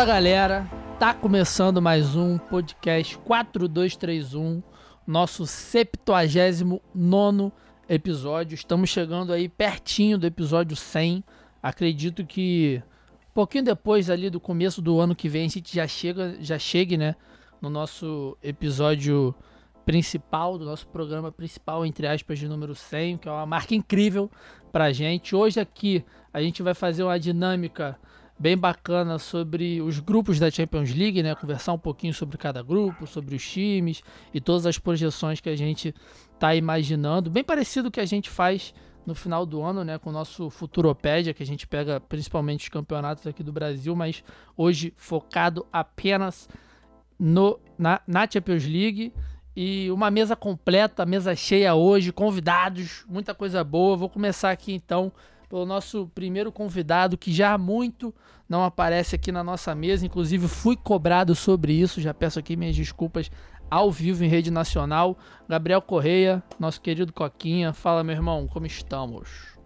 Fala galera, tá começando mais um podcast 4231, nosso 79 episódio. Estamos chegando aí pertinho do episódio 100. Acredito que um pouquinho depois ali do começo do ano que vem a gente já chega, já chegue, né, no nosso episódio principal, do nosso programa principal, entre aspas, de número 100, que é uma marca incrível pra gente. Hoje aqui a gente vai fazer uma dinâmica bem bacana sobre os grupos da Champions League, né? Conversar um pouquinho sobre cada grupo, sobre os times e todas as projeções que a gente está imaginando. Bem parecido que a gente faz no final do ano, né, com o nosso Futuropédia, que a gente pega principalmente os campeonatos aqui do Brasil, mas hoje focado apenas no, na, na Champions League. E uma mesa completa, mesa cheia hoje, convidados, muita coisa boa. Vou começar aqui então pelo nosso primeiro convidado, que já há muito não aparece aqui na nossa mesa. Inclusive, fui cobrado sobre isso. Já peço aqui minhas desculpas ao vivo em rede nacional. Gabriel Correia, nosso querido Coquinha. Fala, meu irmão, como estamos?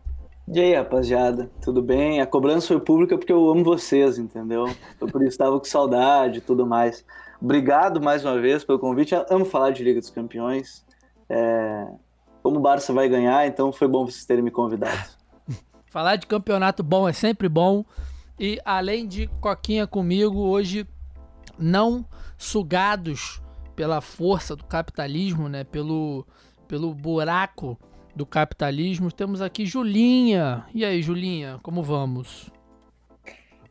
E aí, rapaziada, tudo bem? A cobrança foi pública porque eu amo vocês, entendeu? Então, por isso estava com saudade e tudo mais. Obrigado mais uma vez pelo convite. Eu amo falar de Liga dos Campeões. É... Como o Barça vai ganhar, então foi bom vocês terem me convidado. Falar de campeonato bom é sempre bom. E além de Coquinha comigo, hoje não sugados pela força do capitalismo, né? Pelo, pelo buraco do capitalismo, temos aqui Julinha. E aí, Julinha, como vamos?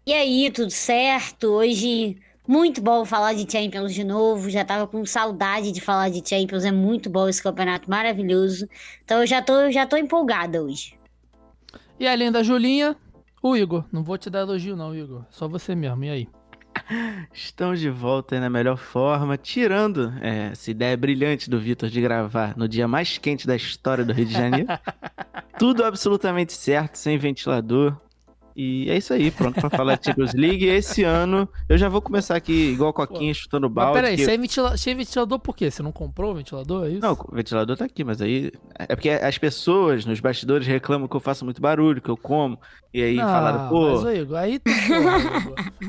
E aí, tudo certo? Hoje muito bom falar de Champions de novo. Já tava com saudade de falar de Champions. É muito bom esse campeonato maravilhoso. Então eu já tô, já tô empolgada hoje. E além da Julinha, o Igor. Não vou te dar elogio, não, Igor. Só você mesmo. E aí? Estamos de volta na melhor forma, tirando é, essa ideia brilhante do Vitor de gravar no dia mais quente da história do Rio de Janeiro. Tudo absolutamente certo, sem ventilador. E é isso aí, pronto pra falar de Champions League. Esse ano eu já vou começar aqui igual a Coquinha chutando balde. Mas peraí, que... sem, ventila... sem ventilador por quê? Você não comprou o ventilador? É isso? Não, o ventilador tá aqui, mas aí. É porque as pessoas nos bastidores reclamam que eu faço muito barulho, que eu como. E aí não, falaram, pô. Mas, ô Igor, aí tu.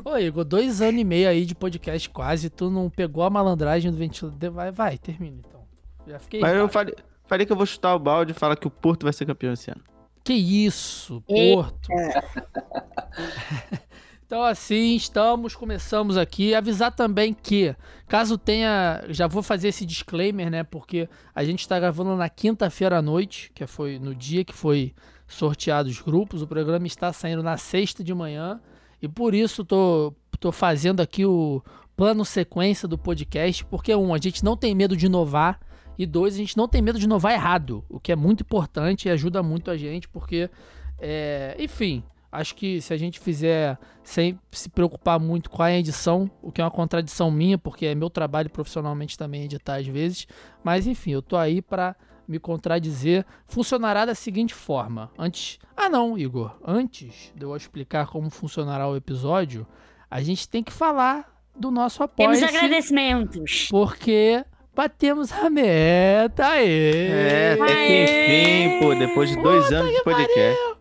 Ô, Igor, dois anos e meio aí de podcast quase, tu não pegou a malandragem do ventilador. Vai, vai, termina então. Já fiquei. Mas eu falei, falei que eu vou chutar o balde e falar que o Porto vai ser campeão esse ano. Que isso, Porto. então assim, estamos, começamos aqui. Avisar também que, caso tenha, já vou fazer esse disclaimer, né? Porque a gente está gravando na quinta-feira à noite, que foi no dia que foi sorteado os grupos. O programa está saindo na sexta de manhã e por isso tô, tô fazendo aqui o plano sequência do podcast, porque um, a gente não tem medo de inovar. E dois, a gente não tem medo de inovar errado, o que é muito importante e ajuda muito a gente, porque, é, enfim, acho que se a gente fizer sem se preocupar muito com a edição, o que é uma contradição minha, porque é meu trabalho profissionalmente também editar às vezes, mas enfim, eu tô aí para me contradizer, funcionará da seguinte forma. Antes, ah não, Igor, antes de eu explicar como funcionará o episódio, a gente tem que falar do nosso apoio. Temos agradecimentos. Porque Batemos a meta, aê! É, até que enfim, pô, depois de dois Puta anos de podcast.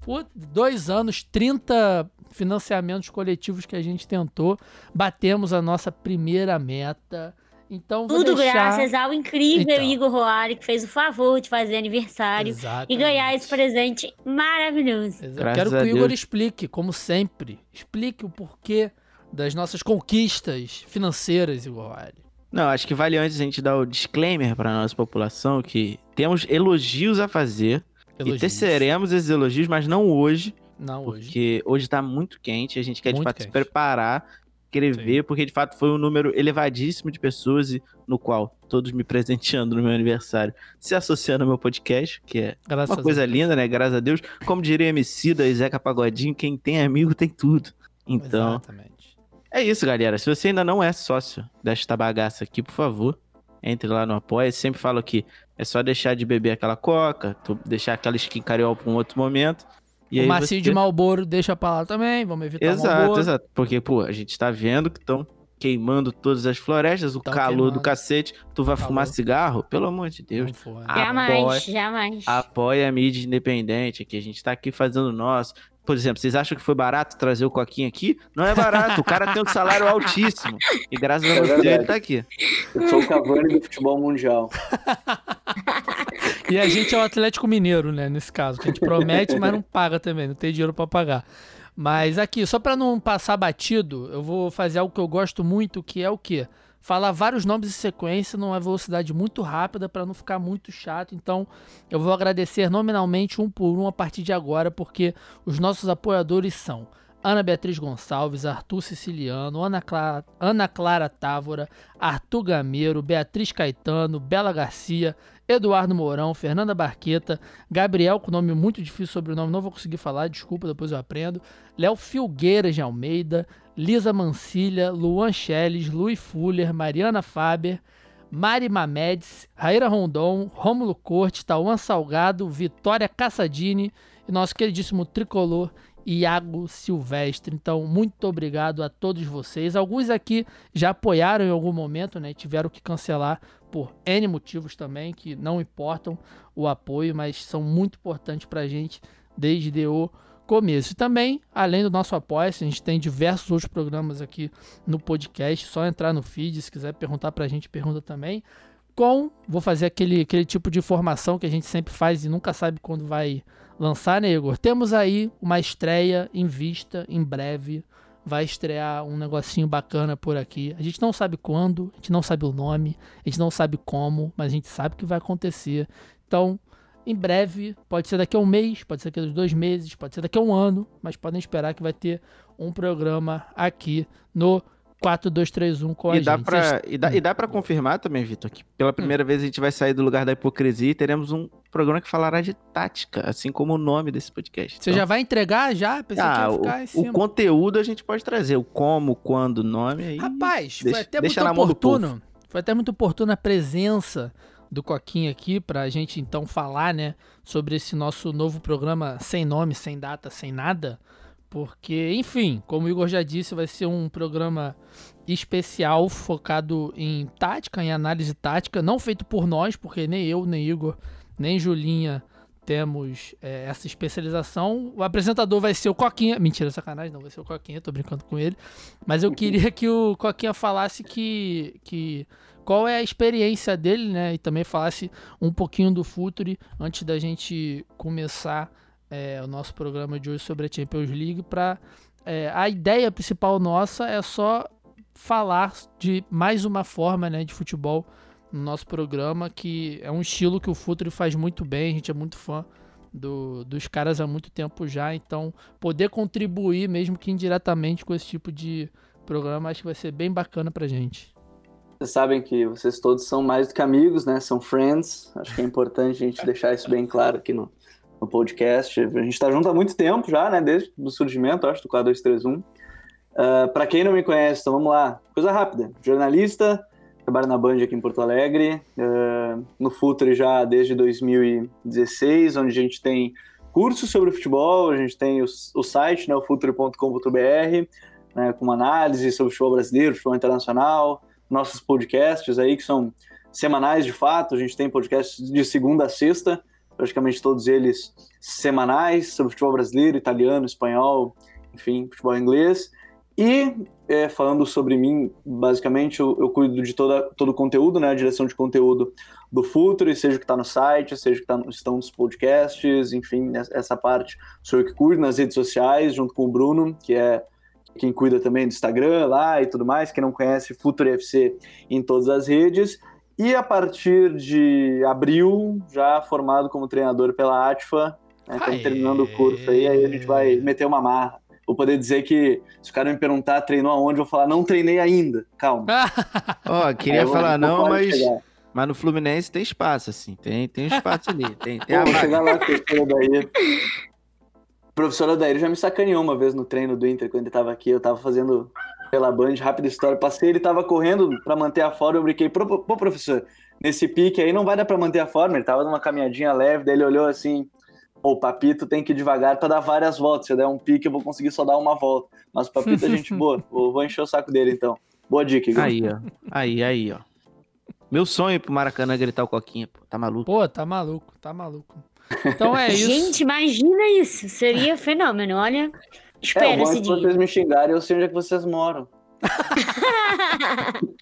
Pô, dois anos, 30 financiamentos coletivos que a gente tentou, batemos a nossa primeira meta. Então, Tudo deixar... graças ao incrível então. Igor Roari, que fez o favor de fazer aniversário Exatamente. e ganhar esse presente maravilhoso. Exato. Quero que o Igor explique, como sempre, explique o porquê das nossas conquistas financeiras, Igor Roari. Não, acho que vale antes a gente dar o disclaimer para nossa população que temos elogios a fazer elogios. e teceremos esses elogios, mas não hoje. Não porque hoje. Porque hoje tá muito quente, a gente quer muito de fato quente. se preparar, querer Sim. porque de fato foi um número elevadíssimo de pessoas e no qual todos me presenteando no meu aniversário, se associando ao meu podcast, que é Graças uma coisa linda, né? Graças a Deus. Como diria MC da Zeca Pagodinho, quem tem amigo tem tudo. Então, Exatamente. É isso, galera. Se você ainda não é sócio desta bagaça aqui, por favor, entre lá no Apoia. Sempre falo que é só deixar de beber aquela coca, deixar aquela skin carioca para um outro momento. E o macio você... de Malboro deixa pra lá também, vamos evitar Exato, exato. Porque, pô, a gente tá vendo que estão queimando todas as florestas, o calor queimando. do cacete, tu vai calor. fumar cigarro? Pelo amor de Deus. Jamais, apoia, jamais. Apoia a mídia independente aqui. A gente tá aqui fazendo o nosso. Por exemplo, vocês acham que foi barato trazer o Coquinha aqui? Não é barato, o cara tem um salário altíssimo. E graças a Deus é ele tá aqui. Eu sou o Cavani do futebol mundial. e a gente é o Atlético Mineiro, né, nesse caso. Que a gente promete, mas não paga também, não tem dinheiro para pagar. Mas aqui, só para não passar batido, eu vou fazer algo que eu gosto muito, que é o quê? Falar vários nomes em sequência numa velocidade muito rápida para não ficar muito chato. Então, eu vou agradecer nominalmente um por um a partir de agora, porque os nossos apoiadores são Ana Beatriz Gonçalves, Arthur Siciliano, Ana Clara, Ana Clara Távora, Arthur Gameiro, Beatriz Caetano, Bela Garcia, Eduardo Mourão, Fernanda Barqueta, Gabriel, com nome muito difícil sobre o nome, não vou conseguir falar, desculpa, depois eu aprendo. Léo Filgueiras de Almeida, Lisa Mancilha, Luan Schelles, Luiz Fuller, Mariana Faber, Mari Mamedes, Raíra Rondon, Rômulo Corte, Tauan Salgado, Vitória Cassadini e nosso queridíssimo tricolor Iago Silvestre. Então, muito obrigado a todos vocês. Alguns aqui já apoiaram em algum momento, né? Tiveram que cancelar por N motivos também, que não importam o apoio, mas são muito importantes para a gente desde o começo. E também, além do nosso apoio, a gente tem diversos outros programas aqui no podcast. Só entrar no feed, se quiser perguntar para a gente, pergunta também. Com, vou fazer aquele, aquele tipo de informação que a gente sempre faz e nunca sabe quando vai lançar, né, Igor? Temos aí uma estreia em vista em breve vai estrear um negocinho bacana por aqui. A gente não sabe quando, a gente não sabe o nome, a gente não sabe como, mas a gente sabe que vai acontecer. Então, em breve, pode ser daqui a um mês, pode ser daqui a dois meses, pode ser daqui a um ano, mas podem esperar que vai ter um programa aqui no 4231 com e a dá gente. Pra, e, dá, e dá pra confirmar também, Vitor, que pela primeira hum. vez a gente vai sair do lugar da hipocrisia e teremos um programa que falará de tática, assim como o nome desse podcast. Você então, já vai entregar já? Pensei ah, o, o conteúdo a gente pode trazer, o como, quando, o nome aí. Rapaz, deixa, foi até muito oportuno. Foi até muito oportuno a presença do Coquinha aqui para a gente então falar, né, sobre esse nosso novo programa sem nome, sem data, sem nada. Porque, enfim, como o Igor já disse, vai ser um programa especial focado em tática, em análise tática, não feito por nós, porque nem eu, nem Igor, nem Julinha temos é, essa especialização. O apresentador vai ser o Coquinha. Mentira, sacanagem, não vai ser o Coquinha, tô brincando com ele. Mas eu queria que o Coquinha falasse que, que qual é a experiência dele, né? E também falasse um pouquinho do Futuri antes da gente começar é, o nosso programa de hoje sobre a Champions League. Pra, é, a ideia principal nossa é só falar de mais uma forma né, de futebol no nosso programa, que é um estilo que o Futuri faz muito bem, a gente é muito fã do, dos caras há muito tempo já, então poder contribuir, mesmo que indiretamente, com esse tipo de programa, acho que vai ser bem bacana pra gente. Vocês sabem que vocês todos são mais do que amigos, né? São friends. Acho que é importante a gente deixar isso bem claro aqui no, no podcast. A gente está junto há muito tempo já, né? Desde o surgimento, acho, do 4231. Uh, Para quem não me conhece, então vamos lá. Coisa rápida. Jornalista, trabalho na Band aqui em Porto Alegre, uh, no Futre já desde 2016, onde a gente tem cursos sobre futebol, a gente tem o, o site, né, o futre.com.br, né, com uma análise sobre futebol brasileiro, futebol internacional, nossos podcasts aí, que são semanais de fato, a gente tem podcasts de segunda a sexta, praticamente todos eles semanais, sobre futebol brasileiro, italiano, espanhol, enfim, futebol inglês. E é, falando sobre mim, basicamente eu, eu, cuido de toda, todo o conteúdo, né, a direção de conteúdo do Futuro, seja o que está no site, seja o que tá, estão nos podcasts, enfim, essa parte sou eu que cuido nas redes sociais, junto com o Bruno, que é quem cuida também do Instagram lá e tudo mais, quem não conhece Futuro FC em todas as redes. E a partir de abril, já formado como treinador pela ATFA, né, terminando o curso aí, aí a gente vai meter uma marra vou poder dizer que se o cara me perguntar treinou aonde, eu vou falar, não treinei ainda. Calma. Ó, oh, queria falar não, mas. Mas no Fluminense tem espaço, assim. Tem, tem espaço ali. Tem, tem Pô, a chegar lá, professor Odair. O professor Odair já me sacaneou uma vez no treino do Inter, quando ele tava aqui. Eu tava fazendo pela Band, rápida história. Passei, ele tava correndo para manter a forma. Eu brinquei, pô, professor, nesse pique aí não vai dar para manter a forma. Ele tava numa caminhadinha leve, daí ele olhou assim o Papito tem que ir devagar para dar várias voltas. Se eu der um pique, eu vou conseguir só dar uma volta. Mas o Papito é gente boa. Vou, vou encher o saco dele então. Boa dica, Igor. Aí, ó. Aí, aí, ó. Meu sonho pro Maracanã gritar o Coquinha, pô. Tá maluco? Pô, tá maluco, tá maluco. Então é isso. Gente, imagina isso. Seria fenômeno, olha. Espera é, esse dia. Se vocês me xingarem, eu sei onde é que vocês moram.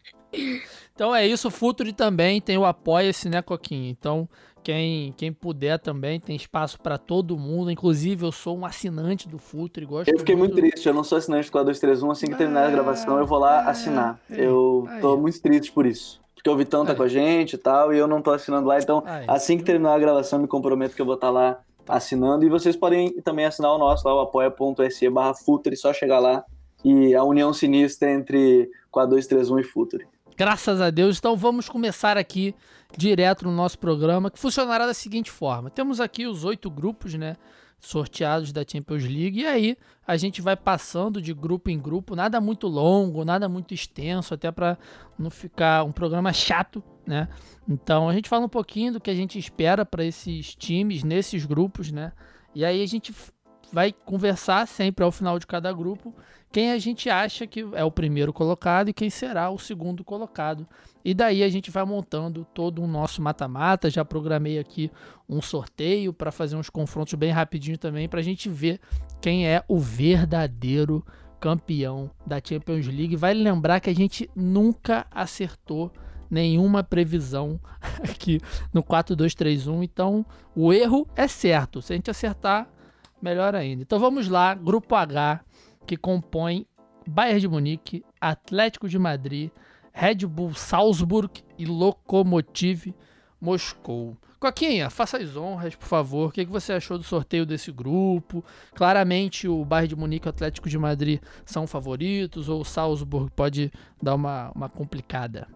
então é isso, o Futuri também tem o Apoia-se, né, Coquinha? Então, quem, quem puder também, tem espaço para todo mundo. Inclusive, eu sou um assinante do Futuri. Gosto eu fiquei muito... muito triste, eu não sou assinante do 4231. Assim que terminar a gravação, eu vou lá ah, assinar. É, eu tô muito triste por isso. Porque o Vitão tá com a gente e tal, e eu não tô assinando lá. Então, assim que terminar a gravação, me comprometo que eu vou estar tá lá. Assinando. E vocês podem também assinar o nosso lá, o apoia.se barra Futuri, só chegar lá. E a união sinistra entre 4231 e Futuri. Graças a Deus. Então vamos começar aqui direto no nosso programa, que funcionará da seguinte forma: temos aqui os oito grupos, né? Sorteados da Champions League, e aí a gente vai passando de grupo em grupo, nada muito longo, nada muito extenso, até para não ficar um programa chato, né? Então a gente fala um pouquinho do que a gente espera para esses times nesses grupos, né? E aí a gente vai conversar sempre ao final de cada grupo quem a gente acha que é o primeiro colocado e quem será o segundo colocado. E daí a gente vai montando todo o nosso mata-mata. Já programei aqui um sorteio para fazer uns confrontos bem rapidinho também para a gente ver quem é o verdadeiro campeão da Champions League. Vai lembrar que a gente nunca acertou nenhuma previsão aqui no 4-2-3-1. Então o erro é certo. Se a gente acertar, melhor ainda. Então vamos lá, grupo H que compõe Bayern de Munique, Atlético de Madrid, Red Bull Salzburg e Lokomotiv Moscou. Coquinha, faça as honras, por favor. O que, você achou do sorteio desse grupo? Claramente o Bayern de Munique e o Atlético de Madrid são favoritos, ou o Salzburg pode dar uma, uma complicada?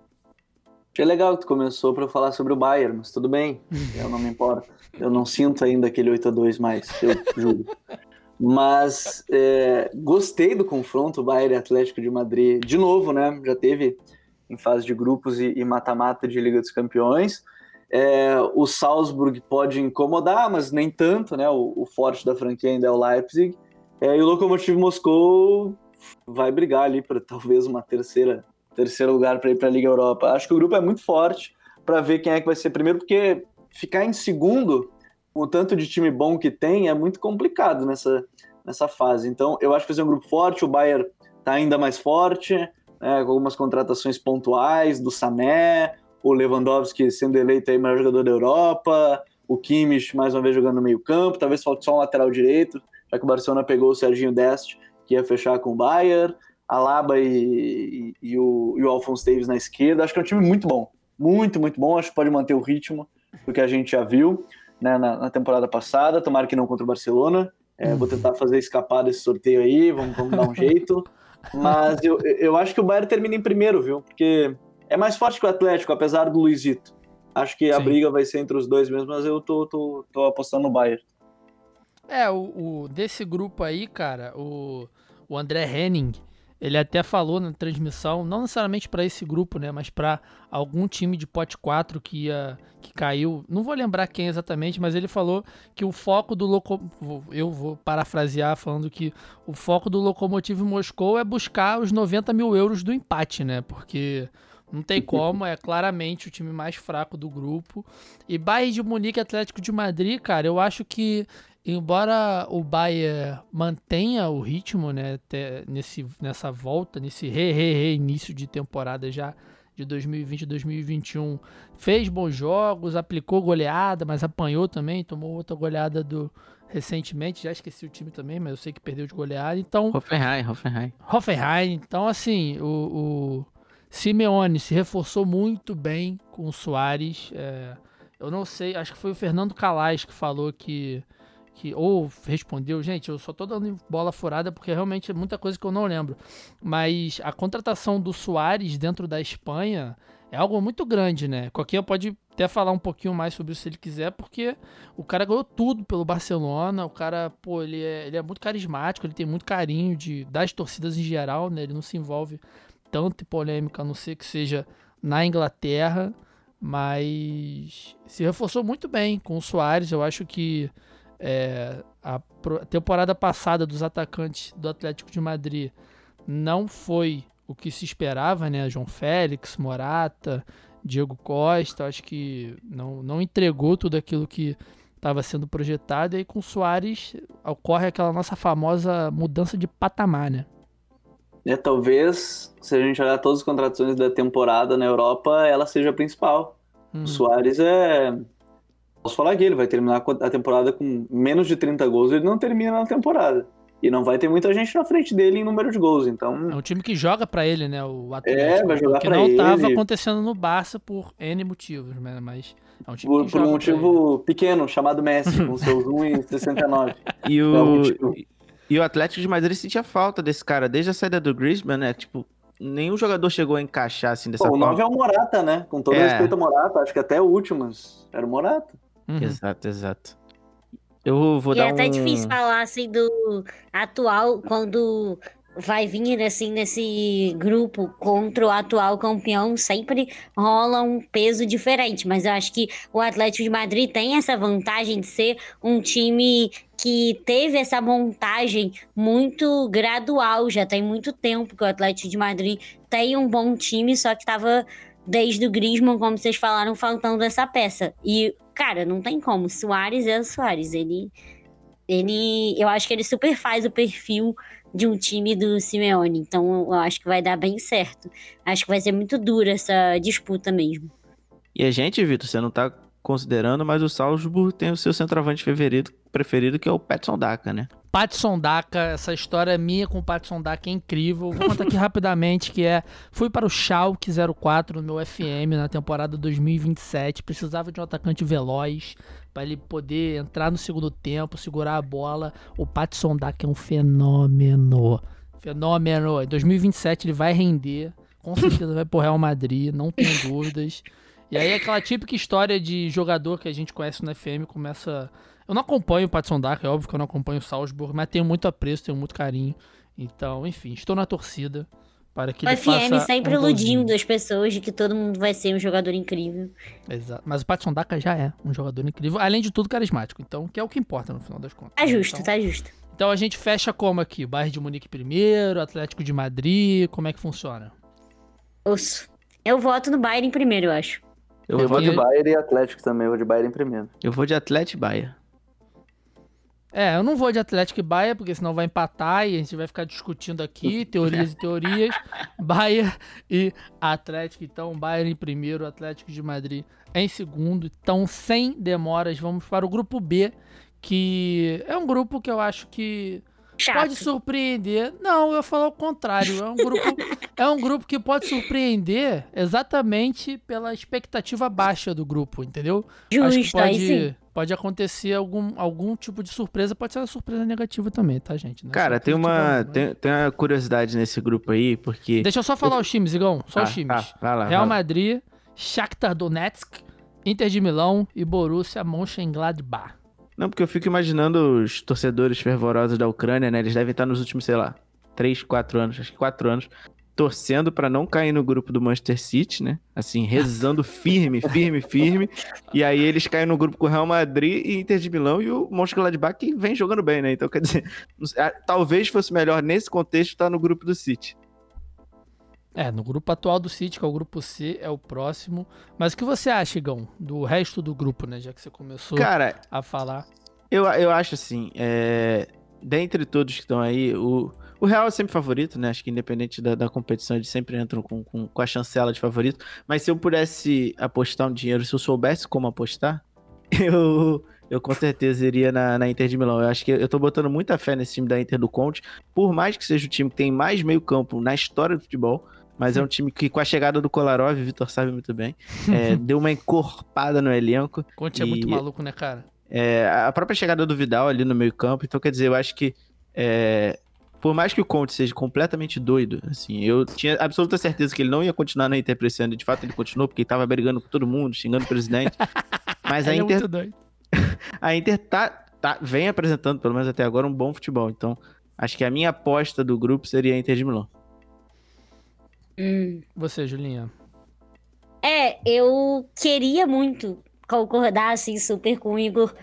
Achei legal que tu começou para falar sobre o Bayern, mas tudo bem, eu não me importo. Eu não sinto ainda aquele 8 a 2 mais, eu juro. Mas é, gostei do confronto Bayern Atlético de Madrid. De novo, né? Já teve em fase de grupos e mata-mata de Liga dos Campeões. É, o Salzburg pode incomodar, mas nem tanto, né? O, o forte da franquia ainda é o Leipzig. É, e o Lokomotiv Moscou vai brigar ali para talvez uma terceira terceiro lugar para ir para a Liga Europa. Acho que o grupo é muito forte para ver quem é que vai ser primeiro, porque ficar em segundo o tanto de time bom que tem, é muito complicado nessa, nessa fase. Então, eu acho que vai ser um grupo forte, o Bayern está ainda mais forte, né, com algumas contratações pontuais do Sané, o Lewandowski sendo eleito aí melhor jogador da Europa, o Kimmich mais uma vez jogando no meio campo, talvez falte só um lateral direito, já que o Barcelona pegou o Serginho Dest, que ia fechar com o Bayern, Alaba e, e, e, o, e o Alphonse Davis na esquerda. Acho que é um time muito bom, muito, muito bom. Acho que pode manter o ritmo do que a gente já viu né, na, na, temporada passada, tomara que não contra o Barcelona. É, vou tentar fazer escapar desse sorteio aí, vamos, vamos dar um jeito. Mas eu, eu acho que o Bayern termina em primeiro, viu? Porque é mais forte que o Atlético, apesar do Luizito. Acho que a Sim. briga vai ser entre os dois mesmo, mas eu tô, tô, tô apostando no Bayern. É, o, o, desse grupo aí, cara, o, o André Henning, ele até falou na transmissão, não necessariamente para esse grupo, né, mas para algum time de pote 4 que ia que caiu. Não vou lembrar quem exatamente, mas ele falou que o foco do loco eu vou parafrasear falando que o foco do Lokomotiv Moscou é buscar os 90 mil euros do empate, né? Porque não tem como, é claramente o time mais fraco do grupo. E Bayern de Munique Atlético de Madrid, cara, eu acho que embora o Bayern mantenha o ritmo, né, nesse, nessa volta, nesse re, re, re início de temporada já de 2020 e 2021, fez bons jogos, aplicou goleada, mas apanhou também, tomou outra goleada do recentemente, já esqueci o time também, mas eu sei que perdeu de goleada, então... Hoffenheim, Hoffenheim. Hoffenheim, então assim, o, o Simeone se reforçou muito bem com o Soares, é, eu não sei, acho que foi o Fernando Calais que falou que que ou respondeu, gente, eu só tô dando bola furada porque realmente é muita coisa que eu não lembro. Mas a contratação do Soares dentro da Espanha é algo muito grande, né? Qualquer pode até falar um pouquinho mais sobre isso se ele quiser, porque o cara ganhou tudo pelo Barcelona, o cara, pô, ele é, ele é muito carismático, ele tem muito carinho de das torcidas em geral, né? Ele não se envolve tanto em polêmica, a não ser que seja na Inglaterra, mas se reforçou muito bem com o Soares, eu acho que é, a temporada passada dos atacantes do Atlético de Madrid não foi o que se esperava, né? João Félix, Morata, Diego Costa, acho que não, não entregou tudo aquilo que estava sendo projetado. E aí com o Soares ocorre aquela nossa famosa mudança de patamar, né? É, talvez, se a gente olhar todas as contratações da temporada na Europa, ela seja a principal. Hum. O Soares é. Posso falar que ele vai terminar a temporada com menos de 30 gols, ele não termina na temporada. E não vai ter muita gente na frente dele em número de gols, então... É um time que joga para ele, né, o Atlético. É, vai jogar para ele. Que não tava acontecendo no Barça por N motivos, né, mas é um time por, que por um motivo pequeno, chamado Messi, com seus 1,69. E o... E o Atlético de Madrid sentia falta desse cara desde a saída do Griezmann, né? Tipo, nenhum jogador chegou a encaixar assim dessa Pô, forma. O 9 é o Morata, né? Com todo é. respeito ao Morata, acho que até o último era o Morata. Uhum. Exato, exato. Eu vou e dar é até um... difícil falar assim do atual, quando vai vir assim nesse grupo contra o atual campeão, sempre rola um peso diferente. Mas eu acho que o Atlético de Madrid tem essa vantagem de ser um time que teve essa montagem muito gradual. Já tem muito tempo que o Atlético de Madrid tem um bom time, só que estava desde o Griezmann, como vocês falaram, faltando essa peça. E cara, não tem como. Soares é o Soares. Ele, ele, eu acho que ele super faz o perfil de um time do Simeone. Então, eu acho que vai dar bem certo. Acho que vai ser muito dura essa disputa mesmo. E a gente, Vitor, você não tá considerando, mas o Salzburg tem o seu centroavante preferido, preferido que é o Petson Daka, né? Patson Daka, essa história minha com o Patson Daka é incrível. Vou contar aqui rapidamente que é, fui para o Schalke 04 no meu FM na temporada 2027, precisava de um atacante veloz para ele poder entrar no segundo tempo, segurar a bola. O Patson Daka é um fenômeno. Fenômeno. Em 2027 ele vai render, com certeza vai pro Real Madrid, não tenho dúvidas. E aí aquela típica história de jogador que a gente conhece no FM começa eu não acompanho o Patson Daka, é óbvio que eu não acompanho o Salzburg, mas tenho muito apreço, tenho muito carinho. Então, enfim, estou na torcida para que o ele FM faça sempre um iludindo as pessoas de que todo mundo vai ser um jogador incrível. Exato. Mas o Patson Daka já é um jogador incrível, além de tudo carismático. Então, que é o que importa no final das contas. Tá justo, então, tá justo. Então a gente fecha como aqui? Bayern de Munique primeiro, Atlético de Madrid, como é que funciona? Osso. Eu voto no Bayern primeiro, eu acho. Eu, eu vou de Bayern e Atlético também, eu vou de Bayern em primeiro. Eu vou de Atlético e Bayern. É, eu não vou de Atlético e Bahia, porque senão vai empatar e a gente vai ficar discutindo aqui, teorias e teorias. Bahia e Atlético, então, Bayern em primeiro, Atlético de Madrid em segundo. Então, sem demoras, vamos para o grupo B, que é um grupo que eu acho que Chato. pode surpreender. Não, eu falo o contrário. É um grupo, é um grupo que pode surpreender exatamente pela expectativa baixa do grupo, entendeu? Justo, acho que pode pode acontecer algum, algum tipo de surpresa, pode ser uma surpresa negativa também, tá, gente? Não é Cara, tem uma, tem, tem uma curiosidade nesse grupo aí, porque... Deixa eu só falar os times, Igão, só ah, os times. Ah, lá, Real Madrid, Shakhtar Donetsk, Inter de Milão e Borussia Mönchengladbach. Não, porque eu fico imaginando os torcedores fervorosos da Ucrânia, né? Eles devem estar nos últimos, sei lá, 3, 4 anos, acho que 4 anos, torcendo para não cair no grupo do Manchester City, né? Assim, rezando firme, firme, firme. E aí eles caem no grupo com o Real Madrid e Inter de Milão e o Mönchengladbach que vem jogando bem, né? Então, quer dizer, talvez fosse melhor nesse contexto estar no grupo do City. É, no grupo atual do City, que é o grupo C, é o próximo. Mas o que você acha, Igão, do resto do grupo, né? Já que você começou Cara, a falar. Eu, eu acho assim, é... dentre todos que estão aí, o o Real é sempre favorito, né? Acho que independente da, da competição, eles sempre entram com, com, com, a chancela de favorito. Mas se eu pudesse apostar um dinheiro, se eu soubesse como apostar, eu, eu com certeza iria na, na Inter de Milão. Eu acho que eu tô botando muita fé nesse time da Inter do Conte. Por mais que seja o time que tem mais meio campo na história do futebol, mas é um time que, com a chegada do Kolarov, o Vitor sabe muito bem, é, deu uma encorpada no elenco. Conte é muito maluco, né, cara? É, a própria chegada do Vidal ali no meio campo, então quer dizer, eu acho que é, por mais que o Conte seja completamente doido, assim, eu tinha absoluta certeza que ele não ia continuar na Inter esse ano. De fato, ele continuou porque ele tava brigando com todo mundo, xingando o presidente. Mas a é Inter. A Inter tá, tá, vem apresentando, pelo menos até agora, um bom futebol. Então, acho que a minha aposta do grupo seria a Inter de Milão. Hum. Você, Julinha. É, eu queria muito concordar assim super com o Igor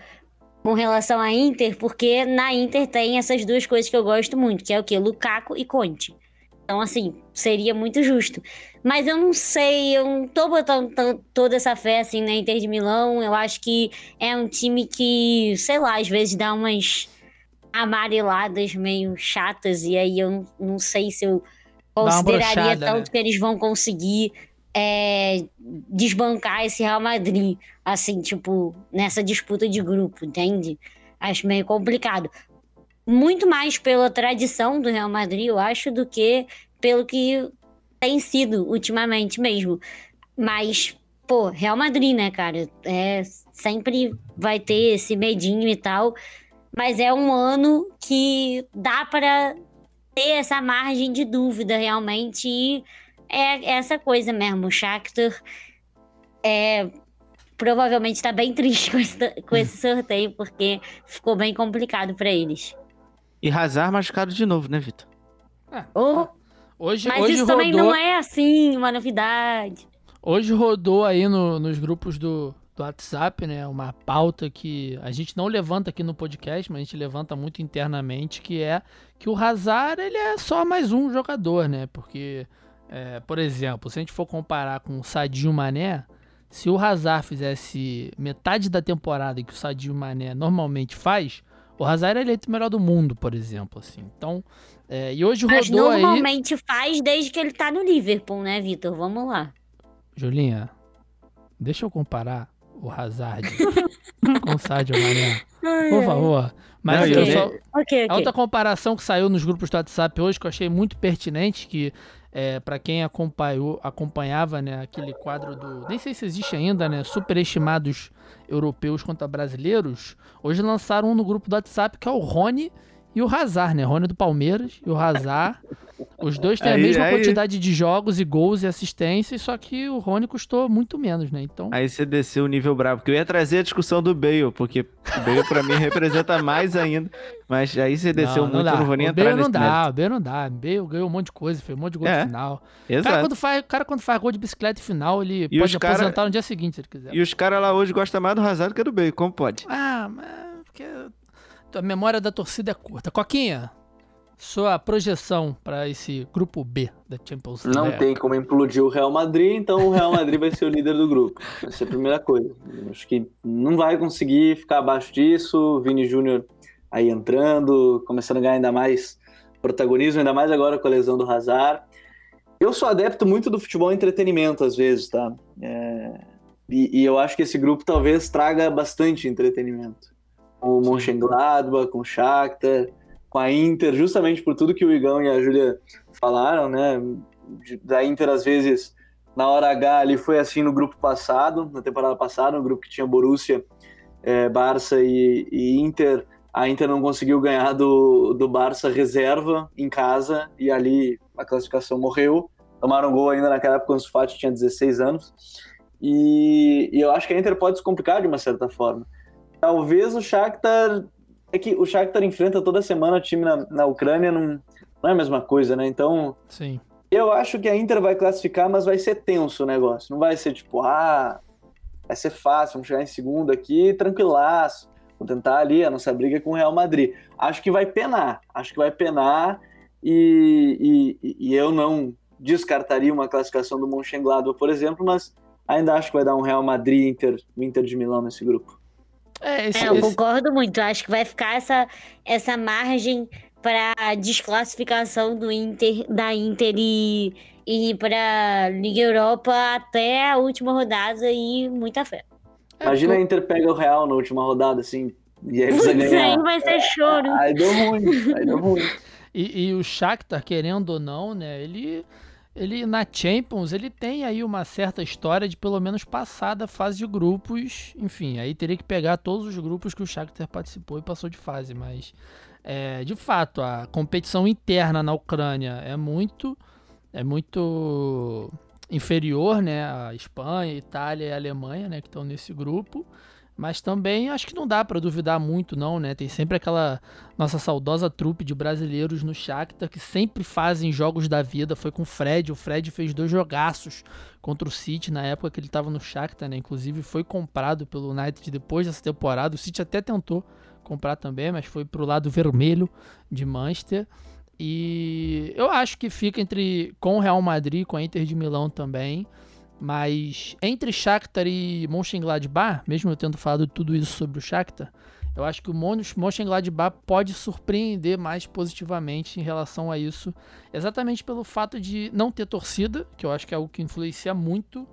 com relação à Inter, porque na Inter tem essas duas coisas que eu gosto muito, que é o que? Lukaku e Conte. Então, assim, seria muito justo. Mas eu não sei, eu não tô botando toda essa fé assim na Inter de Milão. Eu acho que é um time que, sei lá, às vezes dá umas amareladas meio chatas, e aí eu não, não sei se eu consideraria tanto né? que eles vão conseguir é, desbancar esse Real Madrid, assim, tipo, nessa disputa de grupo, entende? Acho meio complicado. Muito mais pela tradição do Real Madrid, eu acho, do que pelo que tem sido ultimamente mesmo. Mas, pô, Real Madrid, né, cara? É, sempre vai ter esse medinho e tal. Mas é um ano que dá para ter essa margem de dúvida realmente. E é essa coisa mesmo. O Shakhtar é, provavelmente está bem triste com esse, com esse sorteio, porque ficou bem complicado para eles. E Hazard machucado de novo, né, Vitor? É. Oh, hoje, mas hoje isso rodou... também não é assim, uma novidade. Hoje rodou aí no, nos grupos do, do WhatsApp, né? Uma pauta que a gente não levanta aqui no podcast, mas a gente levanta muito internamente, que é que o Hazard ele é só mais um jogador, né? Porque é, por exemplo, se a gente for comparar com o Sadio Mané, se o Hazard fizesse metade da temporada que o Sadio Mané normalmente faz, o Hazard é eleito o melhor do mundo, por exemplo, assim. Então, é, e hoje Mas rodou normalmente aí... faz desde que ele tá no Liverpool, né, Vitor? Vamos lá. Julinha, deixa eu comparar o Hazard com o Sadio Mané. Por favor. Mas Não, okay. Só... Okay, okay. a outra comparação que saiu nos grupos do WhatsApp hoje, que eu achei muito pertinente, que é, para quem acompanhou, acompanhava né, aquele quadro do. Nem sei se existe ainda, né? Superestimados europeus contra brasileiros. Hoje lançaram um no grupo do WhatsApp que é o Rony e o Hazard, né? Rony do Palmeiras e o Hazard. Os dois têm aí, a mesma aí... quantidade de jogos e gols e assistências, só que o Rony custou muito menos, né? Então. Aí você desceu o nível bravo, porque eu ia trazer a discussão do Bale, porque o Bale pra mim representa mais ainda. Mas aí você desceu não, muito, não eu não vou nem o entrar Bale não dá, o Bale não dá. O Bale ganhou um monte de coisa, fez um monte de gol é, no final. Exato. O cara, quando faz, o cara, quando faz gol de bicicleta final, ele e pode aposentar cara... no dia seguinte, se ele quiser. E os caras lá hoje gostam mais do Hazard que do Bale, como pode? Ah, mas porque a memória da torcida é curta. Coquinha, sua projeção para esse grupo B da Champions League? Não tem como implodir o Real Madrid, então o Real Madrid vai ser o líder do grupo. Vai ser a primeira coisa. Acho que não vai conseguir ficar abaixo disso. Vini Júnior aí entrando, começando a ganhar ainda mais protagonismo, ainda mais agora com a lesão do Hazard. Eu sou adepto muito do futebol entretenimento, às vezes, tá? É... E, e, eu acho que esse grupo talvez traga bastante entretenimento com o Mönchengladbach, com o Shakhtar, com a Inter, justamente por tudo que o Igão e a Júlia falaram, né? Da Inter, às vezes, na hora H ali foi assim no grupo passado, na temporada passada, no grupo que tinha Borussia, é, Barça e, e, Inter. A Inter não conseguiu ganhar do, do Barça reserva em casa e ali a classificação morreu. Tomaram gol ainda naquela época quando o Fati tinha 16 anos. E, e eu acho que a Inter pode se complicar de uma certa forma. Talvez o Shakhtar... É que o Shakhtar enfrenta toda semana time na, na Ucrânia, não, não é a mesma coisa, né? Então... Sim. Eu acho que a Inter vai classificar, mas vai ser tenso o negócio. Não vai ser tipo, ah, vai ser fácil, vamos chegar em segundo aqui, tranquilaço. Vou tentar ali a nossa briga com o Real Madrid. Acho que vai penar, acho que vai penar e, e, e eu não descartaria uma classificação do Mönchengladbach, por exemplo, mas ainda acho que vai dar um Real Madrid Inter, Inter de Milão nesse grupo. É, esse, é, eu esse... concordo muito. Acho que vai ficar essa, essa margem para desclassificação do Inter, da Inter e, e para Liga Europa até a última rodada e muita fé. É, Imagina a Inter pega o Real na última rodada, assim, e aí precisa ganhar. Aí vai ser choro. Aí deu ruim, aí deu ruim. E, e o Shakhtar, querendo ou não, né, ele ele na Champions ele tem aí uma certa história de pelo menos passar da fase de grupos. Enfim, aí teria que pegar todos os grupos que o Shakhtar participou e passou de fase. Mas, é, de fato, a competição interna na Ucrânia é muito, é muito inferior, né? A Espanha, Itália e Alemanha, né? Que estão nesse grupo. Mas também acho que não dá para duvidar muito, não, né? Tem sempre aquela nossa saudosa trupe de brasileiros no Shakhtar que sempre fazem jogos da vida. Foi com o Fred, o Fred fez dois jogaços contra o City na época que ele estava no Shakhtar, né? Inclusive foi comprado pelo United depois dessa temporada. O City até tentou comprar também, mas foi pro lado vermelho de Manchester. E eu acho que fica entre com o Real Madrid, com a Inter de Milão também. Mas entre Shakhtar e Mönchengladbach, mesmo eu tendo falado tudo isso sobre o Shakhtar, eu acho que o Mönchengladbach pode surpreender mais positivamente em relação a isso, exatamente pelo fato de não ter torcida, que eu acho que é algo que influencia muito.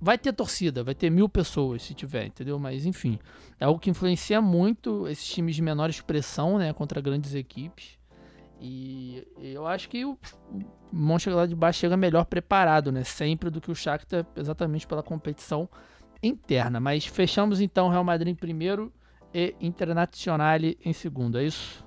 Vai ter torcida, vai ter mil pessoas se tiver, entendeu? Mas enfim, é algo que influencia muito esses times de menor expressão, né, contra grandes equipes. E eu acho que o Mönchengladbach chega melhor preparado, né? Sempre do que o Shakhtar, exatamente pela competição interna. Mas fechamos então Real Madrid em primeiro e Internazionale em segundo, é isso?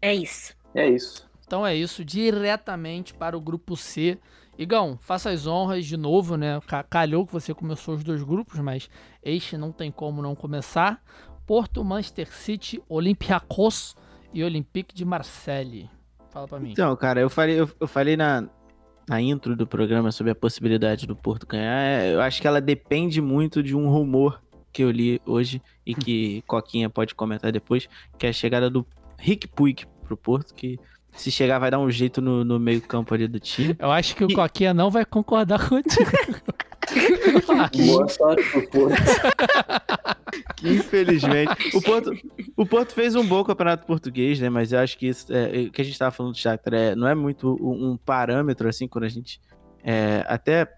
É isso. É isso. Então é isso, diretamente para o grupo C. Igão, faça as honras de novo, né? Calhou que você começou os dois grupos, mas este não tem como não começar. Porto, Manchester City, Olympiacos e Olympique de Marseille. Fala pra mim. Então, cara, eu falei, eu, eu falei na, na intro do programa sobre a possibilidade do Porto ganhar. É, eu acho que ela depende muito de um rumor que eu li hoje e que Coquinha pode comentar depois, que é a chegada do Rick Puig pro Porto, que se chegar vai dar um jeito no, no meio campo ali do time. Eu acho que o Coquinha não vai concordar contigo. Boa sorte pro Porto. Infelizmente. O Porto, o Porto fez um bom campeonato português, né? Mas eu acho que isso, é, o que a gente estava falando do Shakhtar é, não é muito um, parâmetro, assim, quando a gente é, até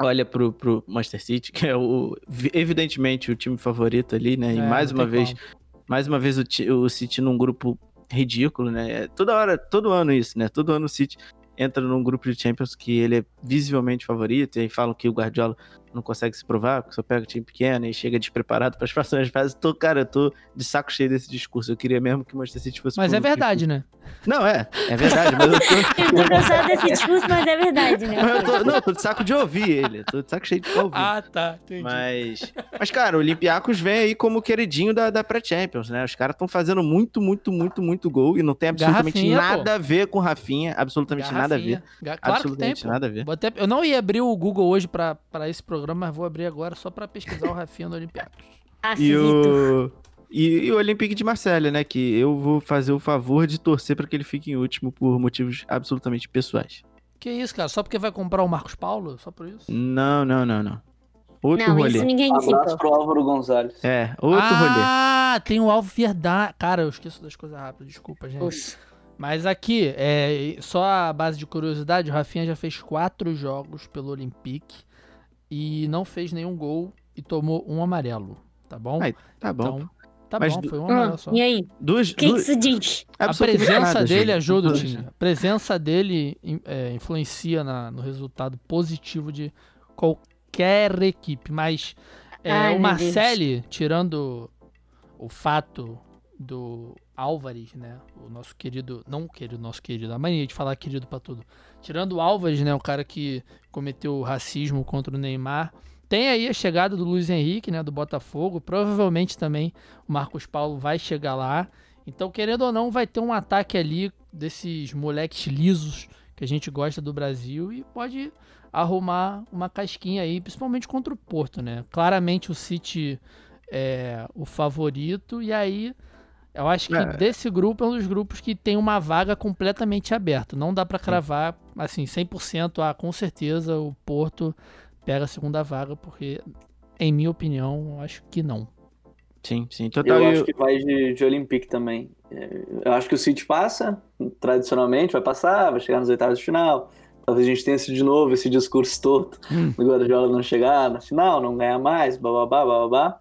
olha pro, pro Manchester City, que é o, evidentemente o time favorito ali, né? E é, mais uma vez, como. mais uma vez o, o City num grupo ridículo, né? É toda hora, todo ano isso, né? Todo ano o City entra num grupo de Champions que ele é visivelmente favorito, e aí falam que o Guardiola não consegue se provar, porque só pega time pequeno e chega despreparado para as próximas fases. Tô, cara, eu tô de saco cheio desse discurso. Eu queria mesmo que o Manchester City fosse. Mas é verdade, né? Não, é. É verdade, mas eu tô. eu tô cansado desse discurso, mas é verdade, né? Eu tô, não, eu tô de saco de ouvir ele. Tô de saco cheio de ouvir. Ah, tá. Entendi. Mas. Mas, cara, o Olympiacos vem aí como queridinho da, da pré-Champions, né? Os caras estão fazendo muito, muito, muito, muito gol e não tem absolutamente Garrafinha, nada pô. a ver com Rafinha. Absolutamente Garrafinha. nada a ver. Claro absolutamente que tem, nada a ver. Eu não ia abrir o Google hoje pra esse programa, mas vou abrir agora só para pesquisar o Rafinha no Olympiacos. Ah, e o... E, e, o Olympique de Marselha, né? Que eu vou fazer o favor de torcer para que ele fique em último por motivos absolutamente pessoais. Que isso, cara? Só porque vai comprar o Marcos Paulo? Só por isso? Não, não, não, não. Outro não, rolê. Isso ninguém. Abraço pro Álvaro Gonzalez. É, outro ah, rolê. Ah, tem o Álvaro Verdade. Cara, eu esqueço das coisas rápidas, desculpa, gente. Uxa. Mas aqui, é, só a base de curiosidade, o Rafinha já fez quatro jogos pelo Olympique e não fez nenhum gol e tomou um amarelo, tá bom? Ai, tá bom. Então, tá Mas bom, foi um amarelo ah, só. E aí? Duas, o que isso diz? A presença nada, dele ajuda o time. A presença dele é, influencia na, no resultado positivo de qualquer equipe. Mas é, Ai, o Marcelli, tirando o fato do Álvares, né? O nosso querido, não querido, nosso querido, a mania de falar querido para tudo. Tirando o Álvares, né, o cara que cometeu racismo contra o Neymar, tem aí a chegada do Luiz Henrique, né, do Botafogo. Provavelmente também o Marcos Paulo vai chegar lá. Então, querendo ou não, vai ter um ataque ali desses moleques lisos que a gente gosta do Brasil e pode arrumar uma casquinha aí, principalmente contra o Porto, né? Claramente o City é o favorito e aí eu acho que é. desse grupo é um dos grupos que tem uma vaga completamente aberta. Não dá para cravar assim 100%, ah, com certeza o Porto pega a segunda vaga, porque, em minha opinião, eu acho que não. Sim, sim. Total, eu, eu acho que vai de, de Olympique também. É, eu acho que o City passa, tradicionalmente vai passar, vai chegar nos oitavos de final. Talvez a gente tenha esse, de novo esse discurso todo hum. do Guardiola não chegar na final, não ganhar mais, bababá, bababá.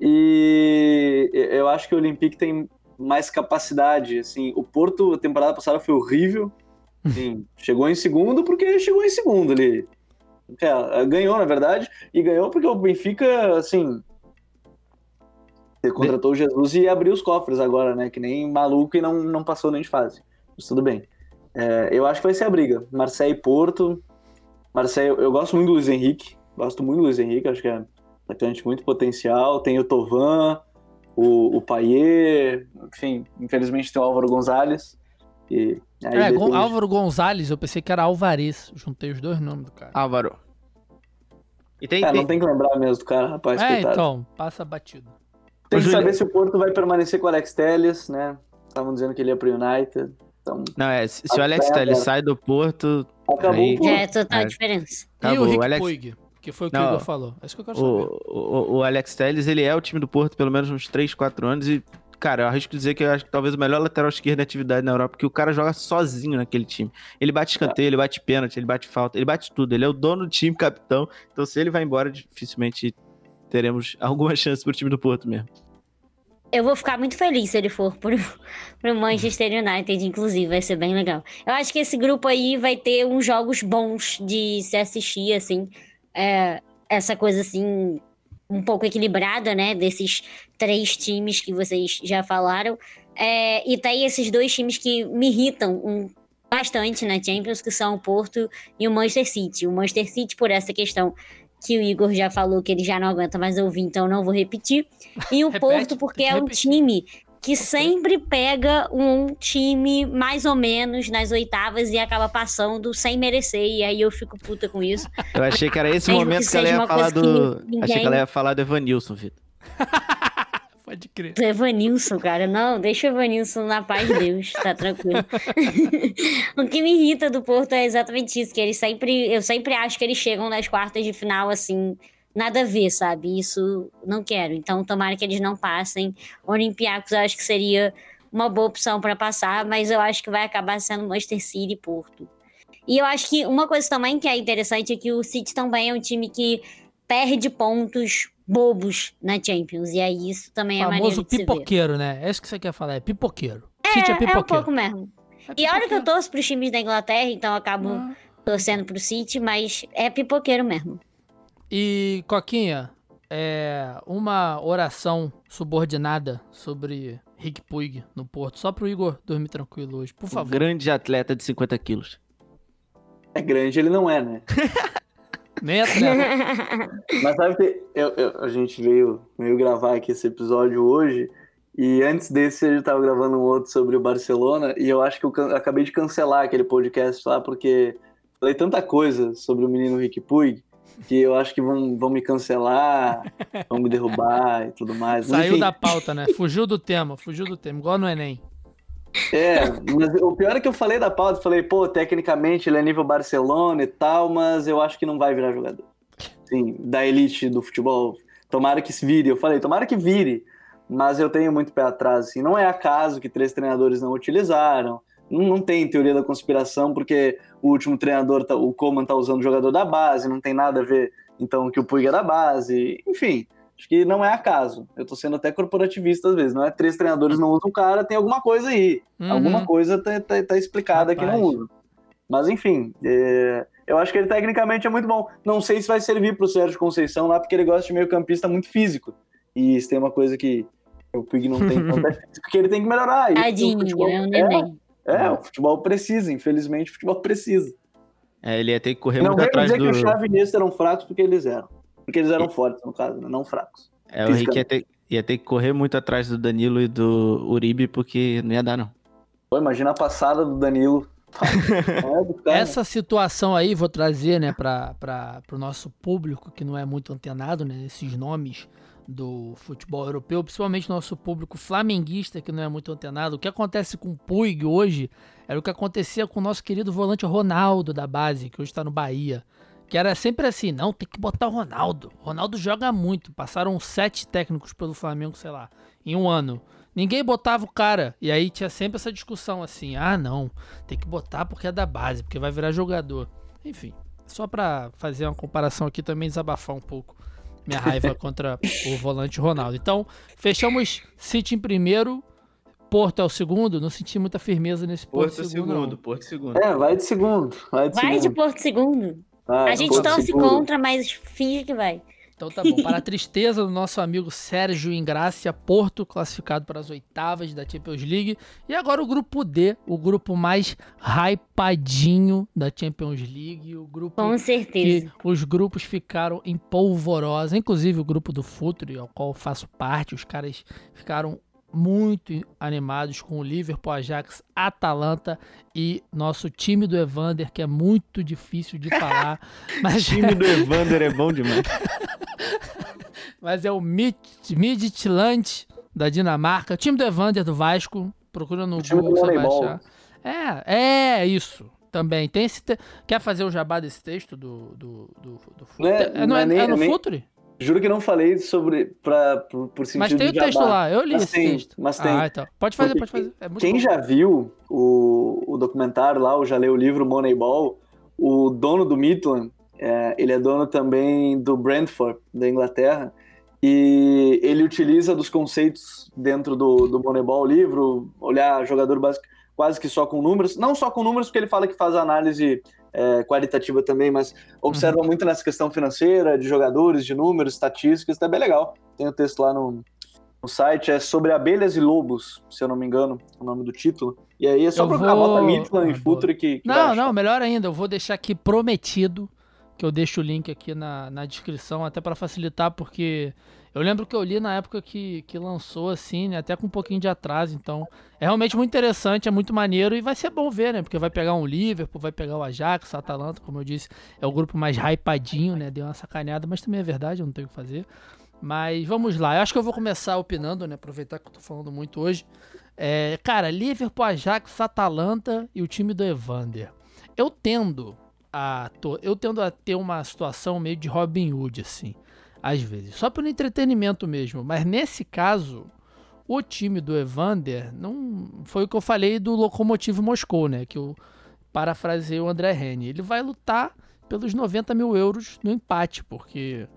E eu acho que o Olympique tem mais capacidade. Assim, o Porto, a temporada passada foi horrível. Assim, chegou em segundo porque chegou em segundo ali. É, ganhou, na verdade, e ganhou porque o Benfica, assim. Contratou o Jesus e abriu os cofres agora, né? Que nem maluco e não, não passou nem de fase. Mas tudo bem. É, eu acho que vai ser a briga. Marseille e Porto. Marseille, eu, eu gosto muito do Luiz Henrique. Gosto muito do Luiz Henrique, acho que é atacante muito potencial. Tem o Tovan, o, o Paier, enfim, infelizmente tem o Álvaro Gonzalez. E é, depois... Álvaro Gonzalez, eu pensei que era Alvarez. Juntei os dois nomes do cara. Álvaro. E tem, é, tem... não tem que lembrar mesmo do cara, rapaz. É, coitado. então, passa batido. Tem que saber se o Porto vai permanecer com o Alex Telles, né? Estavam dizendo que ele ia pro United. Então, não, é, se, se o Alex Telles sai do Porto. Acabou aí, Já é total é, diferença. Acabou. E o Rick o Alex... Puig, que foi o que não, o Igor falou. É isso que eu quero saber. O, o, o Alex Telles, ele é o time do Porto pelo menos uns 3, 4 anos e cara, eu arrisco dizer que eu acho que talvez o melhor lateral esquerdo da atividade na Europa, porque o cara joga sozinho naquele time. Ele bate escanteio, ele bate pênalti, ele bate falta, ele bate tudo. Ele é o dono do time, capitão. Então, se ele vai embora, dificilmente teremos alguma chance pro time do Porto mesmo. Eu vou ficar muito feliz se ele for pro, pro Manchester United, inclusive, vai ser bem legal. Eu acho que esse grupo aí vai ter uns jogos bons de se assistir, assim. É, essa coisa assim, um pouco equilibrada, né? Desses três times que vocês já falaram. É, e tá aí esses dois times que me irritam um, bastante na Champions, que são o Porto e o Manchester City. O Manchester City, por essa questão que o Igor já falou que ele já não aguenta mais ouvir, então não vou repetir. E o Porto, porque é um time que sempre pega um time mais ou menos nas oitavas e acaba passando sem merecer. E aí eu fico puta com isso. Eu achei que era esse momento que, que ela ia falar do. Ninguém... Achei que ela ia falar do Evanilson, Vitor. Pode crer. Do Evanilson, cara. Não, deixa o Evanilson na paz de Deus, tá tranquilo. o que me irrita do Porto é exatamente isso, que eles sempre. Eu sempre acho que eles chegam nas quartas de final, assim nada a ver, sabe? Isso não quero. Então, tomara que eles não passem. Olympiacos eu acho que seria uma boa opção para passar, mas eu acho que vai acabar sendo Manchester City e Porto. E eu acho que uma coisa também que é interessante é que o City também é um time que perde pontos bobos na Champions. E aí isso também é maneiro de pipoqueiro, né? É isso que você quer falar, é pipoqueiro. É, City é pipoqueiro. É um pouco mesmo. É e olha que eu torço pros times da Inglaterra, então eu acabo ah. torcendo pro City, mas é pipoqueiro mesmo. E, Coquinha, é uma oração subordinada sobre Rick Puig no Porto, só pro Igor dormir tranquilo hoje, por favor. Um grande atleta de 50 quilos. É grande, ele não é, né? Nem atleta. Mas sabe que eu, eu, a gente veio, veio gravar aqui esse episódio hoje, e antes desse a gente tava gravando um outro sobre o Barcelona, e eu acho que eu acabei de cancelar aquele podcast lá, porque falei tanta coisa sobre o menino Rick Puig, que eu acho que vão, vão me cancelar, vão me derrubar e tudo mais. Saiu Enfim. da pauta, né? Fugiu do tema, fugiu do tema, igual no Enem. É, mas o pior é que eu falei da pauta, falei, pô, tecnicamente ele é nível Barcelona e tal, mas eu acho que não vai virar jogador. Sim, da elite do futebol. Tomara que se vire. Eu falei, tomara que vire, mas eu tenho muito pé atrás. Assim. Não é acaso que três treinadores não utilizaram. Não, tem teoria da conspiração, porque o último treinador, tá, o Coman, tá usando o jogador da base, não tem nada a ver, então, que o Puig é da base. Enfim, acho que não é acaso. Eu tô sendo até corporativista às vezes. Não é três treinadores não usam o cara, tem alguma coisa aí. Uhum. Alguma coisa tá, tá, tá explicada Rapaz. que não usa. Mas enfim, é... eu acho que ele tecnicamente é muito bom. Não sei se vai servir pro Sérgio Conceição lá, porque ele gosta de meio campista muito físico. E se tem uma coisa que o Puig não tem, porque ele tem que melhorar. Tadinho, é um neném. É, o futebol precisa, infelizmente o futebol precisa. É, ele ia ter que correr não muito atrás do... Não dizer que o Xavi e eram fracos porque eles eram. Porque eles eram e... fortes, no caso, né? não fracos. É, o Henrique ia ter, ia ter que correr muito atrás do Danilo e do Uribe porque não ia dar, não. Pô, imagina a passada do Danilo. é, Essa situação aí, vou trazer, né, para o nosso público que não é muito antenado, né, esses nomes do futebol europeu, principalmente nosso público flamenguista que não é muito antenado. O que acontece com o Puig hoje era o que acontecia com o nosso querido volante Ronaldo da base, que hoje está no Bahia. Que era sempre assim, não, tem que botar o Ronaldo. Ronaldo joga muito. Passaram sete técnicos pelo Flamengo, sei lá, em um ano. Ninguém botava o cara. E aí tinha sempre essa discussão assim: ah, não, tem que botar porque é da base, porque vai virar jogador. Enfim, só para fazer uma comparação aqui também, desabafar um pouco minha raiva contra o volante Ronaldo. Então, fechamos City em primeiro, Porto é o segundo. Não senti muita firmeza nesse Porto, Porto segundo. segundo Porto segundo. É, vai de segundo. Vai de, vai segundo. de Porto segundo. Ah, a gente torce segundo. contra, mas finge que vai. Então tá bom. Para a tristeza do nosso amigo Sérgio Ingrácia, Porto classificado para as oitavas da Champions League. E agora o grupo D, o grupo mais hypadinho da Champions League. O grupo Com certeza. que os grupos ficaram em polvorosa. Inclusive o grupo do Futre, ao qual faço parte, os caras ficaram muito animados com o Liverpool, Ajax, Atalanta e nosso time do Evander, que é muito difícil de falar. mas... o time do Evander é bom demais. mas é o Midtjylland da Dinamarca, o time do Evander do Vasco, procura no Google, você vai achar. É, é isso. Também. Tem esse. Te... Quer fazer o jabá desse texto do. do, do, do... Não é, é, não é, é, é no nem... Futre? Juro que não falei sobre. Pra, por, por sentido Mas tem o texto lá, eu li mas esse tem, texto. Mas tem. Ah, então. Pode fazer, Porque pode fazer. É quem bom. já viu o, o documentário lá, ou já leu o livro Moneyball, o dono do Midland, é, ele é dono também do Brentford, da Inglaterra, e ele utiliza dos conceitos dentro do, do Moneyball livro, olhar jogador básico quase que só com números, não só com números, porque ele fala que faz análise é, qualitativa também, mas observa uhum. muito nessa questão financeira, de jogadores, de números, estatísticas, tá bem legal. Tem o um texto lá no, no site, é sobre abelhas e lobos, se eu não me engano, o nome do título. E aí é só eu procurar, vou... bota Midland e Futre que, que Não, não, melhor ainda, eu vou deixar aqui prometido, que eu deixo o link aqui na, na descrição, até para facilitar, porque eu lembro que eu li na época que, que lançou, assim, né? Até com um pouquinho de atraso. Então, é realmente muito interessante, é muito maneiro e vai ser bom ver, né? Porque vai pegar um Liverpool, vai pegar o Ajax, o Atalanta, como eu disse, é o grupo mais hypadinho, né? Deu uma sacaneada, mas também é verdade, eu não tenho o que fazer. Mas vamos lá, eu acho que eu vou começar opinando, né? Aproveitar que eu tô falando muito hoje. É, cara, Liverpool, Ajax, Atalanta e o time do Evander. Eu tendo a, eu tendo a ter uma situação meio de Robin Hood, assim às vezes, só pelo entretenimento mesmo. Mas nesse caso, o time do Evander não foi o que eu falei do Lokomotiv Moscou, né? Que eu parafraseei o André Rene. Ele vai lutar pelos 90 mil euros no empate, porque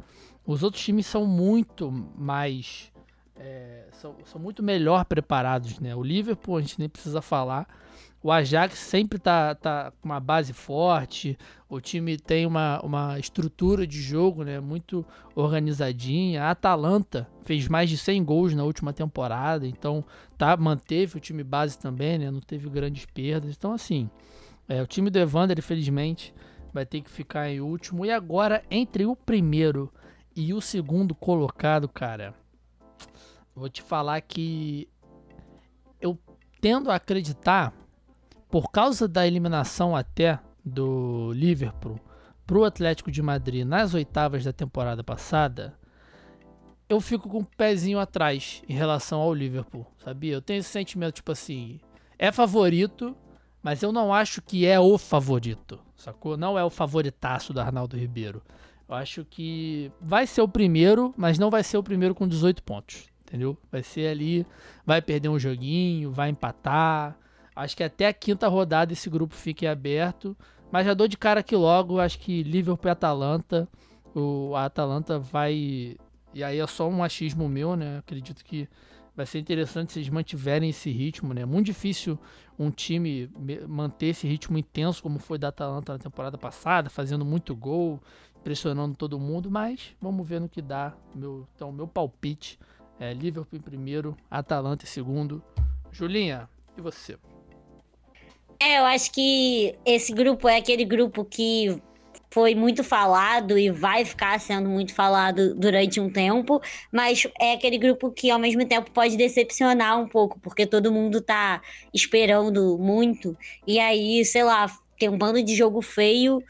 os outros times são muito mais. É, são, são muito melhor preparados, né? O Liverpool a gente nem precisa falar. O Ajax sempre tá, tá com uma base forte, o time tem uma, uma estrutura de jogo né, muito organizadinha. A Atalanta fez mais de 100 gols na última temporada, então tá, manteve o time base também, né, não teve grandes perdas. Então, assim, é, o time do Evander, infelizmente, vai ter que ficar em último. E agora, entre o primeiro e o segundo colocado, cara, vou te falar que eu tendo a acreditar por causa da eliminação até do Liverpool para o Atlético de Madrid nas oitavas da temporada passada, eu fico com o um pezinho atrás em relação ao Liverpool, sabia? Eu tenho esse sentimento, tipo assim, é favorito, mas eu não acho que é o favorito, sacou? Não é o favoritaço do Arnaldo Ribeiro. Eu acho que vai ser o primeiro, mas não vai ser o primeiro com 18 pontos, entendeu? Vai ser ali, vai perder um joguinho, vai empatar, Acho que até a quinta rodada esse grupo fique aberto. Mas já dou de cara aqui logo, acho que Liverpool e Atalanta. O a Atalanta vai. E aí é só um achismo meu, né? Acredito que vai ser interessante se eles mantiverem esse ritmo, né? Muito difícil um time manter esse ritmo intenso como foi da Atalanta na temporada passada, fazendo muito gol, pressionando todo mundo, mas vamos ver no que dá. Meu, então, meu palpite é Liverpool em primeiro, Atalanta em segundo. Julinha, e você? É, eu acho que esse grupo é aquele grupo que foi muito falado e vai ficar sendo muito falado durante um tempo, mas é aquele grupo que ao mesmo tempo pode decepcionar um pouco, porque todo mundo tá esperando muito, e aí, sei lá, tem um bando de jogo feio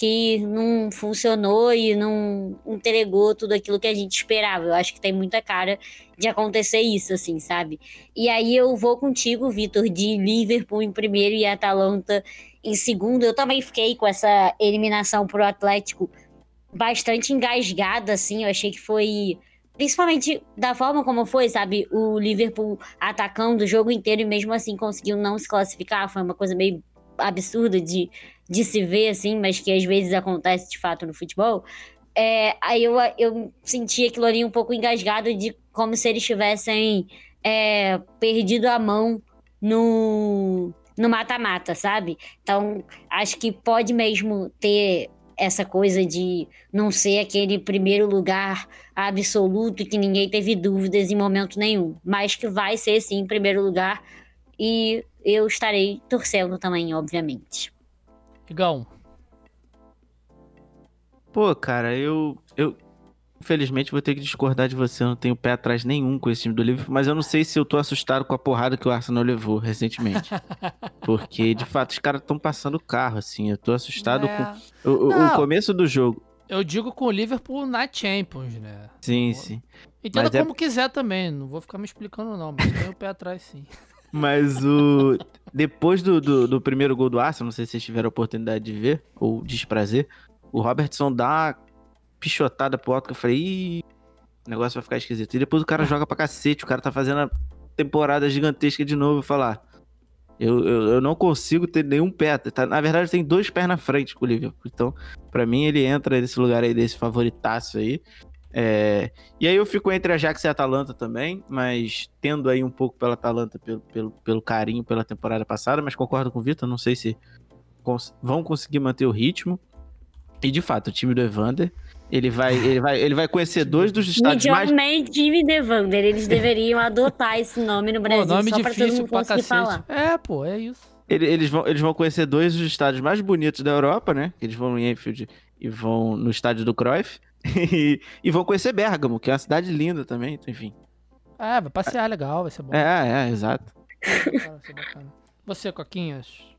que não funcionou e não entregou tudo aquilo que a gente esperava. Eu acho que tem muita cara de acontecer isso, assim, sabe? E aí eu vou contigo, Vitor, de Liverpool em primeiro e Atalanta em segundo. Eu também fiquei com essa eliminação pro Atlético bastante engasgada, assim. Eu achei que foi principalmente da forma como foi, sabe? O Liverpool atacando o jogo inteiro e mesmo assim conseguiu não se classificar. Foi uma coisa meio absurda de de se ver, assim, mas que às vezes acontece de fato no futebol, é, aí eu, eu senti aquilo ali um pouco engasgado de como se eles tivessem é, perdido a mão no no mata-mata, sabe? Então, acho que pode mesmo ter essa coisa de não ser aquele primeiro lugar absoluto que ninguém teve dúvidas em momento nenhum, mas que vai ser sim primeiro lugar e eu estarei torcendo também, obviamente. Igão. Pô, cara, eu, eu infelizmente vou ter que discordar de você. Eu não tenho pé atrás nenhum com esse time do Liverpool, mas eu não sei se eu tô assustado com a porrada que o Arsenal levou recentemente. Porque, de fato, os caras estão passando o carro, assim. Eu tô assustado é. com o, o, o, começo do jogo. Eu digo com o Liverpool na Champions, né? Sim, sim. Entenda mas é como é... quiser também. Não vou ficar me explicando, não, mas tem o pé atrás, sim. Mas o. Depois do, do, do, primeiro gol do Arsenal, não sei se vocês tiveram a oportunidade de ver, ou desprazer, o Robertson dá uma pichotada pro alto que eu falei, o negócio vai ficar esquisito. E depois o cara joga pra cacete, o cara tá fazendo a temporada gigantesca de novo e falar. Eu, eu, eu, não consigo ter nenhum pé. Tá, na verdade, tem dois pés na frente com o Liverpool. Então, para mim, ele entra nesse lugar aí, desse favoritaço aí. É... E aí eu fico entre Ajax e Atalanta também, mas tendo aí um pouco pela Atalanta pelo, pelo, pelo carinho pela temporada passada, mas concordo com o Vitor, não sei se cons vão conseguir manter o ritmo. E de fato, o time do Evander ele vai, ele vai, ele vai conhecer dois dos estados mais... Jimmy Devander. Eles deveriam adotar esse nome no Brasil pô, nome só pra todo mundo conseguir cacete. falar. É, pô, é isso. Ele, eles, vão, eles vão conhecer dois dos estádios mais bonitos da Europa, né? Eles vão em Enfield e vão no estádio do Cruyff. e, e vão conhecer Bergamo, que é uma cidade linda também, então, enfim. É, vai passear legal, vai ser bom. É, é, exato. Você, Coquinhas?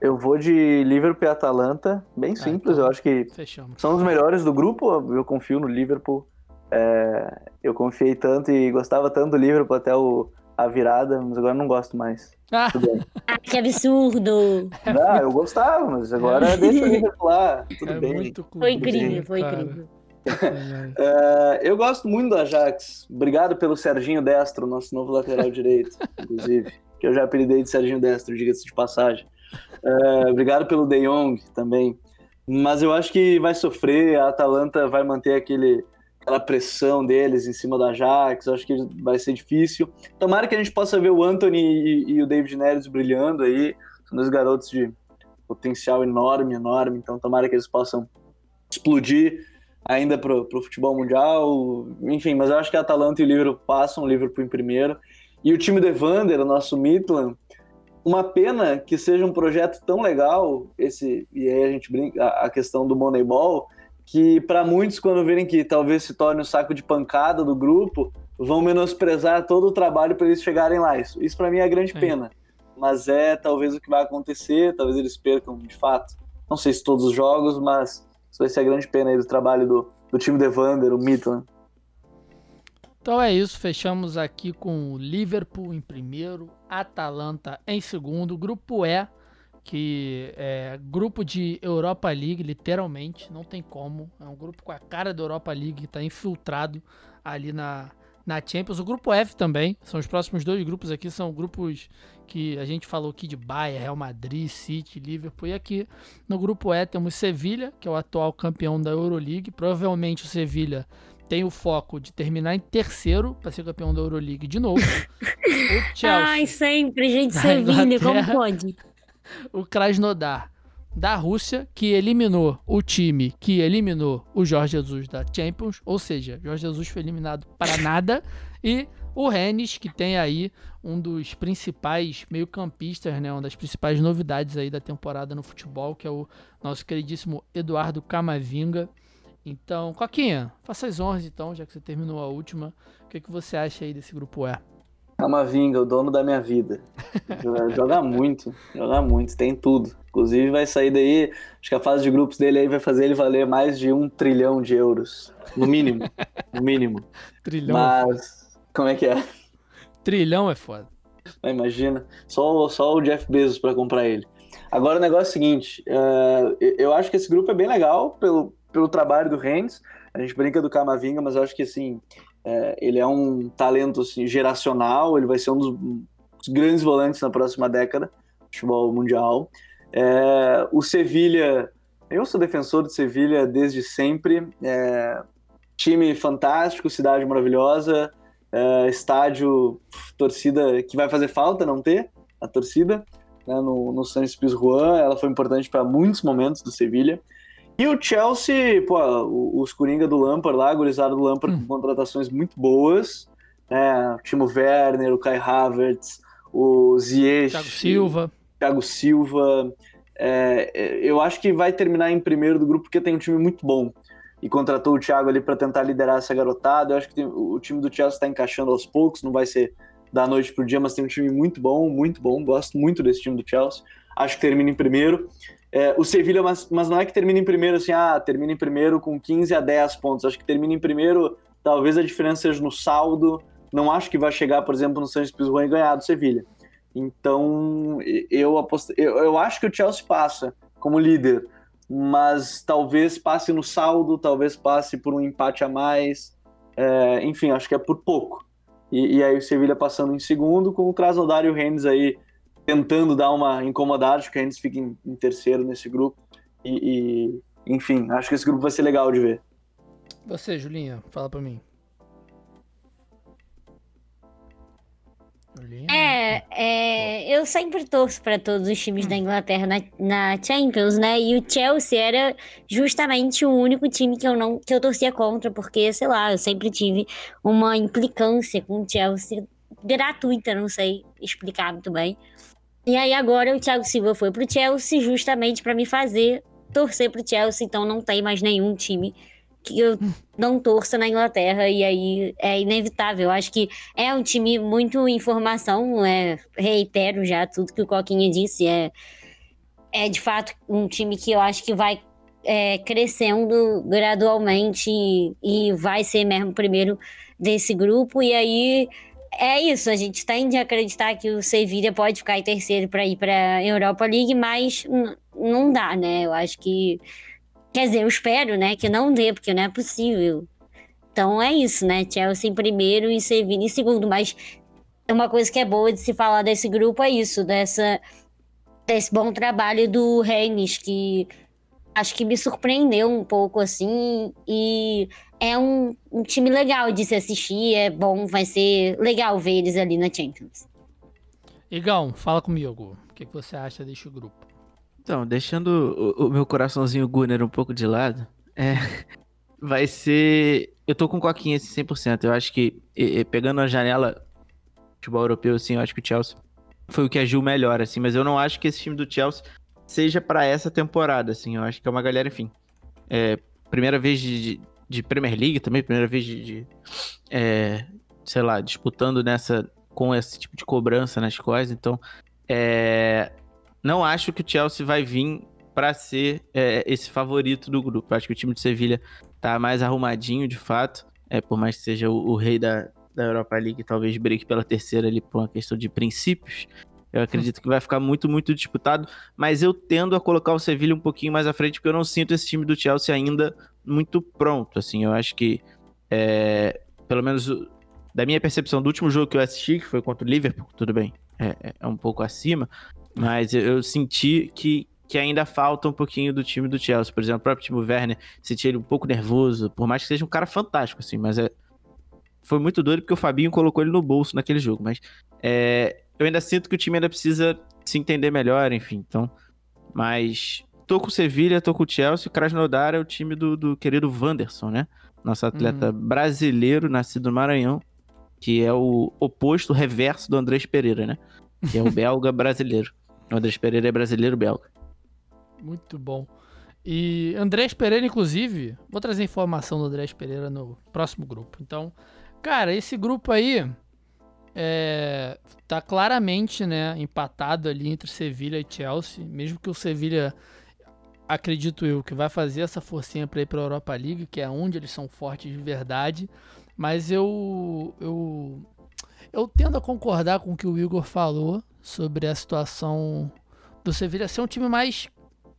Eu vou de Liverpool e Atalanta, bem ah, simples. então, eu acho que fechamos. são os melhores do grupo. Eu confio no Liverpool. É, eu confiei tanto e gostava tanto do Liverpool até o, a virada, mas agora não gosto mais. Ah. ah que absurdo! Não, eu gostava, mas agora deixa o Liverpool lá. Tudo é bem. Foi incrível, foi incrível. É, eu gosto muito do Ajax. Obrigado pelo Serginho Destro, nosso novo lateral direito, inclusive. Que eu já apelidei de Serginho Destro, diga-se de passagem. É, obrigado pelo De Jong também. Mas eu acho que vai sofrer, a Atalanta vai manter aquele, aquela pressão deles em cima da Ajax, eu acho que vai ser difícil. Tomara que a gente possa ver o Anthony e, e o David Neres brilhando aí, são dois garotos de potencial enorme, enorme, então tomara que eles possam explodir ainda pro, pro futebol mundial, enfim, mas eu acho que a Atalanta e o Liverpool passam, o Liverpool em primeiro, e o time do Evander, o nosso Midland, uma pena que seja um projeto tão legal, esse e aí a gente brinca a questão do Moneyball, que para muitos quando verem que talvez se torne o um saco de pancada do grupo, vão menosprezar todo o trabalho para eles chegarem lá. Isso, isso para mim é a grande é. pena. Mas é talvez o que vai acontecer, talvez eles percam de fato. Não sei se todos os jogos, mas isso vai ser a grande pena aí do trabalho do, do time de Evander, o Midland. Então é isso, fechamos aqui com o Liverpool em primeiro, Atalanta em segundo, grupo E, que é grupo de Europa League, literalmente, não tem como. É um grupo com a cara da Europa League está infiltrado ali na, na Champions. O grupo F também, são os próximos dois grupos aqui, são grupos que a gente falou aqui de Bayern, Real Madrid, City, Liverpool. E aqui no grupo E temos Sevilha, que é o atual campeão da Euroleague. Provavelmente o Sevilha tem o foco de terminar em terceiro para ser campeão da Euroleague de novo. o Chelsea. Ai, sempre, gente, Sevilha, como pode? O Krasnodar da Rússia, que eliminou o time que eliminou o Jorge Jesus da Champions, ou seja, Jorge Jesus foi eliminado para nada, e o Rennes, que tem aí um dos principais meio-campistas, né, uma das principais novidades aí da temporada no futebol, que é o nosso queridíssimo Eduardo Camavinga. Então, Coquinha, faça as honras então, já que você terminou a última. O que, que você acha aí desse grupo E? Camavinga, o dono da minha vida. Joga, joga muito, joga muito, tem tudo. Inclusive vai sair daí, acho que a fase de grupos dele aí vai fazer ele valer mais de um trilhão de euros. No mínimo. no mínimo. Trilhão. É Mas, como é que é? Trilhão é foda. Imagina, só, só o Jeff Bezos para comprar ele. Agora o negócio é o seguinte, uh, eu acho que esse grupo é bem legal pelo, pelo trabalho do Rennes. A gente brinca do Camavinga, mas eu acho que assim, é, ele é um talento assim, geracional, ele vai ser um dos, grandes volantes na próxima década futebol mundial. É, o Sevilha, eu sou defensor do Sevilha desde sempre. É, time fantástico, cidade maravilhosa, é, estádio, torcida que vai fazer falta não ter a torcida né, no, no Sanchez Pizjuan, ela foi importante para muitos momentos do Sevilha. E o Chelsea, pô, os Coringa do Lampard lá, a gurizada do Lampard hum. com contratações muito boas, né? O Timo Werner, o Kai Havertz, o Ziyech. Thiago Silva. Thiago Silva. É, é, eu acho que vai terminar em primeiro do grupo porque tem um time muito bom. E contratou o Thiago ali para tentar liderar essa garotada. Eu acho que tem, o time do Chelsea está encaixando aos poucos, não vai ser da noite pro dia, mas tem um time muito bom, muito bom. Gosto muito desse time do Chelsea. Acho que termina em primeiro. É, o Sevilha, mas, mas não é que termina em primeiro assim, ah, termina em primeiro com 15 a 10 pontos. Acho que termina em primeiro, talvez a diferença seja no saldo. Não acho que vai chegar, por exemplo, no Santos Pizjuan e ganhar do Sevilha. Então, eu, aposto, eu, eu acho que o Chelsea passa como líder, mas talvez passe no saldo, talvez passe por um empate a mais. É, enfim, acho que é por pouco. E, e aí o Sevilha passando em segundo, com o Krasnodar e o Rennes aí tentando dar uma incomodada, acho que o Rennes fica em, em terceiro nesse grupo. E, e, enfim, acho que esse grupo vai ser legal de ver. Você, Julinha, fala para mim. É, é, eu sempre torço para todos os times da Inglaterra na, na, Champions, né? E o Chelsea era justamente o único time que eu não que eu torcia contra, porque sei lá, eu sempre tive uma implicância com o Chelsea gratuita, não sei explicar muito bem. E aí agora o Thiago Silva foi pro Chelsea justamente para me fazer torcer pro Chelsea, então não tem mais nenhum time que eu não torça na Inglaterra e aí é inevitável. Eu acho que é um time muito informação, é, reitero já tudo que o Coquinha disse, é, é de fato um time que eu acho que vai é, crescendo gradualmente e, e vai ser mesmo primeiro desse grupo e aí é isso, a gente tende a acreditar que o Sevilla pode ficar em terceiro para ir para Europa League, mas não dá, né? Eu acho que Quer dizer, eu espero, né, que não dê, porque não é possível. Então é isso, né? Chelsea em primeiro e Sevilla em segundo. Mas uma coisa que é boa de se falar desse grupo é isso, dessa, desse bom trabalho do Reines, que acho que me surpreendeu um pouco assim. E é um, um time legal de se assistir, é bom, vai ser legal ver eles ali na Champions. Igão, fala comigo. O que, que você acha deste grupo? Então, deixando o, o meu coraçãozinho Gunner um pouco de lado, é, vai ser. Eu tô com Coquinha esse 100%. Eu acho que, e, e, pegando a janela futebol europeu, assim, eu acho que o Chelsea foi o que agiu melhor, assim. Mas eu não acho que esse time do Chelsea seja para essa temporada, assim. Eu acho que é uma galera, enfim. É, primeira vez de, de, Premier League também, primeira vez de. de é, sei lá, disputando nessa. com esse tipo de cobrança nas coisas. Então, é, não acho que o Chelsea vai vir para ser é, esse favorito do grupo. Acho que o time de Sevilha tá mais arrumadinho, de fato. É, por mais que seja o, o rei da, da Europa League, talvez brigue pela terceira ali por uma questão de princípios. Eu acredito que vai ficar muito, muito disputado, mas eu tendo a colocar o Sevilha um pouquinho mais à frente, porque eu não sinto esse time do Chelsea ainda muito pronto, assim, eu acho que, é, pelo menos da minha percepção do último jogo que eu assisti, que foi contra o Liverpool, tudo bem, é, é um pouco acima, mas eu, eu senti que, que ainda falta um pouquinho do time do Chelsea. Por exemplo, o próprio Timo Werner, senti ele um pouco nervoso, por mais que seja um cara fantástico, assim, mas é, foi muito doido porque o Fabinho colocou ele no bolso naquele jogo. Mas é, eu ainda sinto que o time ainda precisa se entender melhor, enfim. Então, mas tô com o Sevilha, tô com o Chelsea. O Krasnodar é o time do, do querido Wanderson, né? Nosso atleta uhum. brasileiro, nascido no Maranhão, que é o oposto, o reverso do Andrés Pereira, né? Que é o belga brasileiro. O Andrés Pereira é brasileiro belga. Muito bom. E Andrés Pereira, inclusive, vou trazer informação do Andrés Pereira no próximo grupo. Então, cara, esse grupo aí é, tá claramente, né, empatado ali entre Sevilha e Chelsea. Mesmo que o Sevilha, acredito eu, que vai fazer essa forcinha para ir para a Europa League, que é onde eles são fortes de verdade. Mas eu, eu, eu tendo a concordar com o que o Igor falou sobre a situação do Sevilla ser um time mais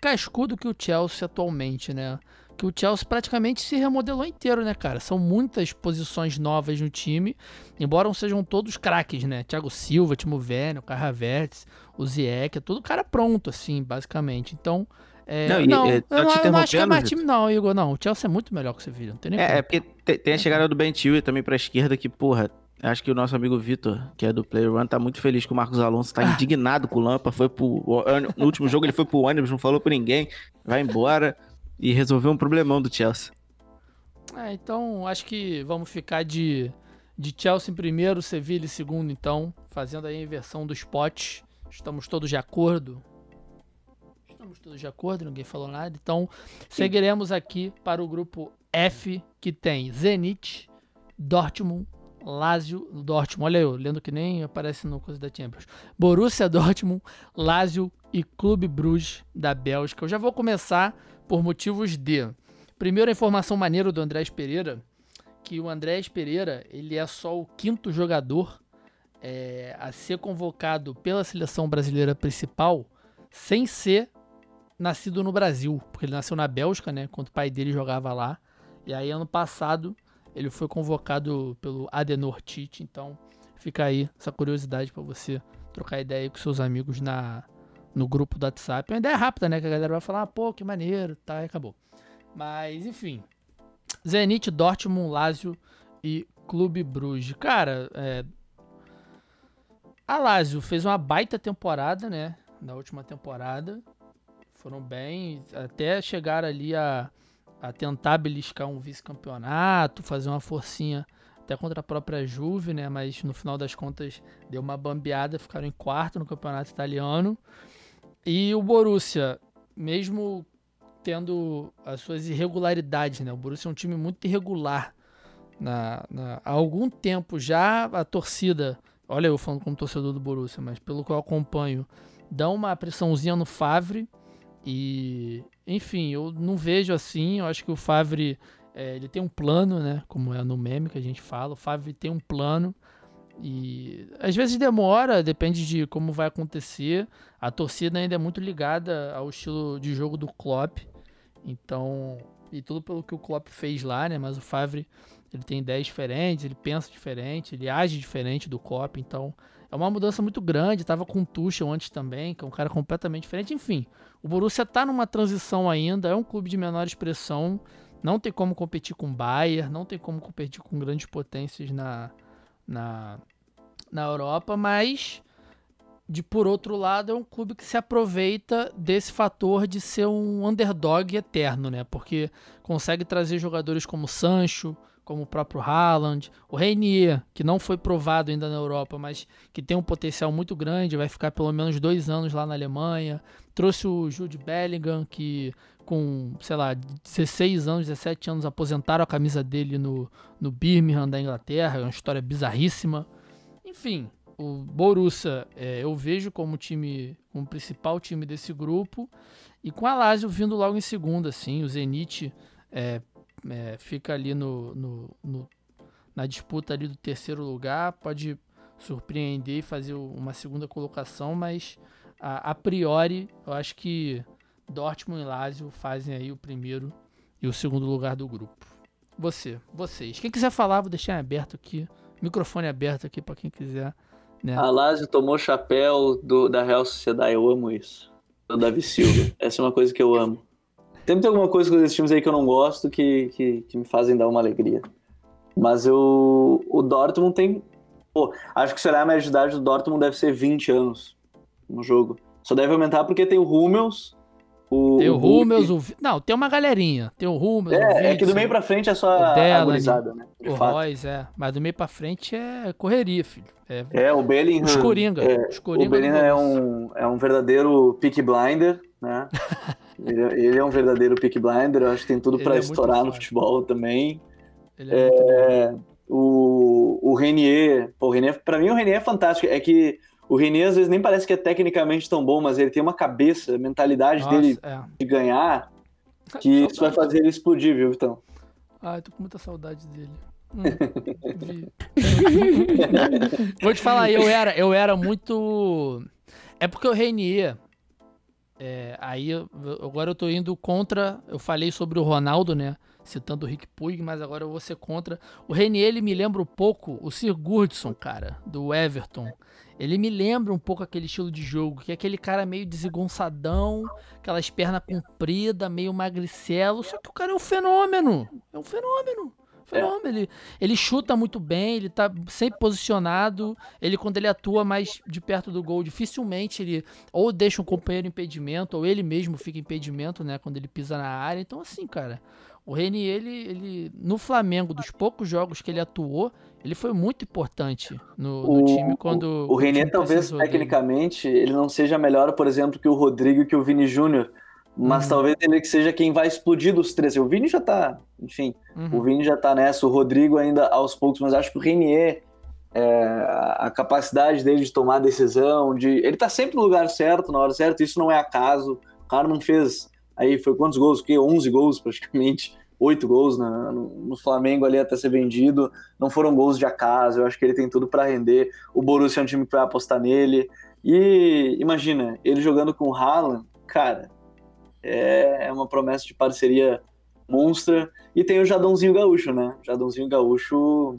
cascudo que o Chelsea atualmente, né? Que o Chelsea praticamente se remodelou inteiro, né, cara? São muitas posições novas no time, embora não sejam todos craques, né? Thiago Silva, Timo Werner, o Carraverts, o Ziyech, é tudo cara pronto, assim, basicamente. Então, é, não, não, e, eu, não, eu não acho que é mais time, não, Igor. Não, o Chelsea é muito melhor que o Sevilla. Não tem nem é, é, porque tem a chegada do Ben Chilwell também pra esquerda que, porra, Acho que o nosso amigo Vitor, que é do Player One, tá muito feliz que o Marcos Alonso tá indignado com o Lampa. Foi pro. No último jogo ele foi pro ônibus, não falou pra ninguém. Vai embora e resolveu um problemão do Chelsea. É, então acho que vamos ficar de, de Chelsea em primeiro, Sevilla em segundo, então, fazendo aí a inversão dos potes. Estamos todos de acordo. Estamos todos de acordo, ninguém falou nada. Então, seguiremos aqui para o grupo F, que tem Zenit, Dortmund, Lazio, Dortmund. Olha eu, lendo que nem aparece no coisa da Champions. Borussia Dortmund, Lazio e Clube Bruges da Bélgica. Eu já vou começar por motivos de. Primeiro, a informação maneira do Andrés Pereira, que o Andrés Pereira, ele é só o quinto jogador é, a ser convocado pela seleção brasileira principal sem ser nascido no Brasil, porque ele nasceu na Bélgica, né? Quando o pai dele jogava lá. E aí, ano passado, ele foi convocado pelo Adenor Tite. Então, fica aí essa curiosidade para você trocar ideia com seus amigos na, no grupo do WhatsApp. É uma ideia rápida, né? Que a galera vai falar, ah, pô, que maneiro, tá, e acabou. Mas, enfim. Zenit, Dortmund, Lazio e Clube Bruges. Cara, é... a Lazio fez uma baita temporada, né? Na última temporada. Foram bem, até chegar ali a, a tentar beliscar um vice-campeonato, fazer uma forcinha até contra a própria Juve, né? Mas no final das contas deu uma bambeada, ficaram em quarto no campeonato italiano. E o Borussia, mesmo tendo as suas irregularidades, né? O Borussia é um time muito irregular. Na, na, há algum tempo já a torcida, olha eu falando como torcedor do Borussia, mas pelo que eu acompanho, dá uma pressãozinha no Favre e, enfim, eu não vejo assim. Eu acho que o Favre é, ele tem um plano, né? Como é no meme que a gente fala. O Favre tem um plano. E às vezes demora, depende de como vai acontecer. A torcida ainda é muito ligada ao estilo de jogo do Klopp. Então, e tudo pelo que o Klopp fez lá, né? Mas o Favre, ele tem ideias diferentes, ele pensa diferente, ele age diferente do Klopp. Então, é uma mudança muito grande. Tava com o Tuchel antes também, que é um cara completamente diferente. Enfim, o Borussia tá numa transição ainda, é um clube de menor expressão, não tem como competir com o Bayern, não tem como competir com grandes potências na, na, na Europa, mas de por outro lado é um clube que se aproveita desse fator de ser um underdog eterno, né? Porque consegue trazer jogadores como Sancho, como o próprio Haaland, o Reinier, que não foi provado ainda na Europa, mas que tem um potencial muito grande, vai ficar pelo menos dois anos lá na Alemanha. Trouxe o Jude Bellingham, que com, sei lá, 16 anos, 17 anos, aposentaram a camisa dele no, no Birmingham da Inglaterra, é uma história bizarríssima. Enfim, o Borussia é, eu vejo como time, como principal time desse grupo, e com a Lazio vindo logo em segunda, assim, o Zenit é, é, fica ali no, no, no, na disputa ali do terceiro lugar, pode surpreender e fazer uma segunda colocação, mas a, a priori eu acho que Dortmund e Lazio fazem aí o primeiro e o segundo lugar do grupo. Você, vocês. Quem quiser falar, vou deixar aberto aqui, microfone aberto aqui para quem quiser. Né? A Lazio tomou chapéu do, da Real Sociedade, eu amo isso. Do Davi Silva. Essa é uma coisa que eu amo. Sempre tem alguma coisa com esses times aí que eu não gosto que, que, que me fazem dar uma alegria. Mas eu, o Dortmund tem. Pô, acho que será a média de idade do Dortmund deve ser 20 anos no jogo. Só deve aumentar porque tem o Hummels. O, tem o, o Hummels, o... Não, tem uma galerinha. Tem o Hummels, é, o É que do meio pra frente é só a agorizada, né? o fato. Royce, é. Mas do meio pra frente é correria, filho. É, é o Bellingham. Os Coringa. É, os Coringa o Bellingham é um, é um verdadeiro pick blinder, né? Ele, ele, é um verdadeiro pick blinder, eu acho que tem tudo para é estourar no futebol também. Ele é, é o, o Renier, pô, o Renier, pra mim o Renier é fantástico. É que o Renier às vezes nem parece que é tecnicamente tão bom, mas ele tem uma cabeça, a mentalidade Nossa, dele é. de ganhar, que isso vai fazer ele explodir, viu, Vitão? Ah, eu tô com muita saudade dele. Hum, Vou te falar, eu era, eu era muito. É porque o Renier, é, aí agora eu tô indo contra. Eu falei sobre o Ronaldo, né? Citando o Rick Puig, mas agora eu vou ser contra. O Renier ele me lembra um pouco o Sir Gurdson, cara, do Everton. Ele me lembra um pouco aquele estilo de jogo, que é aquele cara meio desengonçadão, aquelas pernas compridas, meio magricelo. Só que o cara é um fenômeno. É um fenômeno. Fenômeno. É. Ele, ele chuta muito bem, ele tá sempre posicionado. Ele, quando ele atua mais de perto do gol, dificilmente ele ou deixa um companheiro impedimento, ou ele mesmo fica impedimento, né? Quando ele pisa na área. Então, assim, cara, o Reni, ele, ele, no Flamengo, dos poucos jogos que ele atuou, ele foi muito importante no, no o, time quando. O, o Renier, talvez, tecnicamente, ele não seja melhor, por exemplo, que o Rodrigo e que o Vini Júnior. Mas uhum. talvez ele que seja quem vai explodir dos três. O Vini já tá, enfim, uhum. o Vini já tá nessa, o Rodrigo ainda aos poucos, mas acho que o Renier, é, a capacidade dele de tomar decisão, de ele tá sempre no lugar certo, na hora certa, isso não é acaso. O cara não fez, aí foi quantos gols? O quê? 11 gols praticamente oito gols no, no, Flamengo ali até ser vendido. Não foram gols de acaso. Eu acho que ele tem tudo para render. O Borussia é um time que vai apostar nele. E imagina, ele jogando com o Haaland, cara, é uma promessa de parceria monstra. E tem o Jadãozinho Gaúcho, né? Jadãozinho Gaúcho.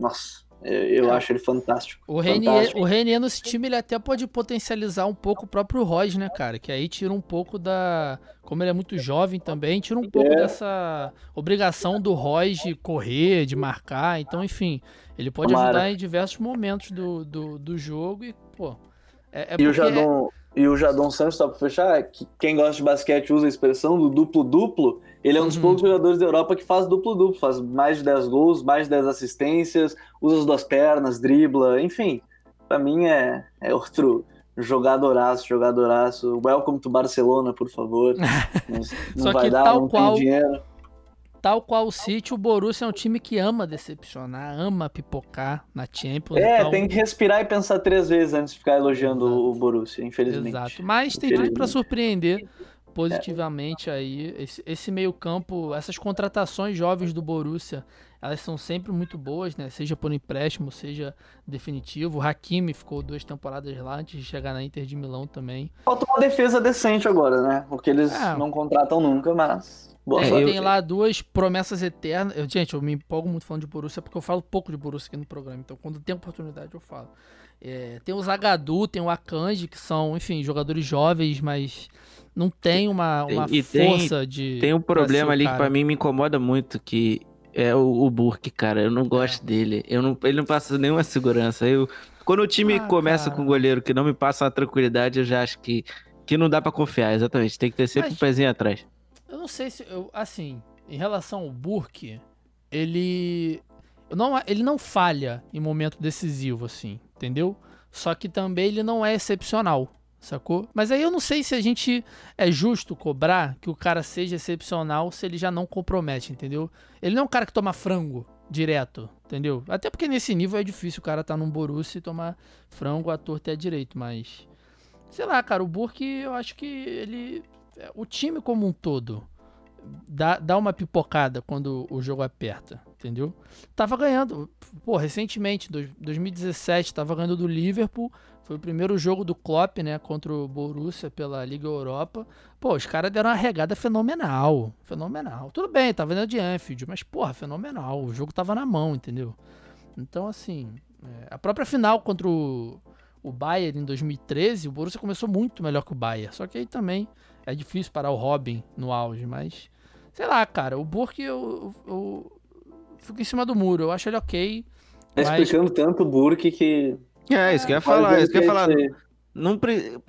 Nossa, eu é. acho ele fantástico. O Renier, o Renier nesse time ele até pode potencializar um pouco o próprio Roy, né, cara? Que aí tira um pouco da. Como ele é muito jovem também, tira um pouco é. dessa obrigação do Roy de correr, de marcar. Então, enfim, ele pode Tomara. ajudar em diversos momentos do, do, do jogo e, pô. É, é e o Jadon. E o Jadon Santos, só pra fechar, que quem gosta de basquete usa a expressão do duplo-duplo. Ele é um dos uhum. poucos jogadores da Europa que faz duplo-duplo, faz mais de 10 gols, mais de 10 assistências, usa as duas pernas, dribla, enfim. Para mim é, é outro jogadoraço, jogadoraço. Welcome to Barcelona, por favor. Não, não vai dar, não qual, tem dinheiro tal qual o City, o Borussia é um time que ama decepcionar, ama pipocar na Champions. É, então... tem que respirar e pensar três vezes antes de ficar elogiando Exato. o Borussia, infelizmente. Exato, mas tem tudo para surpreender positivamente é. aí. Esse, esse meio campo, essas contratações jovens do Borussia, elas são sempre muito boas, né? Seja por empréstimo, seja definitivo. O Hakimi ficou duas temporadas lá antes de chegar na Inter de Milão também. Falta uma defesa decente agora, né? Porque eles é. não contratam nunca, mas Boa é, tem lá duas promessas eternas. Eu, gente, eu me empolgo muito falando de Borussia porque eu falo pouco de Borussia aqui no programa. Então, quando tem oportunidade, eu falo. É, tem o Zagadu, tem o Akanji, que são, enfim, jogadores jovens, mas não tem uma, uma e força tem, de. Tem um problema ali cara. que pra mim me incomoda muito, que é o, o Burke, cara. Eu não gosto é. dele. Eu não, ele não passa nenhuma segurança. Eu, quando o time ah, começa cara. com um goleiro que não me passa uma tranquilidade, eu já acho que, que não dá para confiar, exatamente. Tem que ter sempre mas... um pezinho atrás. Eu não sei se. Eu, assim, em relação ao Burke, ele. Não, ele não falha em momento decisivo, assim, entendeu? Só que também ele não é excepcional, sacou? Mas aí eu não sei se a gente é justo cobrar que o cara seja excepcional se ele já não compromete, entendeu? Ele não é um cara que toma frango direto, entendeu? Até porque nesse nível é difícil o cara tá num Borussia e tomar frango à torta e à direito, mas... Sei lá, cara, o Burke eu acho que ele o time como um todo dá, dá uma pipocada quando o jogo aperta, entendeu? Tava ganhando, pô, recentemente, 2017, tava ganhando do Liverpool, foi o primeiro jogo do Klopp, né, contra o Borussia pela Liga Europa. Pô, os caras deram uma regada fenomenal, fenomenal. Tudo bem, tava dentro de Anfield, mas porra, fenomenal, o jogo tava na mão, entendeu? Então, assim, é, a própria final contra o, o Bayern em 2013, o Borussia começou muito melhor que o Bayern, só que aí também é difícil parar o Robin no auge, mas. Sei lá, cara. O Burke eu, eu, eu fico em cima do muro. Eu acho ele ok. Tá mas... explicando tanto o Burke que. É, isso que eu ia falar, isso que eu ia falar. Não,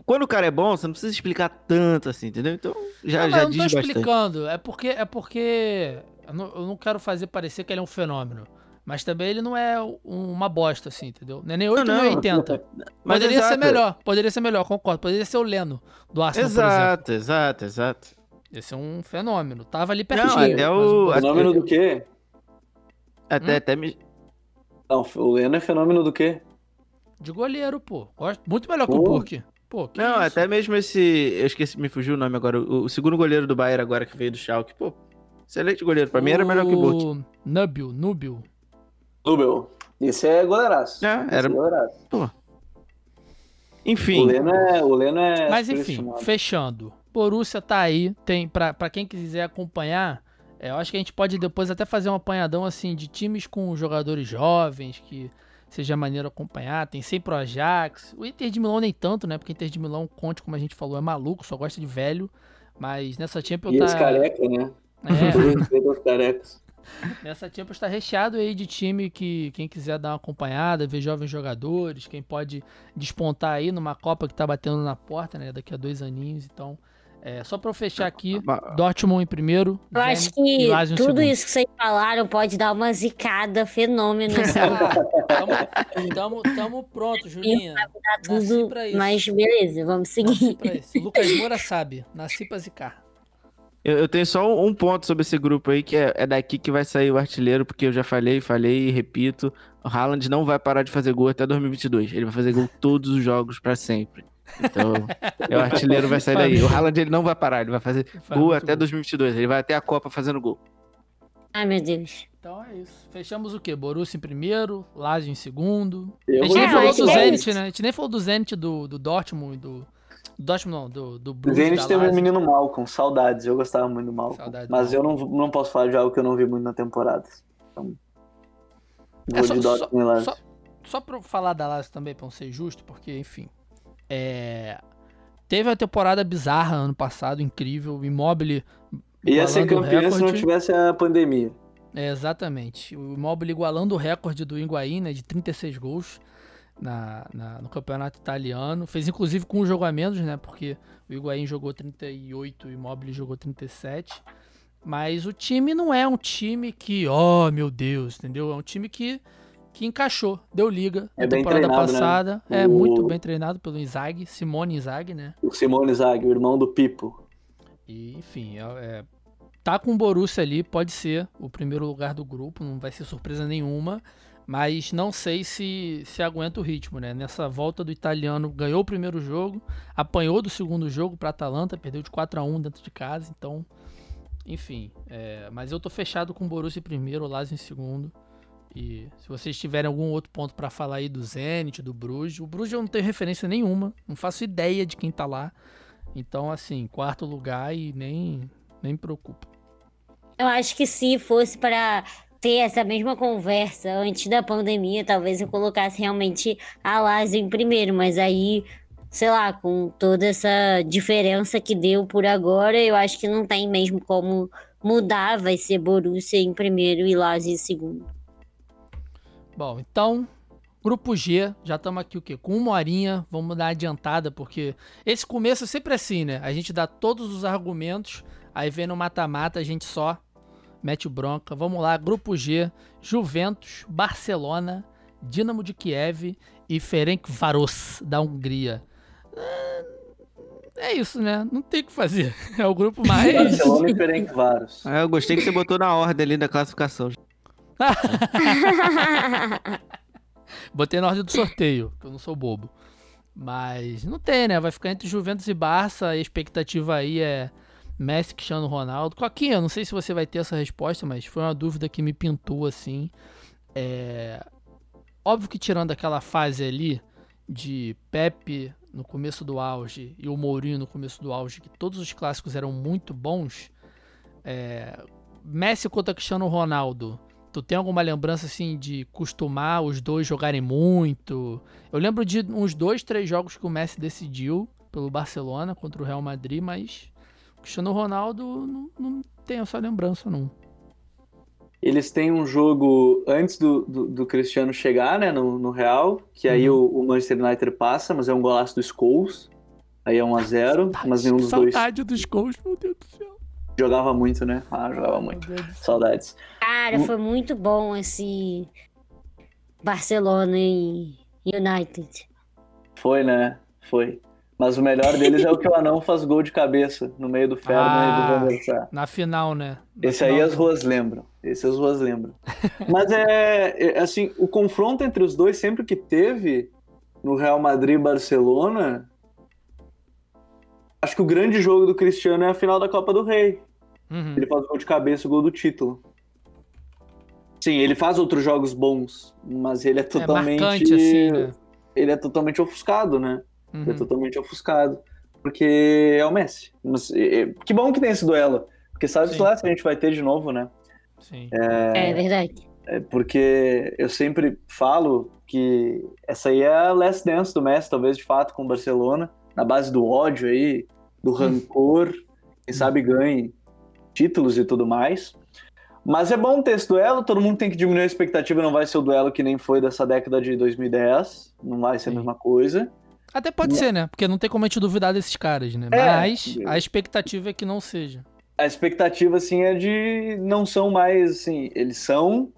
quando o cara é bom, você não precisa explicar tanto assim, entendeu? Então já, não, já eu não tô explicando, é porque é porque eu não, eu não, quero fazer parecer que ele é um fenômeno. Mas também ele não é uma bosta, assim, entendeu? Não é nem 8 nem 80. Mas poderia exato. ser melhor, poderia ser melhor, concordo. Poderia ser o Leno do Arsenal, Exato, exato, exato. Esse é um fenômeno. Tava ali pertinho. Não, até o... o... Fenômeno do quê? Até, hum? até me... Não, o Leno é fenômeno do quê? De goleiro, pô. Muito melhor pô. que o Burke. Pô, não, isso? até mesmo esse. Eu esqueci, me fugiu o nome agora. O, o, segundo goleiro do Bayern agora que veio do Schalke. Pô, excelente goleiro. Pra o... mim era melhor que o Burke. Nubil, Nubil. Nubel. Esse é goleiraço. É, era. É goleiraço. Pô. Enfim. O Leno é. O Leno é Mas enfim, fechando. Borussia tá aí. Tem, pra, pra quem quiser acompanhar, é, eu acho que a gente pode depois até fazer um apanhadão assim de times com jogadores jovens que seja maneiro acompanhar. Tem sempre o Ajax. O Inter de Milão nem tanto, né? Porque o Inter de Milão, Conte, como a gente falou, é maluco, só gosta de velho. Mas nessa Champions e tá. careca, né? É. carecas. Nessa Champions está recheado aí de time que quem quiser dar uma acompanhada, ver jovens jogadores, quem pode despontar aí numa Copa que está batendo na porta, né? Daqui a dois aninhos, então. É, só para eu fechar aqui, Dortmund em primeiro. Eu acho que tudo segundo. isso que vocês falaram pode dar uma zicada fenômeno. tamo, tamo, tamo pronto, Julinha. Tudo, mas beleza, vamos seguir. Lucas Moura sabe, nasci pra zicar. Eu, eu, tenho só um ponto sobre esse grupo aí, que é, é, daqui que vai sair o artilheiro, porque eu já falei, falei e repito, o Haaland não vai parar de fazer gol até 2022. Ele vai fazer gol todos os jogos para sempre. Então, o artilheiro vai sair daí. O Haaland ele não vai parar, ele vai fazer gol até 2022. Ele vai até a Copa fazendo gol. Ai, meu Deus. Então é isso. Fechamos o quê? Borussia em primeiro, Lazio em segundo. Eu a gente nem É, falou do é Zenit, né? A gente nem falou do Zenit do, do Dortmund e do. Do Dortmund não, do, do Bruges. Zenit um Lazio. menino Malcolm, saudades. Eu gostava muito do Malcolm. Saudades do mas eu não, não posso falar de algo que eu não vi muito na temporada. Então, É, vou só, de só, Dortmund e Lazio. só, só pra eu falar da Lazio também, pra não ser justo, porque, enfim. É, teve uma temporada bizarra ano passado, incrível. O Immobile. Ia ser o campeão se não recorde. tivesse a pandemia. É, exatamente. O Immobile igualando o recorde do Higuaín, né, de 36 gols na, na- no campeonato italiano. Fez inclusive com um jogo a menos, né? Porque o Higuaín jogou 38 e o Immobile jogou 37. Mas o time não é um time que, oh meu Deus, entendeu? É um time que, que encaixou, deu liga É na temporada treinado, né? passada. É O- muito bem treinado pelo Inzaghi, Simone Inzaghi, né? O Simone Zag, o irmão do Pipo. E, enfim, é, é- tá com o Borussia ali, pode ser o primeiro lugar do grupo, não vai ser surpresa nenhuma, mas não sei se, se aguenta o ritmo, né? Nessa volta do italiano, ganhou o primeiro jogo, apanhou do segundo jogo para Atalanta, perdeu de 4 a 1 dentro de casa, então, enfim, é, mas eu tô fechado com o Borussia em primeiro, o Lazio em segundo. E se vocês tiverem algum outro ponto para falar aí do Zenit, do Bruges, o Bruges eu não tenho referência nenhuma, não faço ideia de quem tá lá. Então, assim, quarto lugar e nem, nem me preocupa. Eu acho que se fosse para ter essa mesma conversa antes da pandemia, talvez eu colocasse realmente a Lazio em primeiro, mas aí, sei lá, com toda essa diferença que deu por agora, eu acho que não tem mesmo como mudar, vai ser Borussia em primeiro e Lazio em segundo. Bom, então, grupo G, já estamos aqui o quê? Com uma horinha, vamos dar adiantada, porque esse começo é sempre assim, né? A gente dá todos os argumentos, aí vem no mata-mata, a gente só mete o bronca. Vamos lá, grupo G, Juventus, Barcelona, Dinamo de Kiev e Ferencváros da Hungria. É- É isso, né? Não tem o que fazer. É o grupo mais. Barcelona e Ferencváros. Ah, eu gostei que você botou na ordem ali da classificação. Botei na ordem do sorteio, que eu não sou bobo. Mas não tem, né? Vai ficar entre Juventus e Barça. A expectativa aí é Messi, Cristiano Ronaldo. Coquinha, não sei se você vai ter essa resposta, mas foi uma dúvida que me pintou assim. É... Óbvio que tirando aquela fase ali de Pepe no começo do auge e o Mourinho no começo do auge, que todos os clássicos eram muito bons. É... Messi contra Cristiano Ronaldo. Tu tem alguma lembrança assim de costumar os dois jogarem muito? Eu lembro de uns dois, três jogos que o Messi decidiu pelo Barcelona contra o Real Madrid, mas Cristiano Ronaldo não, não tem essa lembrança, não. Eles têm um jogo antes do, do, do Cristiano chegar, né, no, no Real, que aí Uhum. o, o Manchester United passa, mas é um golaço do Scholes. Aí é 1x0, mas nenhum dos dois Saudade dos gols, meu Deus do céu. jogava muito, né? Ah, jogava muito. Do. Saudades. Cara, foi muito bom esse Barcelona e United. Foi, né? Foi. Mas o melhor deles é o que o anão faz gol de cabeça no meio do Ferro Ah. e do Van der Sar. Na final, né? Na Esse aí final- as ruas lembram. Esse as ruas lembram. Mas é, é, assim, o confronto entre os dois sempre que teve no Real Madrid e Barcelona, acho que o grande jogo do Cristiano é a final da Copa do Rei. Uhum. Ele faz gol de cabeça, o gol do título. Sim, ele faz outros jogos bons, mas ele é É totalmente marcante, assim, né? ele é totalmente ofuscado, né? É Uhum. totalmente ofuscado. Porque é o Messi. Mas, é, é, que bom que tem esse duelo. Porque sabe lá se a gente vai ter de novo, né? Sim. É, verdade. É porque eu sempre falo que essa aí é a last dance do Messi, talvez de fato com o Barcelona, na base do ódio aí, do rancor, quem sabe ganhe títulos e tudo mais. Mas é bom ter esse duelo, todo mundo tem que diminuir a expectativa, não vai ser o duelo que nem foi dessa década de 2010, não vai ser a Sim. mesma coisa. Até pode ser, né? Porque não tem como a gente duvidar desses caras, né? É. Mas a expectativa é que não seja. A expectativa, assim, é de não são mais, assim, eles são,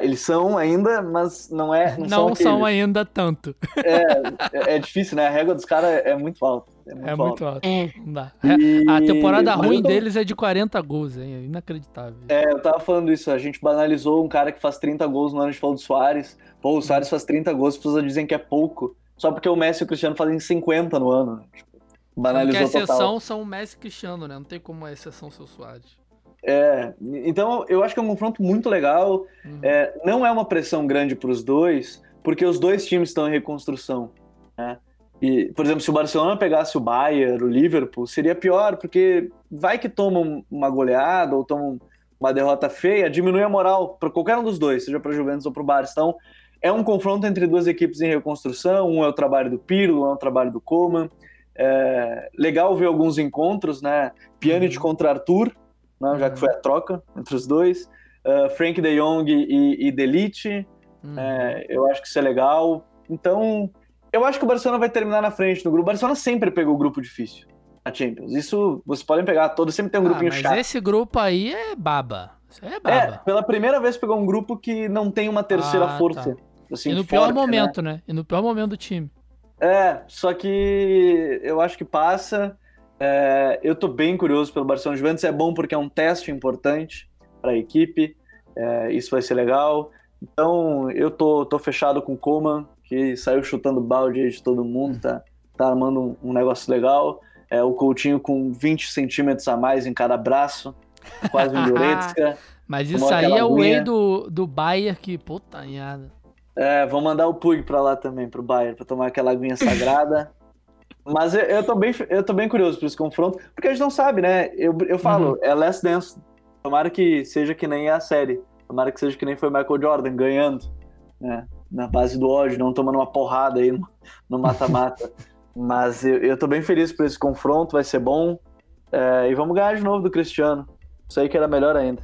eles são ainda, mas não é, não, Não, são, são ainda tanto. É, é difícil, né? A régua dos caras é muito alta. É muito, É alta. muito alto. É. Não dá. E- A temporada mas ruim tô- deles é de 40 gols, hein? É inacreditável. É, eu tava falando isso, a gente banalizou um cara que faz 30 gols no ano de falou do Soares. Pô, o Soares faz 30 gols, as pessoas dizem que é pouco. Só porque o Messi e o Cristiano fazem 50 no ano. Né? Tipo, banalizou porque a exceção total. são o Messi e o Cristiano, né? Não tem como a exceção ser o Suárez. É, então eu acho que é um confronto muito legal. Uhum. É, não é uma pressão grande para os dois, porque os dois times estão em reconstrução. Né? E, por exemplo, se o Barcelona pegasse o Bayern, o Liverpool, seria pior, porque vai que tomam uma goleada ou tomam uma derrota feia, diminui a moral para qualquer um dos dois, seja para Juventus ou para o Barça. Então, é um confronto entre duas equipes em reconstrução. Um é o trabalho do Pirlo, um é o trabalho do Coman. É legal ver alguns encontros, né? Pjanic uhum. contra Arthur, né? já que foi a troca entre os dois. Uh, Frank de Jong e, e Delite. Uhum. É, eu acho que isso é legal. Então, eu acho que o Barcelona vai terminar na frente no grupo. O Barcelona sempre pegou o grupo difícil na Champions. Isso vocês podem pegar todos, sempre tem um ah, grupinho mas chato. Esse grupo aí é baba. Isso é baba. É, pela primeira vez pegou um grupo que não tem uma terceira ah, força. Tá. Assim, e no pior né? momento, né? né? E no pior momento do time. É, só que eu acho que passa. É, eu tô bem curioso pelo Barcelona Juventus. É bom porque é um teste importante para a equipe. É, isso vai ser legal. Então, eu tô, tô fechado com o Coman que saiu chutando balde de todo mundo, tá, tá armando um, um negócio legal. É, o Coutinho com 20 centímetros a mais em cada braço, quase um Goretzka. Mas isso aí é o whey do, do Bayern que, puta nada. É, vou mandar o Pug pra lá também, pro Bayern, pra tomar aquela aguinha sagrada. Mas eu, eu, tô bem, eu tô bem curioso por esse confronto, porque a gente não sabe, né? Eu, eu falo, uhum. é Last Dance. Tomara que seja que nem a série. Tomara que seja que nem foi Michael Jordan ganhando, né? na base do ódio, não tomando uma porrada aí no mata-mata. Mas eu, eu tô bem feliz por esse confronto, vai ser bom. É, e vamos ganhar de novo do Cristiano. Isso aí que era melhor ainda.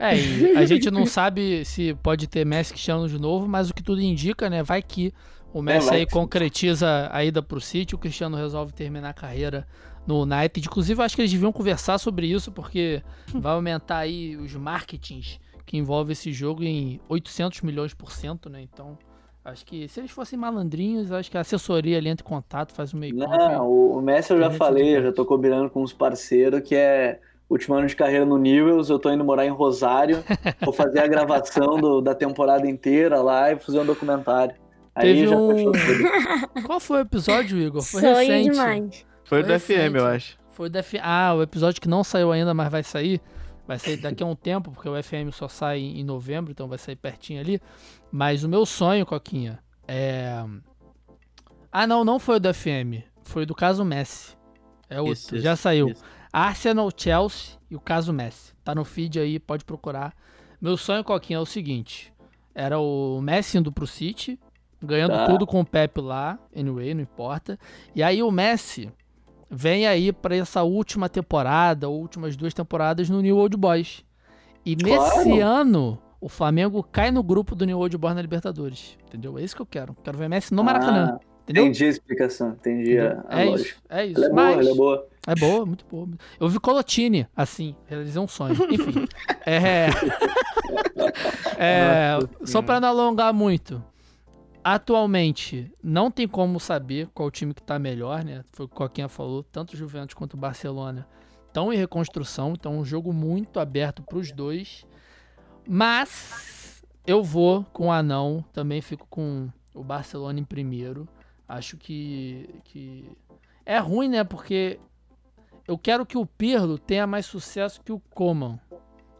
É, e a gente não sabe se pode ter Messi Cristiano de novo, mas o que tudo indica, né? Vai que o Messi é, aí concretiza a ida pro City, o Cristiano resolve terminar a carreira no United. Inclusive, acho que eles deviam conversar sobre isso, porque vai aumentar aí os marketings que envolve esse jogo em 800 milhões por cento, né? Então, acho que se eles fossem malandrinhos, acho que a assessoria ali entra em contato, faz um meio Não, o Messi eu já falei, eu já tô combinando com os parceiros que é último ano de carreira no Newells, eu tô indo morar em Rosário, vou fazer a gravação do, da temporada inteira lá e fazer um documentário. Aí Teve já um... Qual foi o episódio, Igor? Foi Sonho recente. demais. Foi, foi do FM, eu acho. Foi do FM. Ah, o episódio que não saiu ainda, mas vai sair. Vai sair daqui a um tempo, porque o FM só sai em novembro, então vai sair pertinho ali. Mas o meu sonho, Coquinha, é. Ah, não, não foi o do FM. Foi do caso Messi. É outro, isso, já isso, saiu. Isso. Arsenal, Chelsea e o caso Messi. Tá no feed aí, pode procurar. Meu sonho, Coquinha, é o seguinte: era o Messi indo pro City, ganhando tá. tudo com o Pepe lá, anyway, não importa. E aí o Messi vem aí para essa última temporada, últimas duas temporadas no New Old Boys. E claro. nesse ano, o Flamengo cai no grupo do New Old Boys na Libertadores. Entendeu? É isso que eu quero. Quero ver Messi no Maracanã. Ah, entendeu? Entendi a explicação, entendi a, a é lógica. Isso, é isso. Ela é Mas, boa, ela é boa. É boa, muito boa. Eu vi Colotini, assim, realizei um sonho. Enfim. é, é, só para não alongar muito. Atualmente, não tem como saber qual time que tá melhor, né? Foi o que o Coquinha falou, tanto o Juventus quanto o Barcelona estão em reconstrução, então um jogo muito aberto para os dois. Mas eu vou com o Anão, também fico com o Barcelona em primeiro. Acho que, que é ruim, né? Porque eu quero que o Pirlo tenha mais sucesso que o Coman.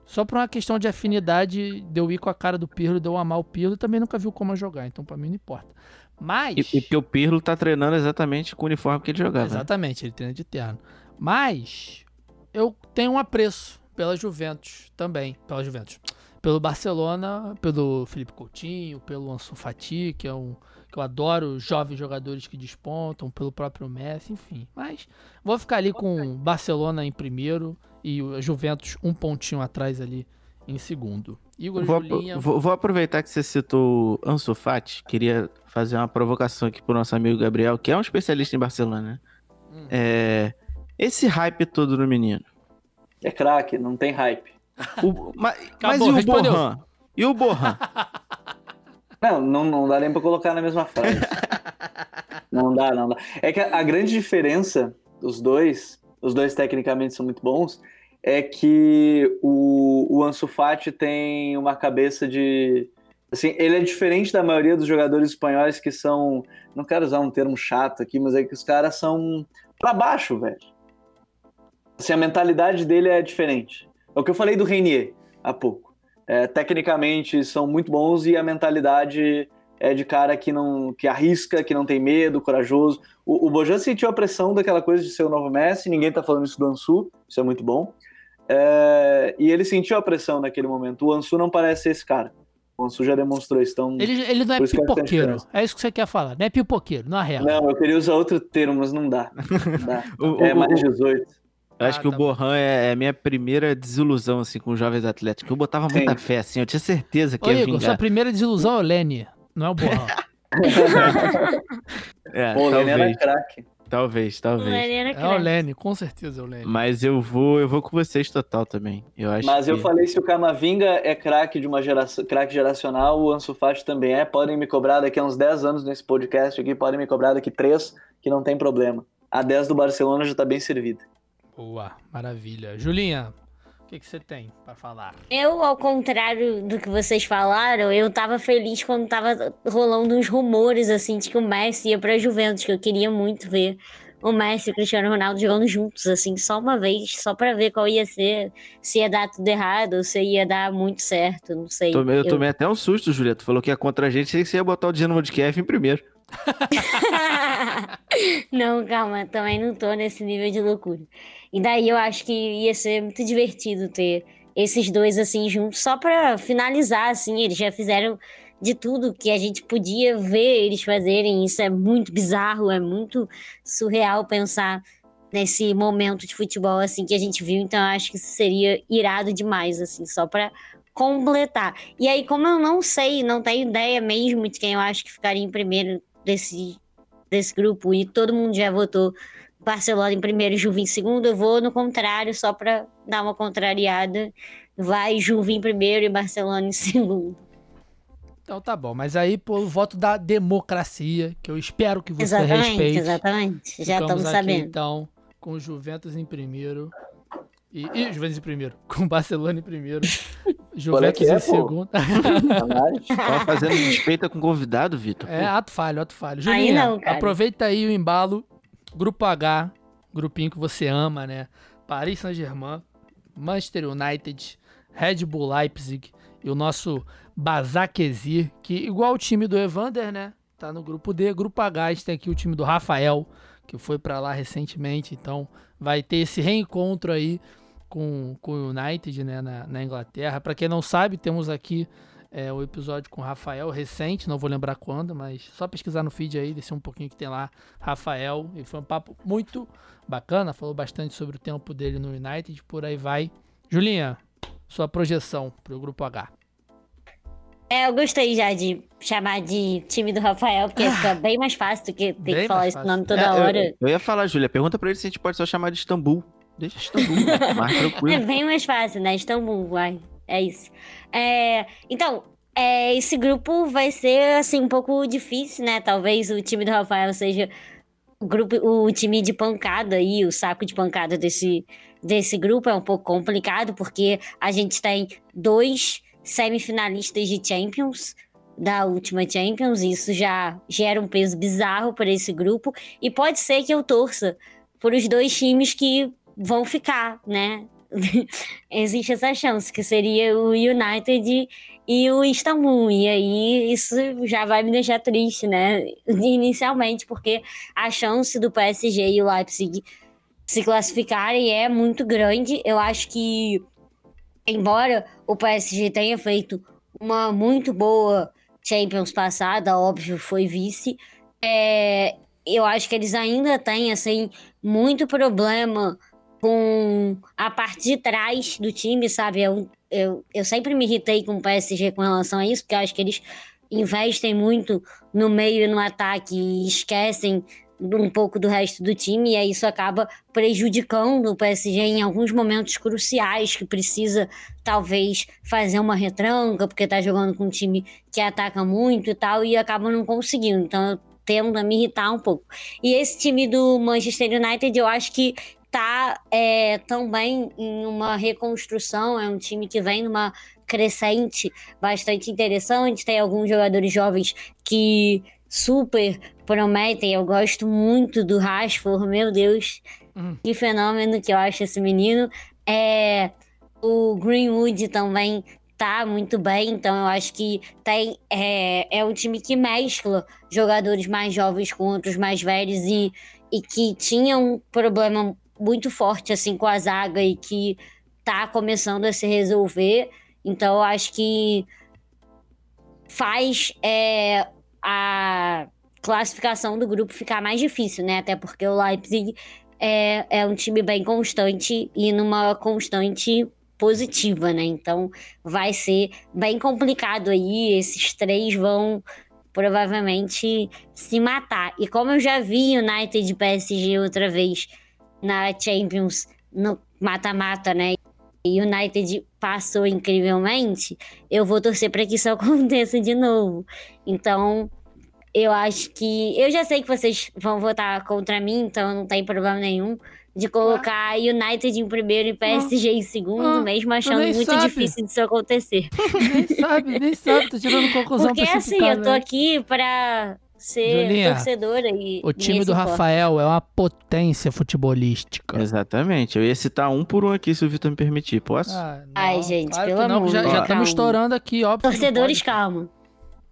Só por uma questão de afinidade, de eu ir com a cara do Pirlo, de eu amar o Pirlo, também nunca vi o Coman jogar, então para mim não importa. Mas. E, e porque o Pirlo tá treinando exatamente com o uniforme que ele jogava. Né? Exatamente, ele treina de terno. Mas eu tenho um apreço pela Juventus também, pela Juventus. Pelo Barcelona, pelo Felipe Coutinho, pelo Ansu Fati, que é um que eu adoro jovens jogadores que despontam, pelo próprio Messi, enfim. Mas vou ficar ali com Barcelona em primeiro e o Juventus um pontinho atrás ali em segundo. Igor vou, Julinha... vou, vou, aproveitar que você citou Ansu Fati, queria fazer uma provocação aqui pro nosso amigo Gabriel, que é um especialista em Barcelona, né? Hum. É, esse hype todo no menino. É craque, não tem hype. O, mas, mas, e o respondeu. Borran? E o Borran? Não, não, não dá nem pra colocar na mesma frase. não dá, não dá. É que a, a grande diferença dos dois, os dois tecnicamente são muito bons, é que o, o Ansu Fati tem uma cabeça de, Assim, ele é diferente da maioria dos jogadores espanhóis que são. Não quero usar um termo chato aqui, mas é que os caras são para baixo, velho. Assim, a mentalidade dele é diferente. É o que eu falei do Reinier há pouco. É, tecnicamente são muito bons e a mentalidade é de cara que não que arrisca, que não tem medo, corajoso. O, o Bojan sentiu a pressão daquela coisa de ser o novo Messi, ninguém tá falando isso do Ansu, isso é muito bom. É, e ele sentiu a pressão naquele momento. O Ansu não parece ser esse cara. O Ansu já demonstrou isso. Então, ele, ele não é pipoqueiro. É isso que você quer falar. Não é pipoqueiro, não é real. Não, eu queria usar outro termo, mas não dá. Não dá. o, é mais 18. Eu acho ah, que o tá Borran é, a minha primeira desilusão assim, com os jovens atléticos. Eu botava Sim. muita fé, assim, eu tinha certeza que Ô, ia Igor, vingar. sua primeira desilusão é o Lenny, não é o Borran. é, Pô, o Lenny era craque. Talvez, talvez. é o Lenny, com certeza é o Lenny. Mas eu vou, eu vou com vocês total também. Eu acho Mas que... eu falei se o Camavinga é craque de uma geração, craque geracional, o Ansu Fati também é. Podem me cobrar daqui a uns 10 anos nesse podcast aqui, podem me cobrar daqui 3, que não tem problema. A 10 do Barcelona já tá bem servida. Boa, maravilha. Julinha, que, que você tem para falar? Eu, ao contrário do que vocês falaram, eu tava feliz quando tava rolando uns rumores, assim, de que o Messi ia pra Juventus, que eu queria muito ver o Messi e o Cristiano Ronaldo jogando juntos, assim, só uma vez, só para ver qual ia ser, se ia dar tudo errado ou se ia dar muito certo, não sei. Tomei, eu, eu tomei até um susto, Julieta. Falou que ia contra a gente, você ia botar o Dinamo de Kiev em primeiro. não, calma, também não tô nesse nível de loucura. E daí eu acho que ia ser muito divertido ter esses dois assim juntos, só para finalizar, assim, eles já fizeram de tudo que a gente podia ver eles fazerem. Isso é muito bizarro, é muito surreal pensar nesse momento de futebol assim que a gente viu. Então acho que isso seria irado demais, assim, só para completar. E aí, como eu não sei, não tenho ideia mesmo de quem eu acho que ficaria em primeiro desse, desse grupo e todo mundo já votou Barcelona em primeiro e Juve em segundo, eu vou no contrário, só para dar uma contrariada. Vai Juve em primeiro e Barcelona em segundo. Então tá bom, mas aí por voto da democracia, que eu espero que você exatamente, respeite. Exatamente, já estamos sabendo. Então, com Juventus em primeiro. E, e Juventus em primeiro, com Barcelona em primeiro. Juventus é, em segundo. Tá fazendo despeita com convidado, Vitor. É, ato falho, ato falho. Julinha, aí não, aproveita aí o embalo Grupo H, grupinho que você ama, né? Paris Saint-Germain, Manchester United, Red Bull Leipzig e o nosso Basakezir, que igual o time do Evander, né? Tá no grupo D. Grupo H, a gente tem aqui o time do Rafael, que foi para lá recentemente, então vai ter esse reencontro aí com, com o United, né, na, na Inglaterra. Para quem não sabe, temos aqui é, o episódio com o Rafael, recente, não vou lembrar quando, mas só pesquisar no feed aí, descer um pouquinho que tem lá, Rafael, e foi um papo muito bacana, falou bastante sobre o tempo dele no United, por aí vai. Julinha, sua projeção para o Grupo H. É, eu gostei já de chamar de time do Rafael, porque ah, fica bem mais fácil do que ter que falar esse nome toda é, hora. Eu, eu, ia falar, Júlia, pergunta pra ele se a gente pode só chamar de Istambul. Deixa Istambul, mais tranquilo. É bem mais fácil, né? Istambul, vai. É isso. É, então, é, esse grupo vai ser assim um pouco difícil, né? Talvez o time do Rafael seja o grupo, o time de pancada aí, o saco de pancada desse, desse grupo é um pouco complicado porque a gente tem dois semifinalistas de Champions da última Champions, e isso já gera um peso bizarro para esse grupo e pode ser que eu torça por os dois times que vão ficar, né? Existe essa chance, que seria o United e o Istambul. E aí isso já vai me deixar triste, né? Inicialmente, porque a chance do PSG e o Leipzig se classificarem é muito grande. Eu acho que, embora o PSG tenha feito uma muito boa Champions passada, óbvio, foi vice. É, eu acho que eles ainda têm, assim, muito problema com a parte de trás do time, sabe? Eu, eu, eu sempre me irritei com o PSG com relação a isso, porque eu acho que eles investem muito no meio e no ataque e esquecem um pouco do resto do time, e aí isso acaba prejudicando o PSG em alguns momentos cruciais, que precisa talvez fazer uma retranca, porque tá jogando com um time que ataca muito e tal, e acaba não conseguindo. Então eu tendo a me irritar um pouco. E esse time do Manchester United, eu acho que tá é, também em uma reconstrução, é um time que vem numa crescente bastante interessante. Tem alguns jogadores jovens que super prometem. Eu gosto muito do Rashford, meu Deus, hum. que fenômeno que eu acho esse menino. É, o Greenwood também tá muito bem, então eu acho que tem é, é um time que mescla jogadores mais jovens com outros mais velhos e, e que tinha um problema muito forte assim com a zaga e que tá começando a se resolver. Então acho que faz é, a classificação do grupo ficar mais difícil, né? Até porque o Leipzig é, é um time bem constante e numa constante positiva, né? Então vai ser bem complicado aí. Esses três vão provavelmente se matar. E como eu já vi United e PSG outra vez na Champions no mata-mata, né? E United passou incrivelmente, eu vou torcer para que isso aconteça de novo. Então, eu acho que. Eu já sei que vocês vão votar contra mim, então não tem problema nenhum de colocar ah. United em primeiro e PSG ah. em segundo, ah. mesmo achando muito sabe. difícil disso acontecer. nem sabe, nem sabe, tô tirando conclusão Porque assim, eu tô aqui pra ser Julinha, torcedora e. O time do Rafael é uma potência futebolística. Exatamente. Eu ia citar um por um aqui, se o Vitor me permitir. Posso? Ah, Ai, gente, claro pelo amor. Já estamos estourando aqui, óbvio. Torcedores, calma.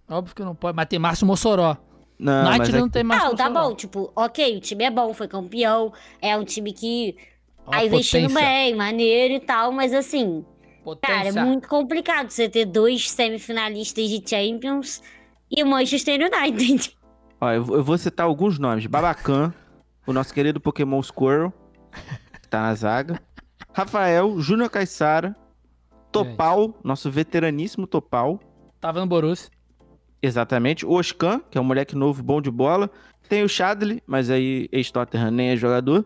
Óbvio que não pode. Mas tem Márcio Mossoró. Não, Night mas é não tem Márcio Não, tá bom. Tipo, ok, o time é bom, foi campeão. É um time que tá investindo bem, maneiro e tal. Mas assim, potência. cara, é muito complicado você ter dois semifinalistas de Champions e o Manchester United. Ó, eu vou citar alguns nomes. Babacan, o nosso querido Pokémon Squirrel, que tá na zaga. Rafael, Júnior Caissara, Topal, nosso veteraníssimo Topal. Tava no Borussia. Exatamente. O Oscan, que é um moleque novo, bom de bola. Tem o Shadley, mas aí ex-Tottenham nem é jogador.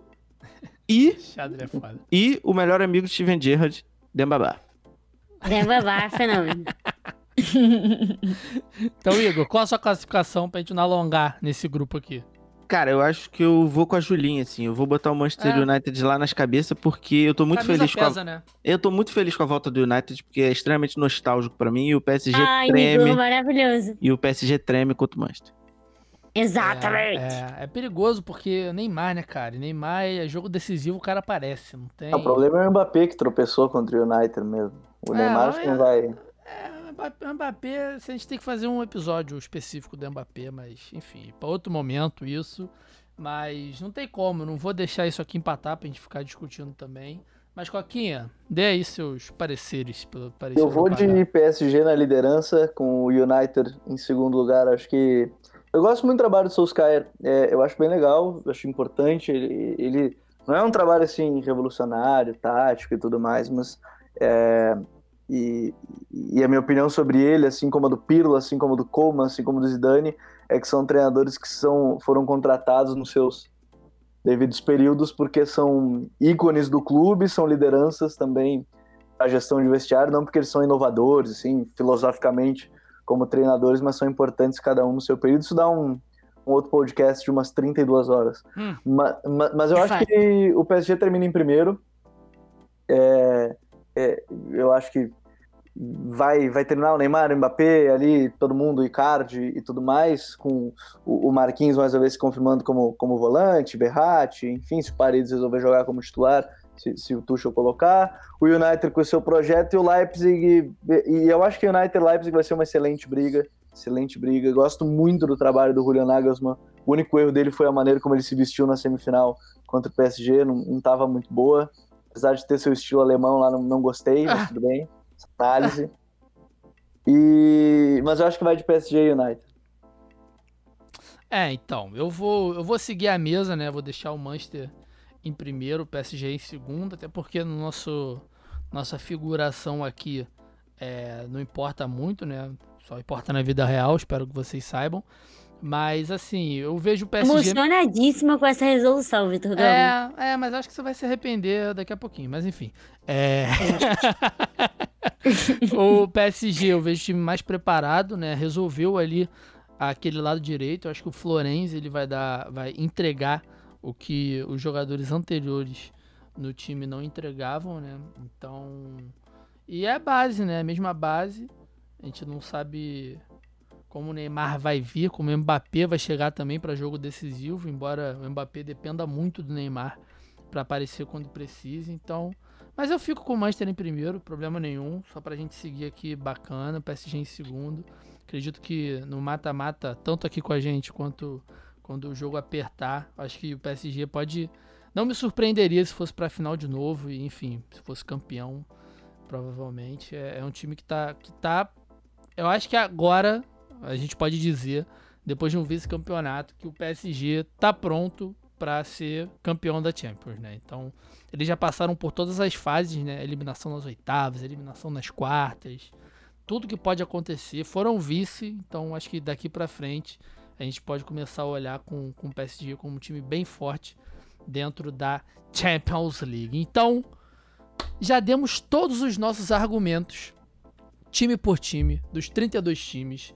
E, é foda. e o melhor amigo de Steven Gerrard, Dembabá. Dembabá, fenômeno. então, Igor, qual a sua classificação pra gente não alongar nesse grupo aqui? Cara, eu acho que eu vou com a Julinha, assim. Eu vou botar o Manchester é. United lá nas cabeças, porque eu tô muito Camisa feliz pesa, com a... né? Eu tô muito feliz com a volta do United, porque é extremamente nostálgico para mim. E o PSG Ai, treme. Igor, maravilhoso. E o PSG treme contra o Manchester. Exatamente. É, é, é, perigoso porque Neymar, né, cara? Neymar é jogo decisivo, o cara aparece. Não tem... O problema é o Mbappé que tropeçou contra o United mesmo. O é, Neymar acho que não vai. Mbappé, a gente tem que fazer um episódio específico do Mbappé, mas enfim, para outro momento isso. Mas não tem como, não vou deixar isso aqui empatar pra gente ficar discutindo também. Mas, Coquinha, dê aí seus pareceres. Pelo, eu vou de PSG na liderança, com o United em segundo lugar. Acho que. Eu gosto muito do trabalho do Solskjaer. É, eu acho bem legal, acho importante. Ele, ele não é um trabalho assim revolucionário, tático e tudo mais, mas é, e, e, a minha opinião sobre ele, assim como a do Pirlo, assim como a do Coleman, assim como a do Zidane, é que são treinadores que são, foram contratados nos seus devidos períodos porque são ícones do clube, são lideranças também a gestão de vestiário, não porque eles são inovadores, assim, filosoficamente como treinadores, mas são importantes cada um no seu período. Isso dá um, um outro podcast de umas 32 horas. Hum. Mas, mas, eu acho que o PSG termina em primeiro. É, é, eu acho que vai, vai terminar o Neymar, o Mbappé ali, todo mundo, o Icardi e tudo mais, com o, o Marquinhos mais uma vez se confirmando como, como volante, Berratti, enfim, se o Paredes resolver jogar como titular, se, se o Tuchel colocar, o United com o seu projeto e o Leipzig, e, e eu acho que o United Leipzig vai ser uma excelente briga, excelente briga, gosto muito do trabalho do Julian Nagelsmann, o único erro dele foi a maneira como ele se vestiu na semifinal contra o PSG, não estava muito boa, apesar de ter seu estilo alemão lá, não, não gostei, mas ah. tudo bem análise. E, mas eu acho que vai de PSG United. É, então, eu vou, eu vou seguir a mesa, né? Vou deixar o Manchester em primeiro, o PSG em segundo, até porque no nosso nossa figuração aqui é, não importa muito, né? Só importa na vida real, espero que vocês saibam. Mas, assim, eu vejo o PSG. Emocionadíssima com essa resolução, Vitor É, é, mas acho que você vai se arrepender daqui a pouquinho. Mas, enfim. É. o PSG, eu vejo o time mais preparado, né? Resolveu ali aquele lado direito. Eu acho que o Florenzi ele vai dar, vai entregar o que os jogadores anteriores no time não entregavam, né? Então, E é a base, né? A mesma base. A gente não sabe como o Neymar vai vir, como o Mbappé vai chegar também para jogo decisivo, embora o Mbappé dependa muito do Neymar para aparecer quando precise. Então, mas eu fico com o Manchester em primeiro, problema nenhum, só pra gente seguir aqui bacana, PSG em segundo. Acredito que no mata-mata, tanto aqui com a gente quanto quando o jogo apertar, acho que o PSG pode não me surpreenderia se fosse para final de novo e enfim, se fosse campeão, provavelmente é, é um time que tá que tá eu acho que agora a gente pode dizer depois de um vice-campeonato que o PSG tá pronto para ser campeão da Champions, né? Então, eles já passaram por todas as fases, né? Eliminação nas oitavas, eliminação nas quartas, tudo que pode acontecer. Foram vice, então acho que daqui para frente a gente pode começar a olhar com, com o PSG como um time bem forte dentro da Champions League. Então, já demos todos os nossos argumentos, time por time, dos 32 times.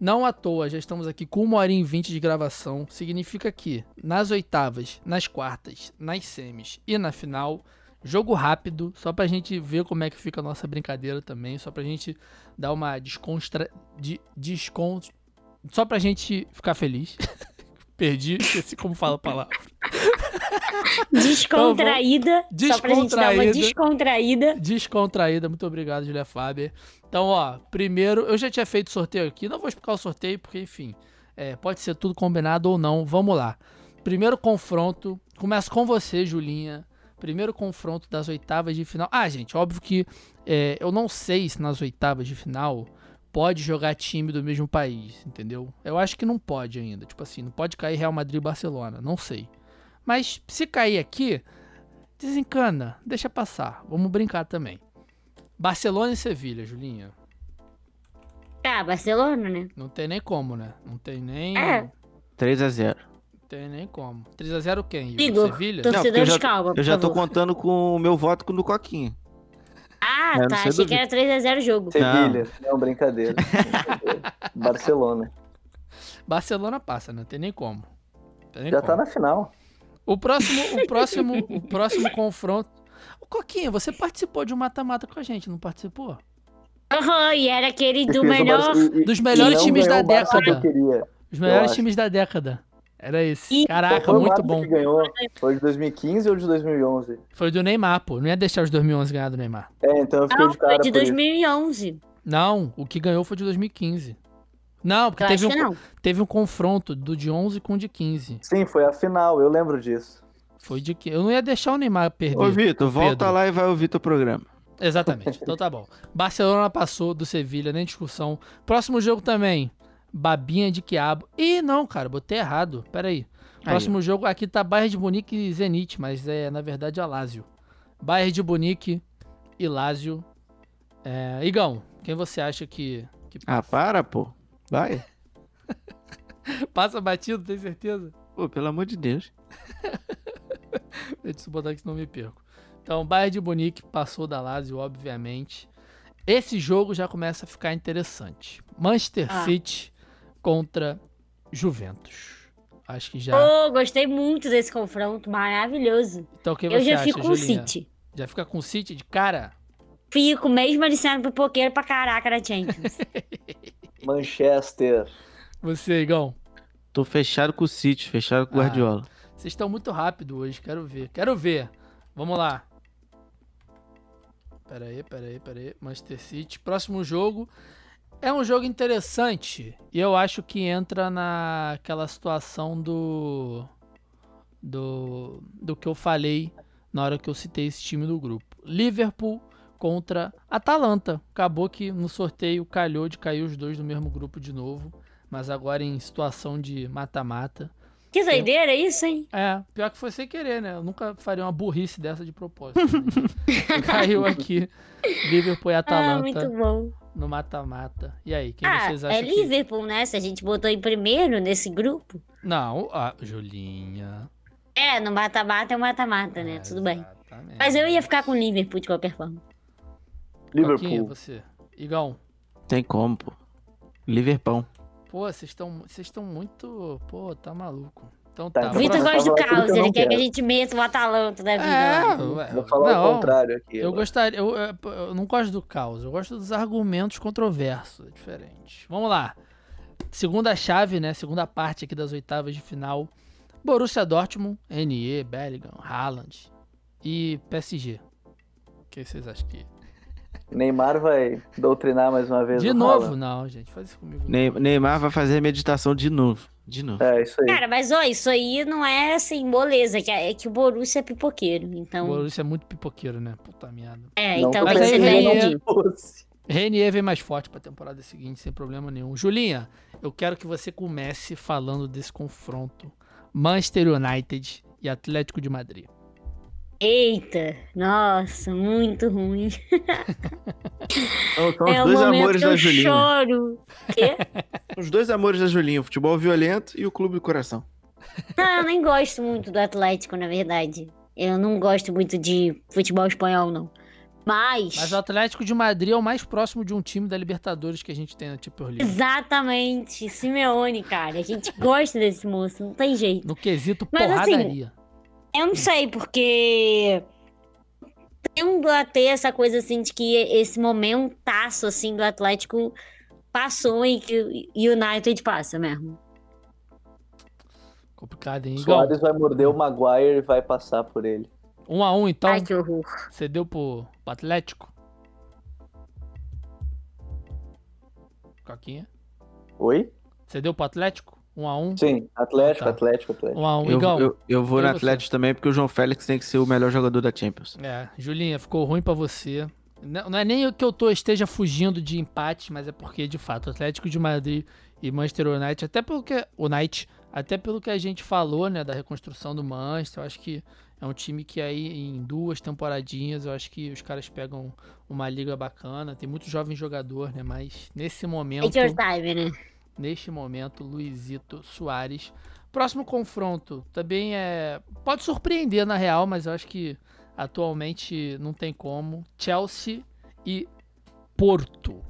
Não à toa, já estamos aqui com uma hora e vinte de gravação. Significa que nas oitavas, nas quartas, nas semis e na final, jogo rápido, só pra gente ver como é que fica a nossa brincadeira também, só pra gente dar uma desconstra... De, descon... Só pra gente ficar feliz. Perdi, esqueci como fala a palavra. Descontraída. Então, Só pra gente dar uma descontraída. Descontraída. Muito obrigado, Julia Faber. Então, ó, primeiro, eu já tinha feito sorteio aqui. Não vou explicar o sorteio, porque, enfim, é, pode ser tudo combinado ou não. Vamos lá. Primeiro confronto. Começo com você, Julinha. Primeiro confronto das oitavas de final. Ah, gente, óbvio que é, eu não sei se nas oitavas de final pode jogar time do mesmo país, entendeu? Eu acho que não pode ainda. Tipo assim, não pode cair Real Madrid e Barcelona. Não sei. Mas se cair aqui, desencana, deixa passar. Vamos brincar também. Barcelona e Sevilha, Julinha. Tá, Barcelona, né? Não tem nem como, né? Não tem nem. É. 3x0. Não tem nem como. 3x0 quem? Igor, Sevilha? Torcedor eu já, calma, eu já tô contando com o meu voto no Coquinha. Ah, é, tá. Achei dúvida. que era 3x0 o jogo. Sevilha. Não, não brincadeira. Barcelona. Barcelona passa, não tem nem como. Tem nem já tá como. tá na final. O próximo, o próximo, o próximo confronto. O Coquinha, você participou de um mata-mata com a gente, não participou? Aham, uhum, e era aquele do melhor. dos melhores times da década. Os melhores times da década. Era esse. E... Caraca, foi muito bom. Que ganhou. Foi de 2015 ou de 2011? Foi do Neymar, pô. Não ia deixar os 2011 ganhar do Neymar. É, então eu fiquei não, de cara. Foi de 2011. Não, o que ganhou foi de 2015. Não, porque teve um, não. teve um confronto do de 11 com o de 15. Sim, foi a final, eu lembro disso. Foi de que eu não ia deixar o Neymar perder. Ô, Vitor, volta lá e vai ouvir teu programa. Exatamente. Então tá bom. Barcelona passou do Sevilha, nem discussão. Próximo jogo também. Babinha de Quiabo. Ih, não, cara, botei errado. Pera aí. Próximo aí. jogo aqui tá Bayern de Munique e Zenit, mas é na verdade a Lazio. Bayern de Munique e Lazio. É... Igão, quem você acha que, que Ah, para, pô. Vai. Passa batido, tem certeza? Pô, pelo amor de Deus. Deixa eu botar aqui senão me perco. Então, Bayern de Munique passou da Lazio, obviamente. Esse jogo já começa a ficar interessante. Manchester ah. City contra Juventus. Acho que já. Oh, gostei muito desse confronto, maravilhoso. Então, quem Eu você já acha, fico com o? City. Já fica com o City de cara? Fico, mesmo aliciando pro poqueiro pra caraca da Champions. Manchester. Você, Igão. Tô fechado com o City, fechado com o Ah. Guardiola. Vocês estão muito rápido hoje, quero ver. Quero ver. Vamos lá. Pera aí, pera aí, pera aí. Manchester City. Próximo jogo. É um jogo interessante. E eu acho que entra naquela situação do. Do. Do que eu falei na hora que eu citei esse time do grupo. Liverpool contra Atalanta. Acabou que no sorteio calhou de cair os dois do mesmo grupo de novo. Mas agora em situação de mata-mata. que doideira isso, hein? É, pior que foi sem querer, né? Eu nunca faria uma burrice dessa de propósito. né? Caiu aqui Liverpool e Ah, Atalanta muito bom. no mata-mata. E aí, quem Ah, vocês acham é que... Liverpool, né? Se a gente botou em primeiro nesse grupo. Não, a Julinha. É, no mata-mata é o mata-mata, né? Tudo bem. Exatamente. Mas eu ia ficar com o Liverpool de qualquer forma. Coquinha, Liverpool. você. Igão. Tem como, pô. Liverpool. Pô, vocês estão vocês estão muito... Pô, tá maluco. Então tá. tá então Vitor gosta do caos, ele quer que a gente meta o Atalanta da vida. É, ué, Vou falar não, o contrário aqui. Eu gostaria. Eu, eu, não gosto do caos, eu gosto dos argumentos controversos. É diferente. Vamos lá. Segunda chave, né? Segunda parte aqui das oitavas de final. Borussia Dortmund, NE, Bellingham, Haaland e PSG. O que vocês acham que Neymar vai doutrinar mais uma vez. De novo? Haaland. Não, gente, faz isso comigo. Neymar vai fazer meditação de novo. De novo. É, isso aí. Cara, mas ó, isso aí não é assim, moleza, que é, é que o Borussia é pipoqueiro, então... O Borussia é muito pipoqueiro, né? Puta merda. É, não então que ser Renier, Renier vem mais forte pra temporada seguinte, sem problema nenhum. Julinha, eu quero que você comece falando desse confronto. Manchester United e Atlético de Madrid. Eita, nossa, muito ruim. São, são é os dois amores da Julinha. choro. Quê? Os dois amores da Julinha, o futebol violento e o clube do coração. Não, eu nem gosto muito do Atlético, na verdade. Eu não gosto muito de futebol espanhol, não. Mas. Mas o Atlético de Madrid é o mais próximo de um time da Libertadores que a gente tem na Super League. Exatamente. Simeone, cara. A gente gosta desse moço, não tem jeito. No quesito Mas, assim, porradaria. Assim, eu não sei, porque tendo a ter essa coisa assim de que esse momentaço assim do Atlético passou e que o United passa mesmo. Complicado, hein? Soares vai morder o Maguire e vai passar por ele. Um a um, então. Ai, que horror. Você deu pro, pro Atlético? Coquinha? Oi? Você deu pro Atlético? Um a um? Sim, Atlético, tá. Atlético, Atlético. Um a um. Eu, eu, eu vou no Atlético também, porque o João Félix tem que ser o melhor jogador da Champions. É, Julinha, ficou ruim para você. Não é nem que eu tô, esteja fugindo de empate, mas é porque, de fato, Atlético de Madrid e Manchester United, até pelo que, o United, até pelo que a gente falou, né, da reconstrução do Manchester, eu acho que é um time que aí em duas temporadinhas, eu acho que os caras pegam uma liga bacana, tem muito jovem jogador, né, mas nesse momento... Take your time, né? Neste momento, Luizito Soares. Próximo confronto também é. Pode surpreender na real, mas eu acho que atualmente não tem como. Chelsea e Porto.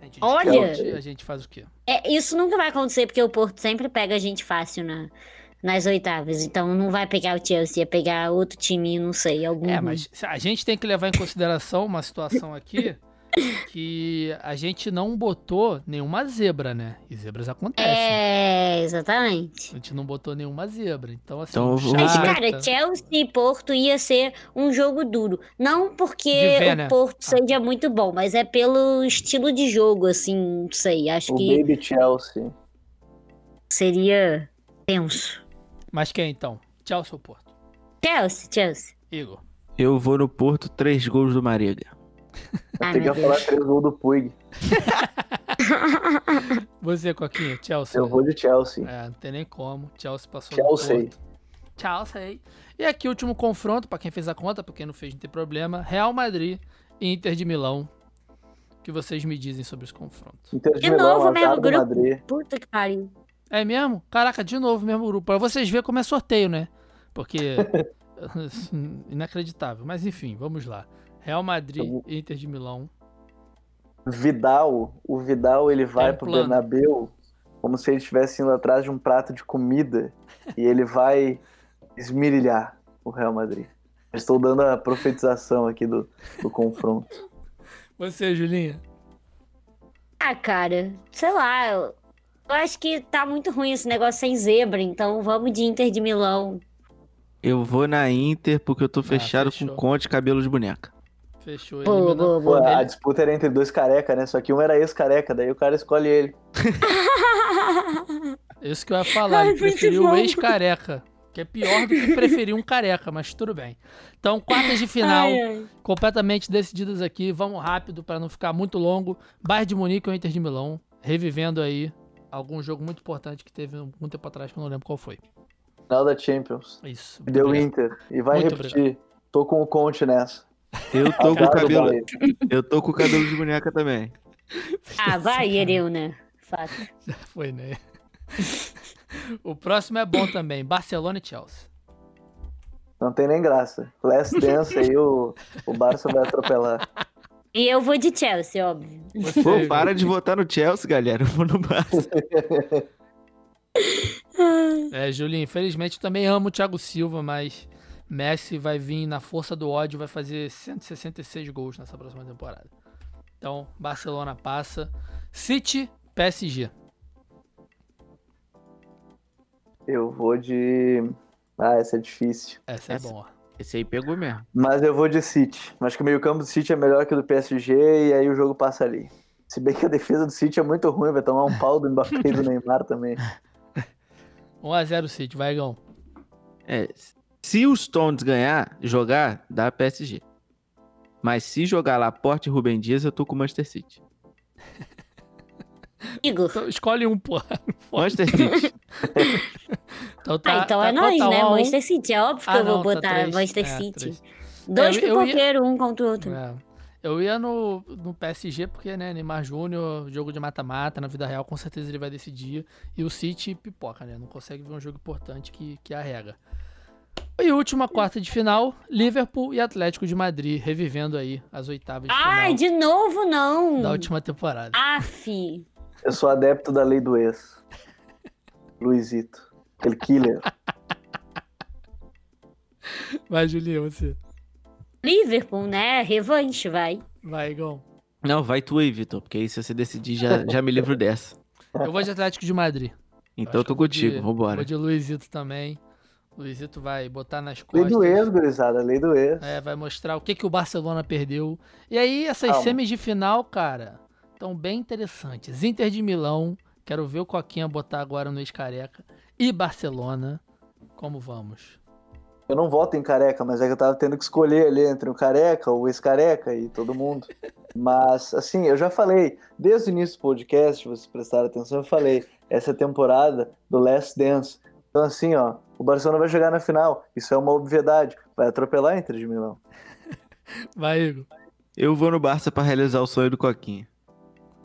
A gente, Olha! A gente faz o quê? É, isso nunca vai acontecer, porque o Porto sempre pega a gente fácil na, nas oitavas. Então não vai pegar o Chelsea, ia pegar outro time, não sei, algum. É, mas a gente tem que levar em consideração uma situação aqui que a gente não botou nenhuma zebra, né? E zebras acontecem. É, exatamente. A gente não botou nenhuma zebra. Então, assim. Então, Mas, cara, Chelsea e Porto ia ser um jogo duro. Não porque ver, o né? Porto ah. seja muito bom, mas é pelo estilo de jogo, assim, não sei. Acho o que. Baby Chelsea. Seria tenso. Mas quem então? Chelsea ou Porto? Chelsea, Chelsea. Igor. Eu vou no Porto, três gols do Mariga. Ai, que falar três gols do Puig. Você, Coquinha, Chelsea. Eu vou de Chelsea. É, não tem nem como. Chelsea passou Chelsea. Chelsea. E aqui o último confronto, para quem fez a conta, para quem não fez, não tem problema. Real Madrid e Inter de Milão. O que vocês me dizem sobre esse confronto? Inter de, de Milão, novo, mesmo grupo. Madrid. Puta que pariu. É mesmo? Caraca, de novo, mesmo grupo. Pra vocês verem como é sorteio, né? Porque. inacreditável. Mas enfim, vamos lá. Real Madrid, então, Inter de Milão. Vidal, o Vidal ele vai pro plano. Bernabeu como se ele estivesse indo atrás de um prato de comida e ele vai esmirilhar o Real Madrid. estou dando a profetização aqui do, do confronto. Você, Julinha? Ah, cara, sei lá, eu, eu acho que tá muito ruim esse negócio sem zebra, então vamos de Inter de Milão. Eu vou na Inter porque eu tô ah, fechado com conte e cabelo de boneca. Fechou. Pô, pô, pô, a disputa era entre dois careca, né? Só que um era ex-careca, daí o cara escolhe ele. Isso que eu ia falar, ele preferiu o ex-careca. Que é pior do que preferir um careca, mas tudo bem. Então, quartas de final, ai, ai. completamente decididas aqui. Vamos rápido para não ficar muito longo. Bayern de Munique ou Inter de Milão, revivendo aí algum jogo muito importante que teve muito tempo atrás, que eu não lembro qual foi. Final da Champions. Isso. Deu Inter. E vai muito repetir. Obrigado. Tô com o Conte nessa. Eu tô com o cabelo. Eu tô com o cabelo de boneca também. Ah, vai, Ereu, né? Fato. Já foi, né? O próximo é bom também. Barcelona e Chelsea. Não tem nem graça. Last Dance aí o, o Barça vai atropelar. E eu vou de Chelsea, óbvio. Você, Pô, para de votar no Chelsea, galera. Eu vou no Barça. É, Julinho, infelizmente também amo o Thiago Silva, mas Messi vai vir na força do ódio e vai fazer 166 gols nessa próxima temporada. Então, Barcelona passa. City, PSG. Eu vou de. Ah, essa é difícil. Essa é boa. Esse aí pegou mesmo. Mas eu vou de City. Acho que o meio-campo do City é melhor que o do PSG e aí o jogo passa ali. Se bem que a defesa do City é muito ruim, vai tomar um pau do Mbappé e do Neymar também. 1x0 City, vai, Gão. É, se os Stones ganhar, jogar, dá PSG. Mas se jogar lá Porte e Rubem Dias, eu tô com o Manchester City. Igor. Então, escolhe um, pô. Manchester City. então tá, ah, então tá é nós, tá né? Um... Manchester City. É óbvio que ah, eu vou não, tá botar três. Manchester é, City. Três. Dois é, pipoqueiros, ia... um contra o outro. É. Eu ia no, no PSG porque, né, Neymar Júnior, jogo de mata-mata, na vida real, com certeza ele vai decidir. E o City pipoca, né? Não consegue ver um jogo importante que, que arrega. E última quarta de final, Liverpool e Atlético de Madrid, revivendo aí as oitavas de Ai, final. de novo não! Da última temporada. Aff! Eu sou adepto da lei do ex. Luizito. Aquele killer. Vai, Julinho, você. Liverpool, né? Revanche, vai. Vai, Igão. Não, vai tu aí, Vitor, porque aí se você decidir, já, já me livro dessa. Eu vou de Atlético de Madrid. Então eu tô contigo, de, vambora. Vou de Luizito também. Luizito vai botar nas Lei costas. do ex, gurizada. Lei do ex. É, vai mostrar o que, que o Barcelona perdeu. E aí, essas Calma. semis de final, cara, estão bem interessantes. Inter de Milão, quero ver o Coquinha botar agora no ex-careca. E Barcelona, como vamos? Eu não voto em careca, mas é que eu tava tendo que escolher ali entre o careca, o ex-careca e todo mundo. Mas, assim, eu já falei, desde o início do podcast, se vocês prestaram atenção, eu falei, essa temporada do Last Dance. Então, assim, ó, o Barcelona vai chegar na final. Isso é uma obviedade. Vai atropelar a Inter de Milão. Vai, Igor. Eu vou no Barça pra realizar o sonho do Coquinha.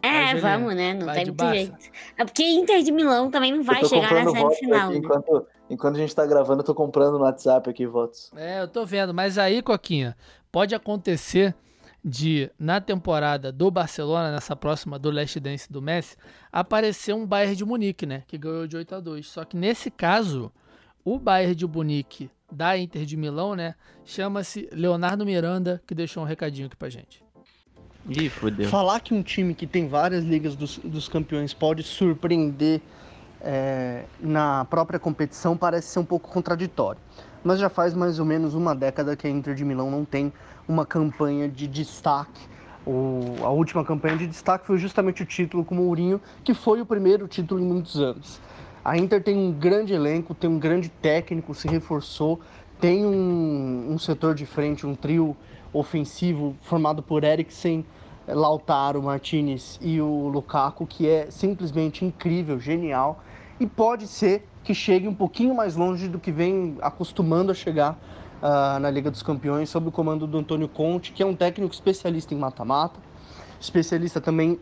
É, vamos, né? Não Vai tem muito Barça. jeito. É porque Inter de Milão também não vai chegar na semifinal. aqui né? enquanto, enquanto a gente tá gravando, eu tô comprando no WhatsApp aqui votos. É, eu tô vendo. Mas aí, Coquinha, pode acontecer de, na temporada do Barcelona, nessa próxima do Last Dance do Messi, aparecer um Bayern de Munique, né? Que ganhou de 8 a 2 Só que nesse caso, o Bayern de Munique da Inter de Milão, né? Chama-se Leonardo Miranda, que deixou um recadinho aqui pra gente. Ih, fodeu. Falar que um time que tem várias ligas dos, dos campeões pode surpreender é, na própria competição parece ser um pouco contraditório. Mas já faz mais ou menos uma década que a Inter de Milão não tem uma campanha de destaque. O, a última campanha de destaque foi justamente o título com o Mourinho, que foi o primeiro título em muitos anos. A Inter tem um grande elenco, tem um grande técnico, se reforçou, tem um, um setor de frente, um trio ofensivo formado por Eriksen, Lautaro, Martinez e o Lukaku, que é simplesmente incrível, genial, e pode ser que chegue um pouquinho mais longe do que vem acostumando a chegar uh, na Liga dos Campeões, sob o comando do Antônio Conte, que é um técnico especialista em mata-mata, especialista também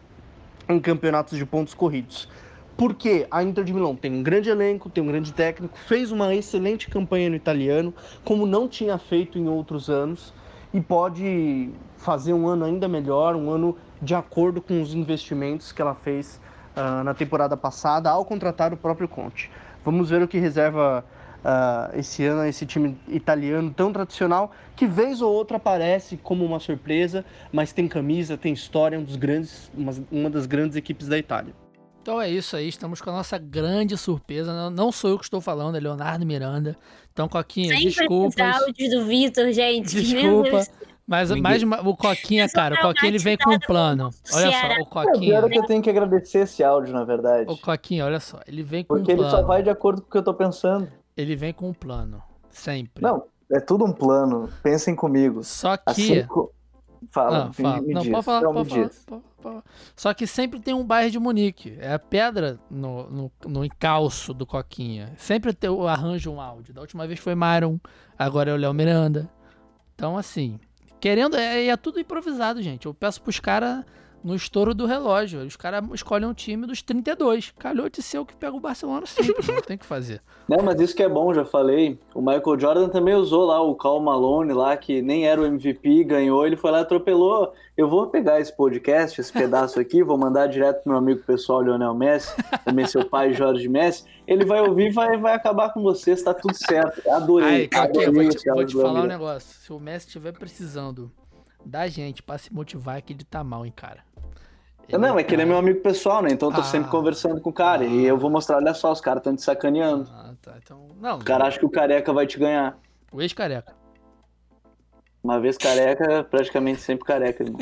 em campeonatos de pontos corridos. Porque a Inter de Milão tem um grande elenco, tem um grande técnico, fez uma excelente campanha no italiano, como não tinha feito em outros anos, e pode fazer um ano ainda melhor, um ano de acordo com os investimentos que ela fez uh, na temporada passada ao contratar o próprio Conte. Vamos ver o que reserva uh, esse ano esse time italiano tão tradicional que vez ou outra aparece como uma surpresa, mas tem camisa, tem história, é um dos grandes, uma, uma das grandes equipes da Itália. Então é isso aí, estamos com a nossa grande surpresa. Não, não sou eu que estou falando, é Leonardo Miranda. Então, Coquinha, Sempre desculpas. esses áudios do Vitor, gente. Desculpa. Mas, mas o Coquinha, cara, o Coquinha ele vem com um plano. Olha só, o Coquinha. é que eu tenho que agradecer esse áudio, na verdade. O Coquinha, olha só, ele vem com Porque um ele plano. só vai de acordo com o que eu tô pensando. Ele vem com um plano. Sempre. Não, é tudo um plano. Pensem comigo. Só que. Assim, Fala, Ah, me- fala. me Não, diz. pode falar, Não, me pode falar, diz. pode falar. Só que sempre tem um bairro de Munique. É a pedra no, no, no encalço do Coquinha. Sempre eu arranjo um áudio. Da última vez foi Myron, agora é o Léo Miranda. Então, assim, querendo, é, é tudo improvisado, gente. Eu peço pros caras no estouro do relógio. Os caras escolhem um time dos 32. Calhou de ser o que pega o Barcelona sempre, não tem que fazer. Não, mas isso que é bom, já falei. O Michael Jordan também usou lá o Cal Malone lá, que nem era o MVP, ganhou, ele foi lá e atropelou. Eu vou pegar esse podcast, esse pedaço aqui, vou mandar direto pro meu amigo pessoal, Lionel Messi, também seu pai, Jorge Messi. Ele vai ouvir e vai, vai acabar com você, está tudo certo. Adorei. Ai, adorei vou te, vou te falar um negócio. Se o Messi estiver precisando da gente pra se motivar, é que ele tá mal, hein, cara. Ele não, é que ele é meu amigo pessoal, né? Então eu tô ah, sempre conversando com o cara. Ah, e eu vou mostrar, olha só, os caras estão te sacaneando. Ah, tá. Então, não. O cara acha que o careca vai te ganhar. O ex-careca. Uma vez careca, praticamente sempre careca, irmão.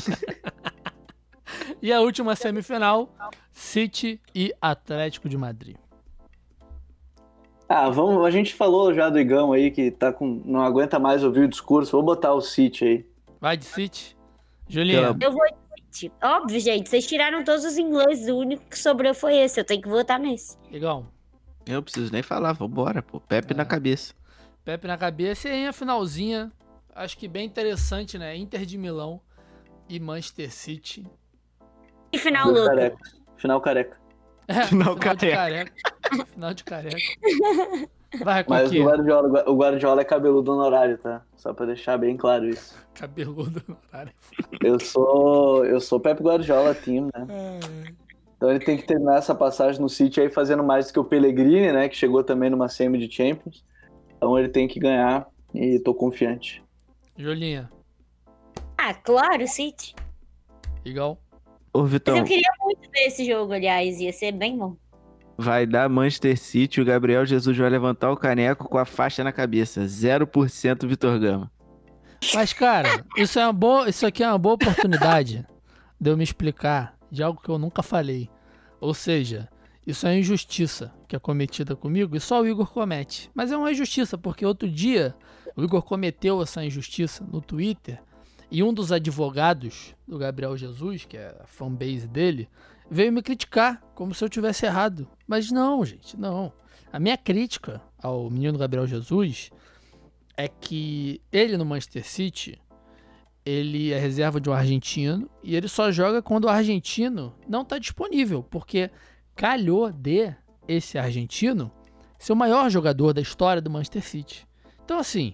e a última semifinal: City e Atlético de Madrid. Ah, vamos, a gente falou já do Igão aí que tá com, não aguenta mais ouvir o discurso. Vou botar o City aí. Vai de City. Juliana. Eu vou de City. Óbvio, gente. Vocês tiraram todos os ingleses. O único que sobrou foi esse. Eu tenho que votar nesse. Igão. Eu preciso nem falar. Vambora, pô. Pepe é. na cabeça. Pepe na cabeça. E aí a finalzinha. Acho que bem interessante, né? Inter de Milão e Manchester City. E final louco. Final careca. É, final, final careca. careca. final de careca. Vai, Mas o Guardiola, o Guardiola é cabeludo honorário, tá? Só pra deixar bem claro isso. Cabeludo honorário. Eu sou, eu sou Pep Guardiola team, né? É. Então ele tem que terminar essa passagem no City aí fazendo mais do que o Pellegrini, né? Que chegou também numa semi de Champions. Então ele tem que ganhar e tô confiante. Jolinha. Ah, claro, City. Igual. Ô, Vitão. Mas eu queria muito ver esse jogo, aliás. Ia ser bem bom vai dar Manchester City, o Gabriel Jesus vai levantar o caneco com a faixa na cabeça. 0% Vitor Gama. Mas, cara, isso, é uma boa, isso aqui é uma boa oportunidade de eu me explicar de algo que eu nunca falei. Ou seja, isso é injustiça que é cometida comigo e só o Igor comete. Mas é uma injustiça, porque outro dia o Igor cometeu essa injustiça no Twitter e um dos advogados do Gabriel Jesus, que é a fanbase dele, veio me criticar, como se eu tivesse errado. Mas não, gente, não. A minha crítica ao menino Gabriel Jesus é que ele no Manchester City, ele é reserva de um argentino e ele só joga quando o argentino não está disponível, porque calhou de esse argentino ser o maior jogador da história do Manchester City. Então, assim,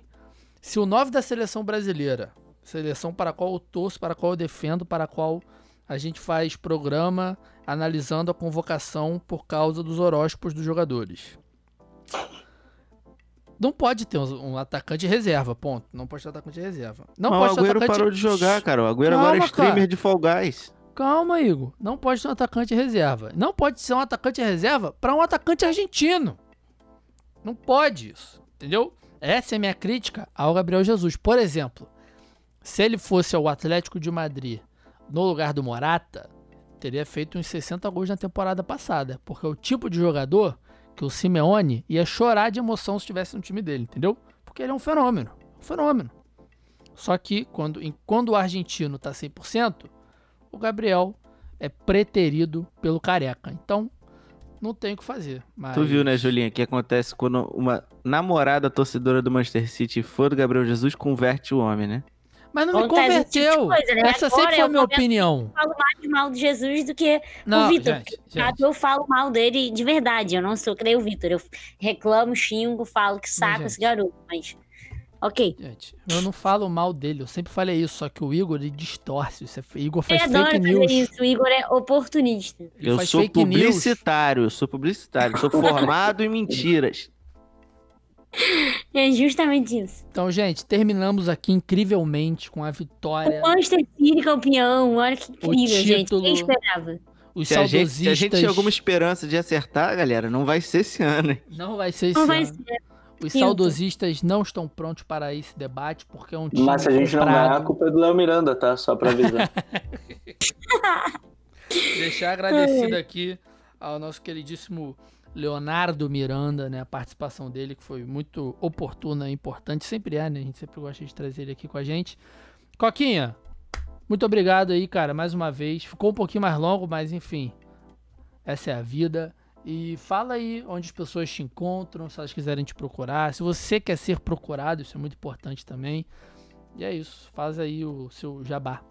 se o 9 da seleção brasileira, seleção para a qual eu torço, para a qual eu defendo, para a qual a gente faz programa analisando a convocação por causa dos horóscopos dos jogadores. Não pode ter um, atacante reserva, ponto. Não pode ter atacante reserva. Não Mas pode o Agüero atacante... parou de jogar, cara. O Agüero Calma, agora é streamer cara. de Fall Guys. Calma, Igor. Não pode ser um atacante reserva. Não pode ser um atacante reserva para um atacante argentino. Não pode isso. Entendeu? Essa é a minha crítica ao Gabriel Jesus. Por exemplo, se ele fosse ao Atlético de Madrid no lugar do Morata, teria feito uns 60 gols na temporada passada. Porque é o tipo de jogador que o Simeone ia chorar de emoção se estivesse no time dele, entendeu? Porque ele é um fenômeno. Um fenômeno. Só que quando, quando o argentino tá 100%, o Gabriel é preterido pelo careca. Então, não tem o que fazer. Mas... Tu viu, né, Julinha, que acontece quando uma namorada torcedora do Manchester City for do Gabriel Jesus, converte o homem, né? Mas não me tipo converteu. Coisa, né? Essa Agora, sempre foi a minha opinião. Eu falo mais mal de Jesus do que não, o Vitor. Eu falo mal dele de verdade. Eu não sou creio o Vitor. Eu reclamo, xingo, falo que saco esse garoto. Mas. Ok. Gente, eu não falo mal dele, eu sempre falei isso, só que o Igor ele distorce. Isso é, Igor faz eu fake news. Isso. O Igor é oportunista. Ele eu sou publicitário, news. sou publicitário, sou formado em mentiras. É justamente isso. Então, gente, terminamos aqui incrivelmente com a vitória. O Manchester City campeão, olha que incrível, gente. Quem esperava? Os se, a gente, se a gente tinha alguma esperança de acertar, galera, não vai ser esse ano. Hein? Não vai ser esse não ano. Ser. Os saudosistas não estão prontos para esse debate, porque é um time Mas se a gente comprado. não ganhar, a culpa é do Léo Miranda, tá? Só para avisar. Deixar agradecido aqui ao nosso queridíssimo Leonardo Miranda, né? A participação dele que foi muito oportuna e importante. Sempre é, né? A gente sempre gosta de trazer ele aqui com a gente. Coquinha, muito obrigado aí, cara, mais uma vez. Ficou um pouquinho mais longo, mas enfim. Essa é a vida. E fala aí onde as pessoas te encontram, se elas quiserem te procurar. Se você quer ser procurado, isso é muito importante também. E é isso. Faz aí o seu jabá.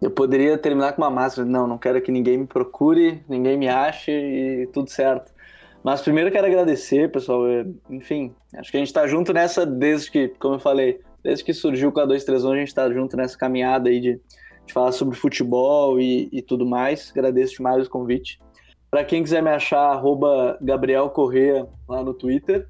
Eu poderia terminar com uma máscara. Não, não quero que ninguém me procure, ninguém me ache e tudo certo. Mas primeiro quero agradecer, pessoal. É, enfim, acho que a gente está junto nessa desde que, como eu falei, desde que surgiu o K231, a gente está junto nessa caminhada aí de, de falar sobre futebol e, e, tudo mais. Agradeço demais o convite. Para quem quiser me achar, arroba Gabriel Correa lá no Twitter.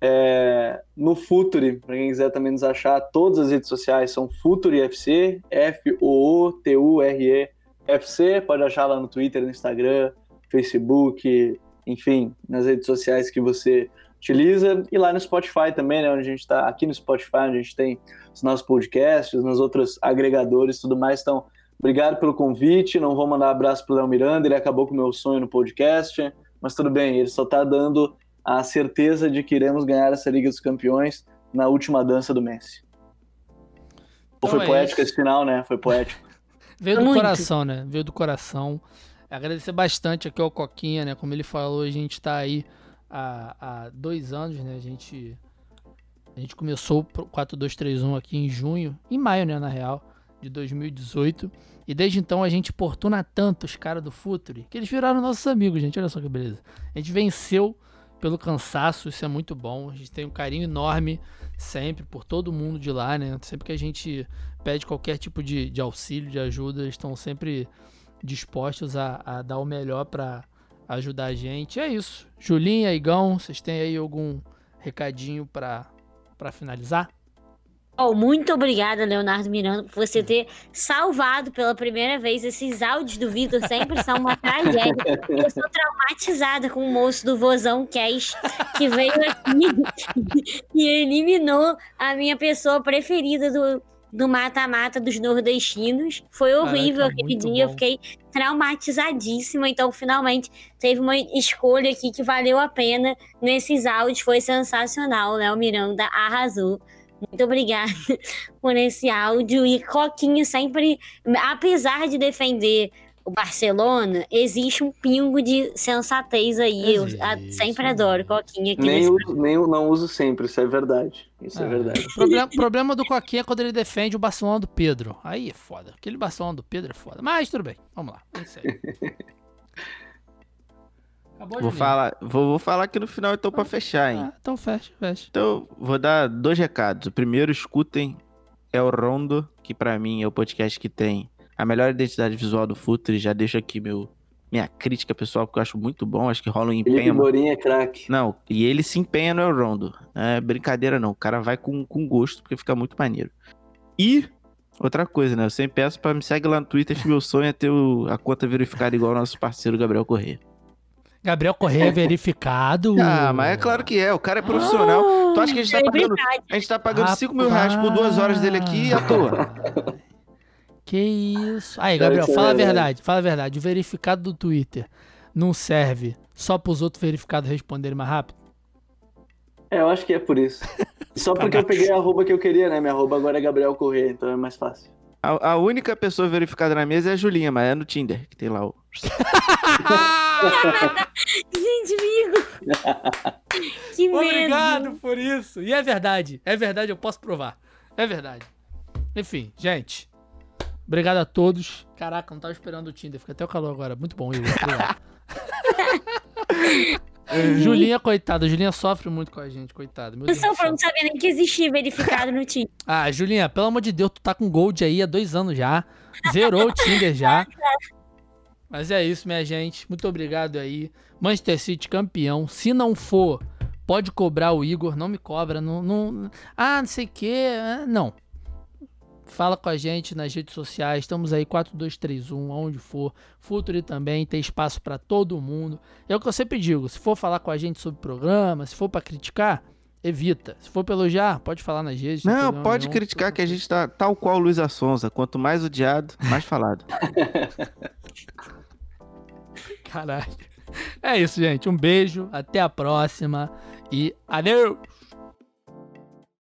É, no Futuri, para quem quiser também nos achar, todas as redes sociais são Futuri FC, F-O-O-T-U-R-E FC. Pode achar lá no Twitter, no Instagram, Facebook, enfim, nas redes sociais que você utiliza. E lá no Spotify também, né? Onde a gente está, aqui no Spotify, onde a gente tem os nossos podcasts, nos outros agregadores e tudo mais. Então, obrigado pelo convite. Não vou mandar abraço pro Léo Miranda, ele acabou com o meu sonho no podcast, mas tudo bem, ele só está dando a certeza de que iremos ganhar essa Liga dos Campeões na última dança do Messi. Então foi é poético isso. esse final, né? Foi poético. Veio do Muito. coração, né? Veio do coração. Agradecer bastante aqui ao Coquinha, né? Como ele falou, a gente tá aí há, há dois anos, né? A gente, a gente começou o 4231 aqui em junho, em maio, né? Na real, de 2018. E desde então a gente importuna tanto os caras do Futuri que eles viraram nossos amigos, gente. Olha só que beleza. A gente venceu pelo cansaço, isso é muito bom. A gente tem um carinho enorme sempre por todo mundo de lá, né? Sempre que a gente pede qualquer tipo de, de auxílio, de ajuda, eles estão sempre dispostos a, a dar o melhor para ajudar a gente. É isso. Julinha, Igão, vocês têm aí algum recadinho para finalizar? Oh, muito obrigada, Leonardo Miranda, por você ter salvado pela primeira vez esses áudios do Vitor. Sempre são uma tragédia. Eu sou traumatizada com o moço do Vozão Cash, que veio aqui e eliminou a minha pessoa preferida do, do mata-mata dos nordestinos. Foi horrível Caraca, aquele dia, bom. eu fiquei traumatizadíssima. Então, finalmente, teve uma escolha aqui que valeu a pena nesses áudios. Foi sensacional. Léo Miranda arrasou. Muito obrigada por esse áudio. E Coquinha sempre, apesar de defender o Barcelona, existe um pingo de sensatez aí. Existe, eu sempre adoro Coquinha. Aqui nem, uso, nem não uso sempre, isso é verdade. Isso é, é verdade. O problema, problema do Coquinha é quando ele defende o Barcelona do Pedro. Aí é foda. Aquele Barcelona do Pedro é foda. Mas tudo bem, vamos lá. Acabou vou falar, vou, vou, falar aqui no final então para fechar, hein? Ah, então fecha, fecha. Então, vou dar dois recados. O primeiro, escutem é o Rondo, que para mim é o podcast que tem a melhor identidade visual do Futre. Já deixo aqui meu minha crítica pessoal, porque eu acho muito bom, acho que rola um empenho. Felipe Morinha é craque. Não, e ele se empenha no Rondo. É brincadeira não, o cara vai com, com gosto, porque fica muito maneiro. E outra coisa, né? Eu sempre peço para me seguir lá no Twitter, que meu sonho é ter o, a conta verificada igual ao nosso parceiro Gabriel Corrêa. Gabriel Correia verificado. Ah, mas é claro que é. O cara é profissional. Ah, tu acha que a gente tá é pagando, a gente tá pagando 5 mil reais por duas horas dele aqui à toa? Que isso. Aí, Gabriel, fala a verdade. Fala a verdade. O verificado do Twitter não serve só pros outros verificados responderem mais rápido? É, eu acho que é por isso. Só porque eu peguei a arroba que eu queria, né? Minha arroba agora é Gabriel Correia, então é mais fácil. A, a, única pessoa verificada na mesa é a Julinha, mas é no Tinder, que tem lá o. Gente, amigo! Que medo! Obrigado por isso! E é verdade, é verdade, eu posso provar. É verdade. Enfim, gente. Obrigado a todos. Caraca, não tava esperando o Tinder. Fica até o calor agora. Muito bom, Igor. Julinha, coitada. Julinha sofre muito com a gente, coitada. Meu eu sofro, não sabia nem que existia verificado no Tinder. Ah, Julinha, pelo amor de Deus, tu tá com Gold aí há dois anos já. Zerou o Tinder já. Mas é isso, minha gente. Muito obrigado aí. Manchester City campeão. Se não for, pode cobrar o Igor. Não me cobra. Não, não... Ah, não sei o quê. Não. Fala com a gente nas redes sociais. Estamos aí 4231, aonde for. Futuri também tem espaço para todo mundo. É o que eu sempre digo, se for falar com a gente sobre o programa, se for para criticar, evita. Se for para elogiar, pode falar nas redes. Não, pode nenhum. criticar que a gente tá tal qual Luiz Assonza, quanto mais odiado, mais falado. Caralho. É isso, gente. Um beijo, até a próxima e adeus.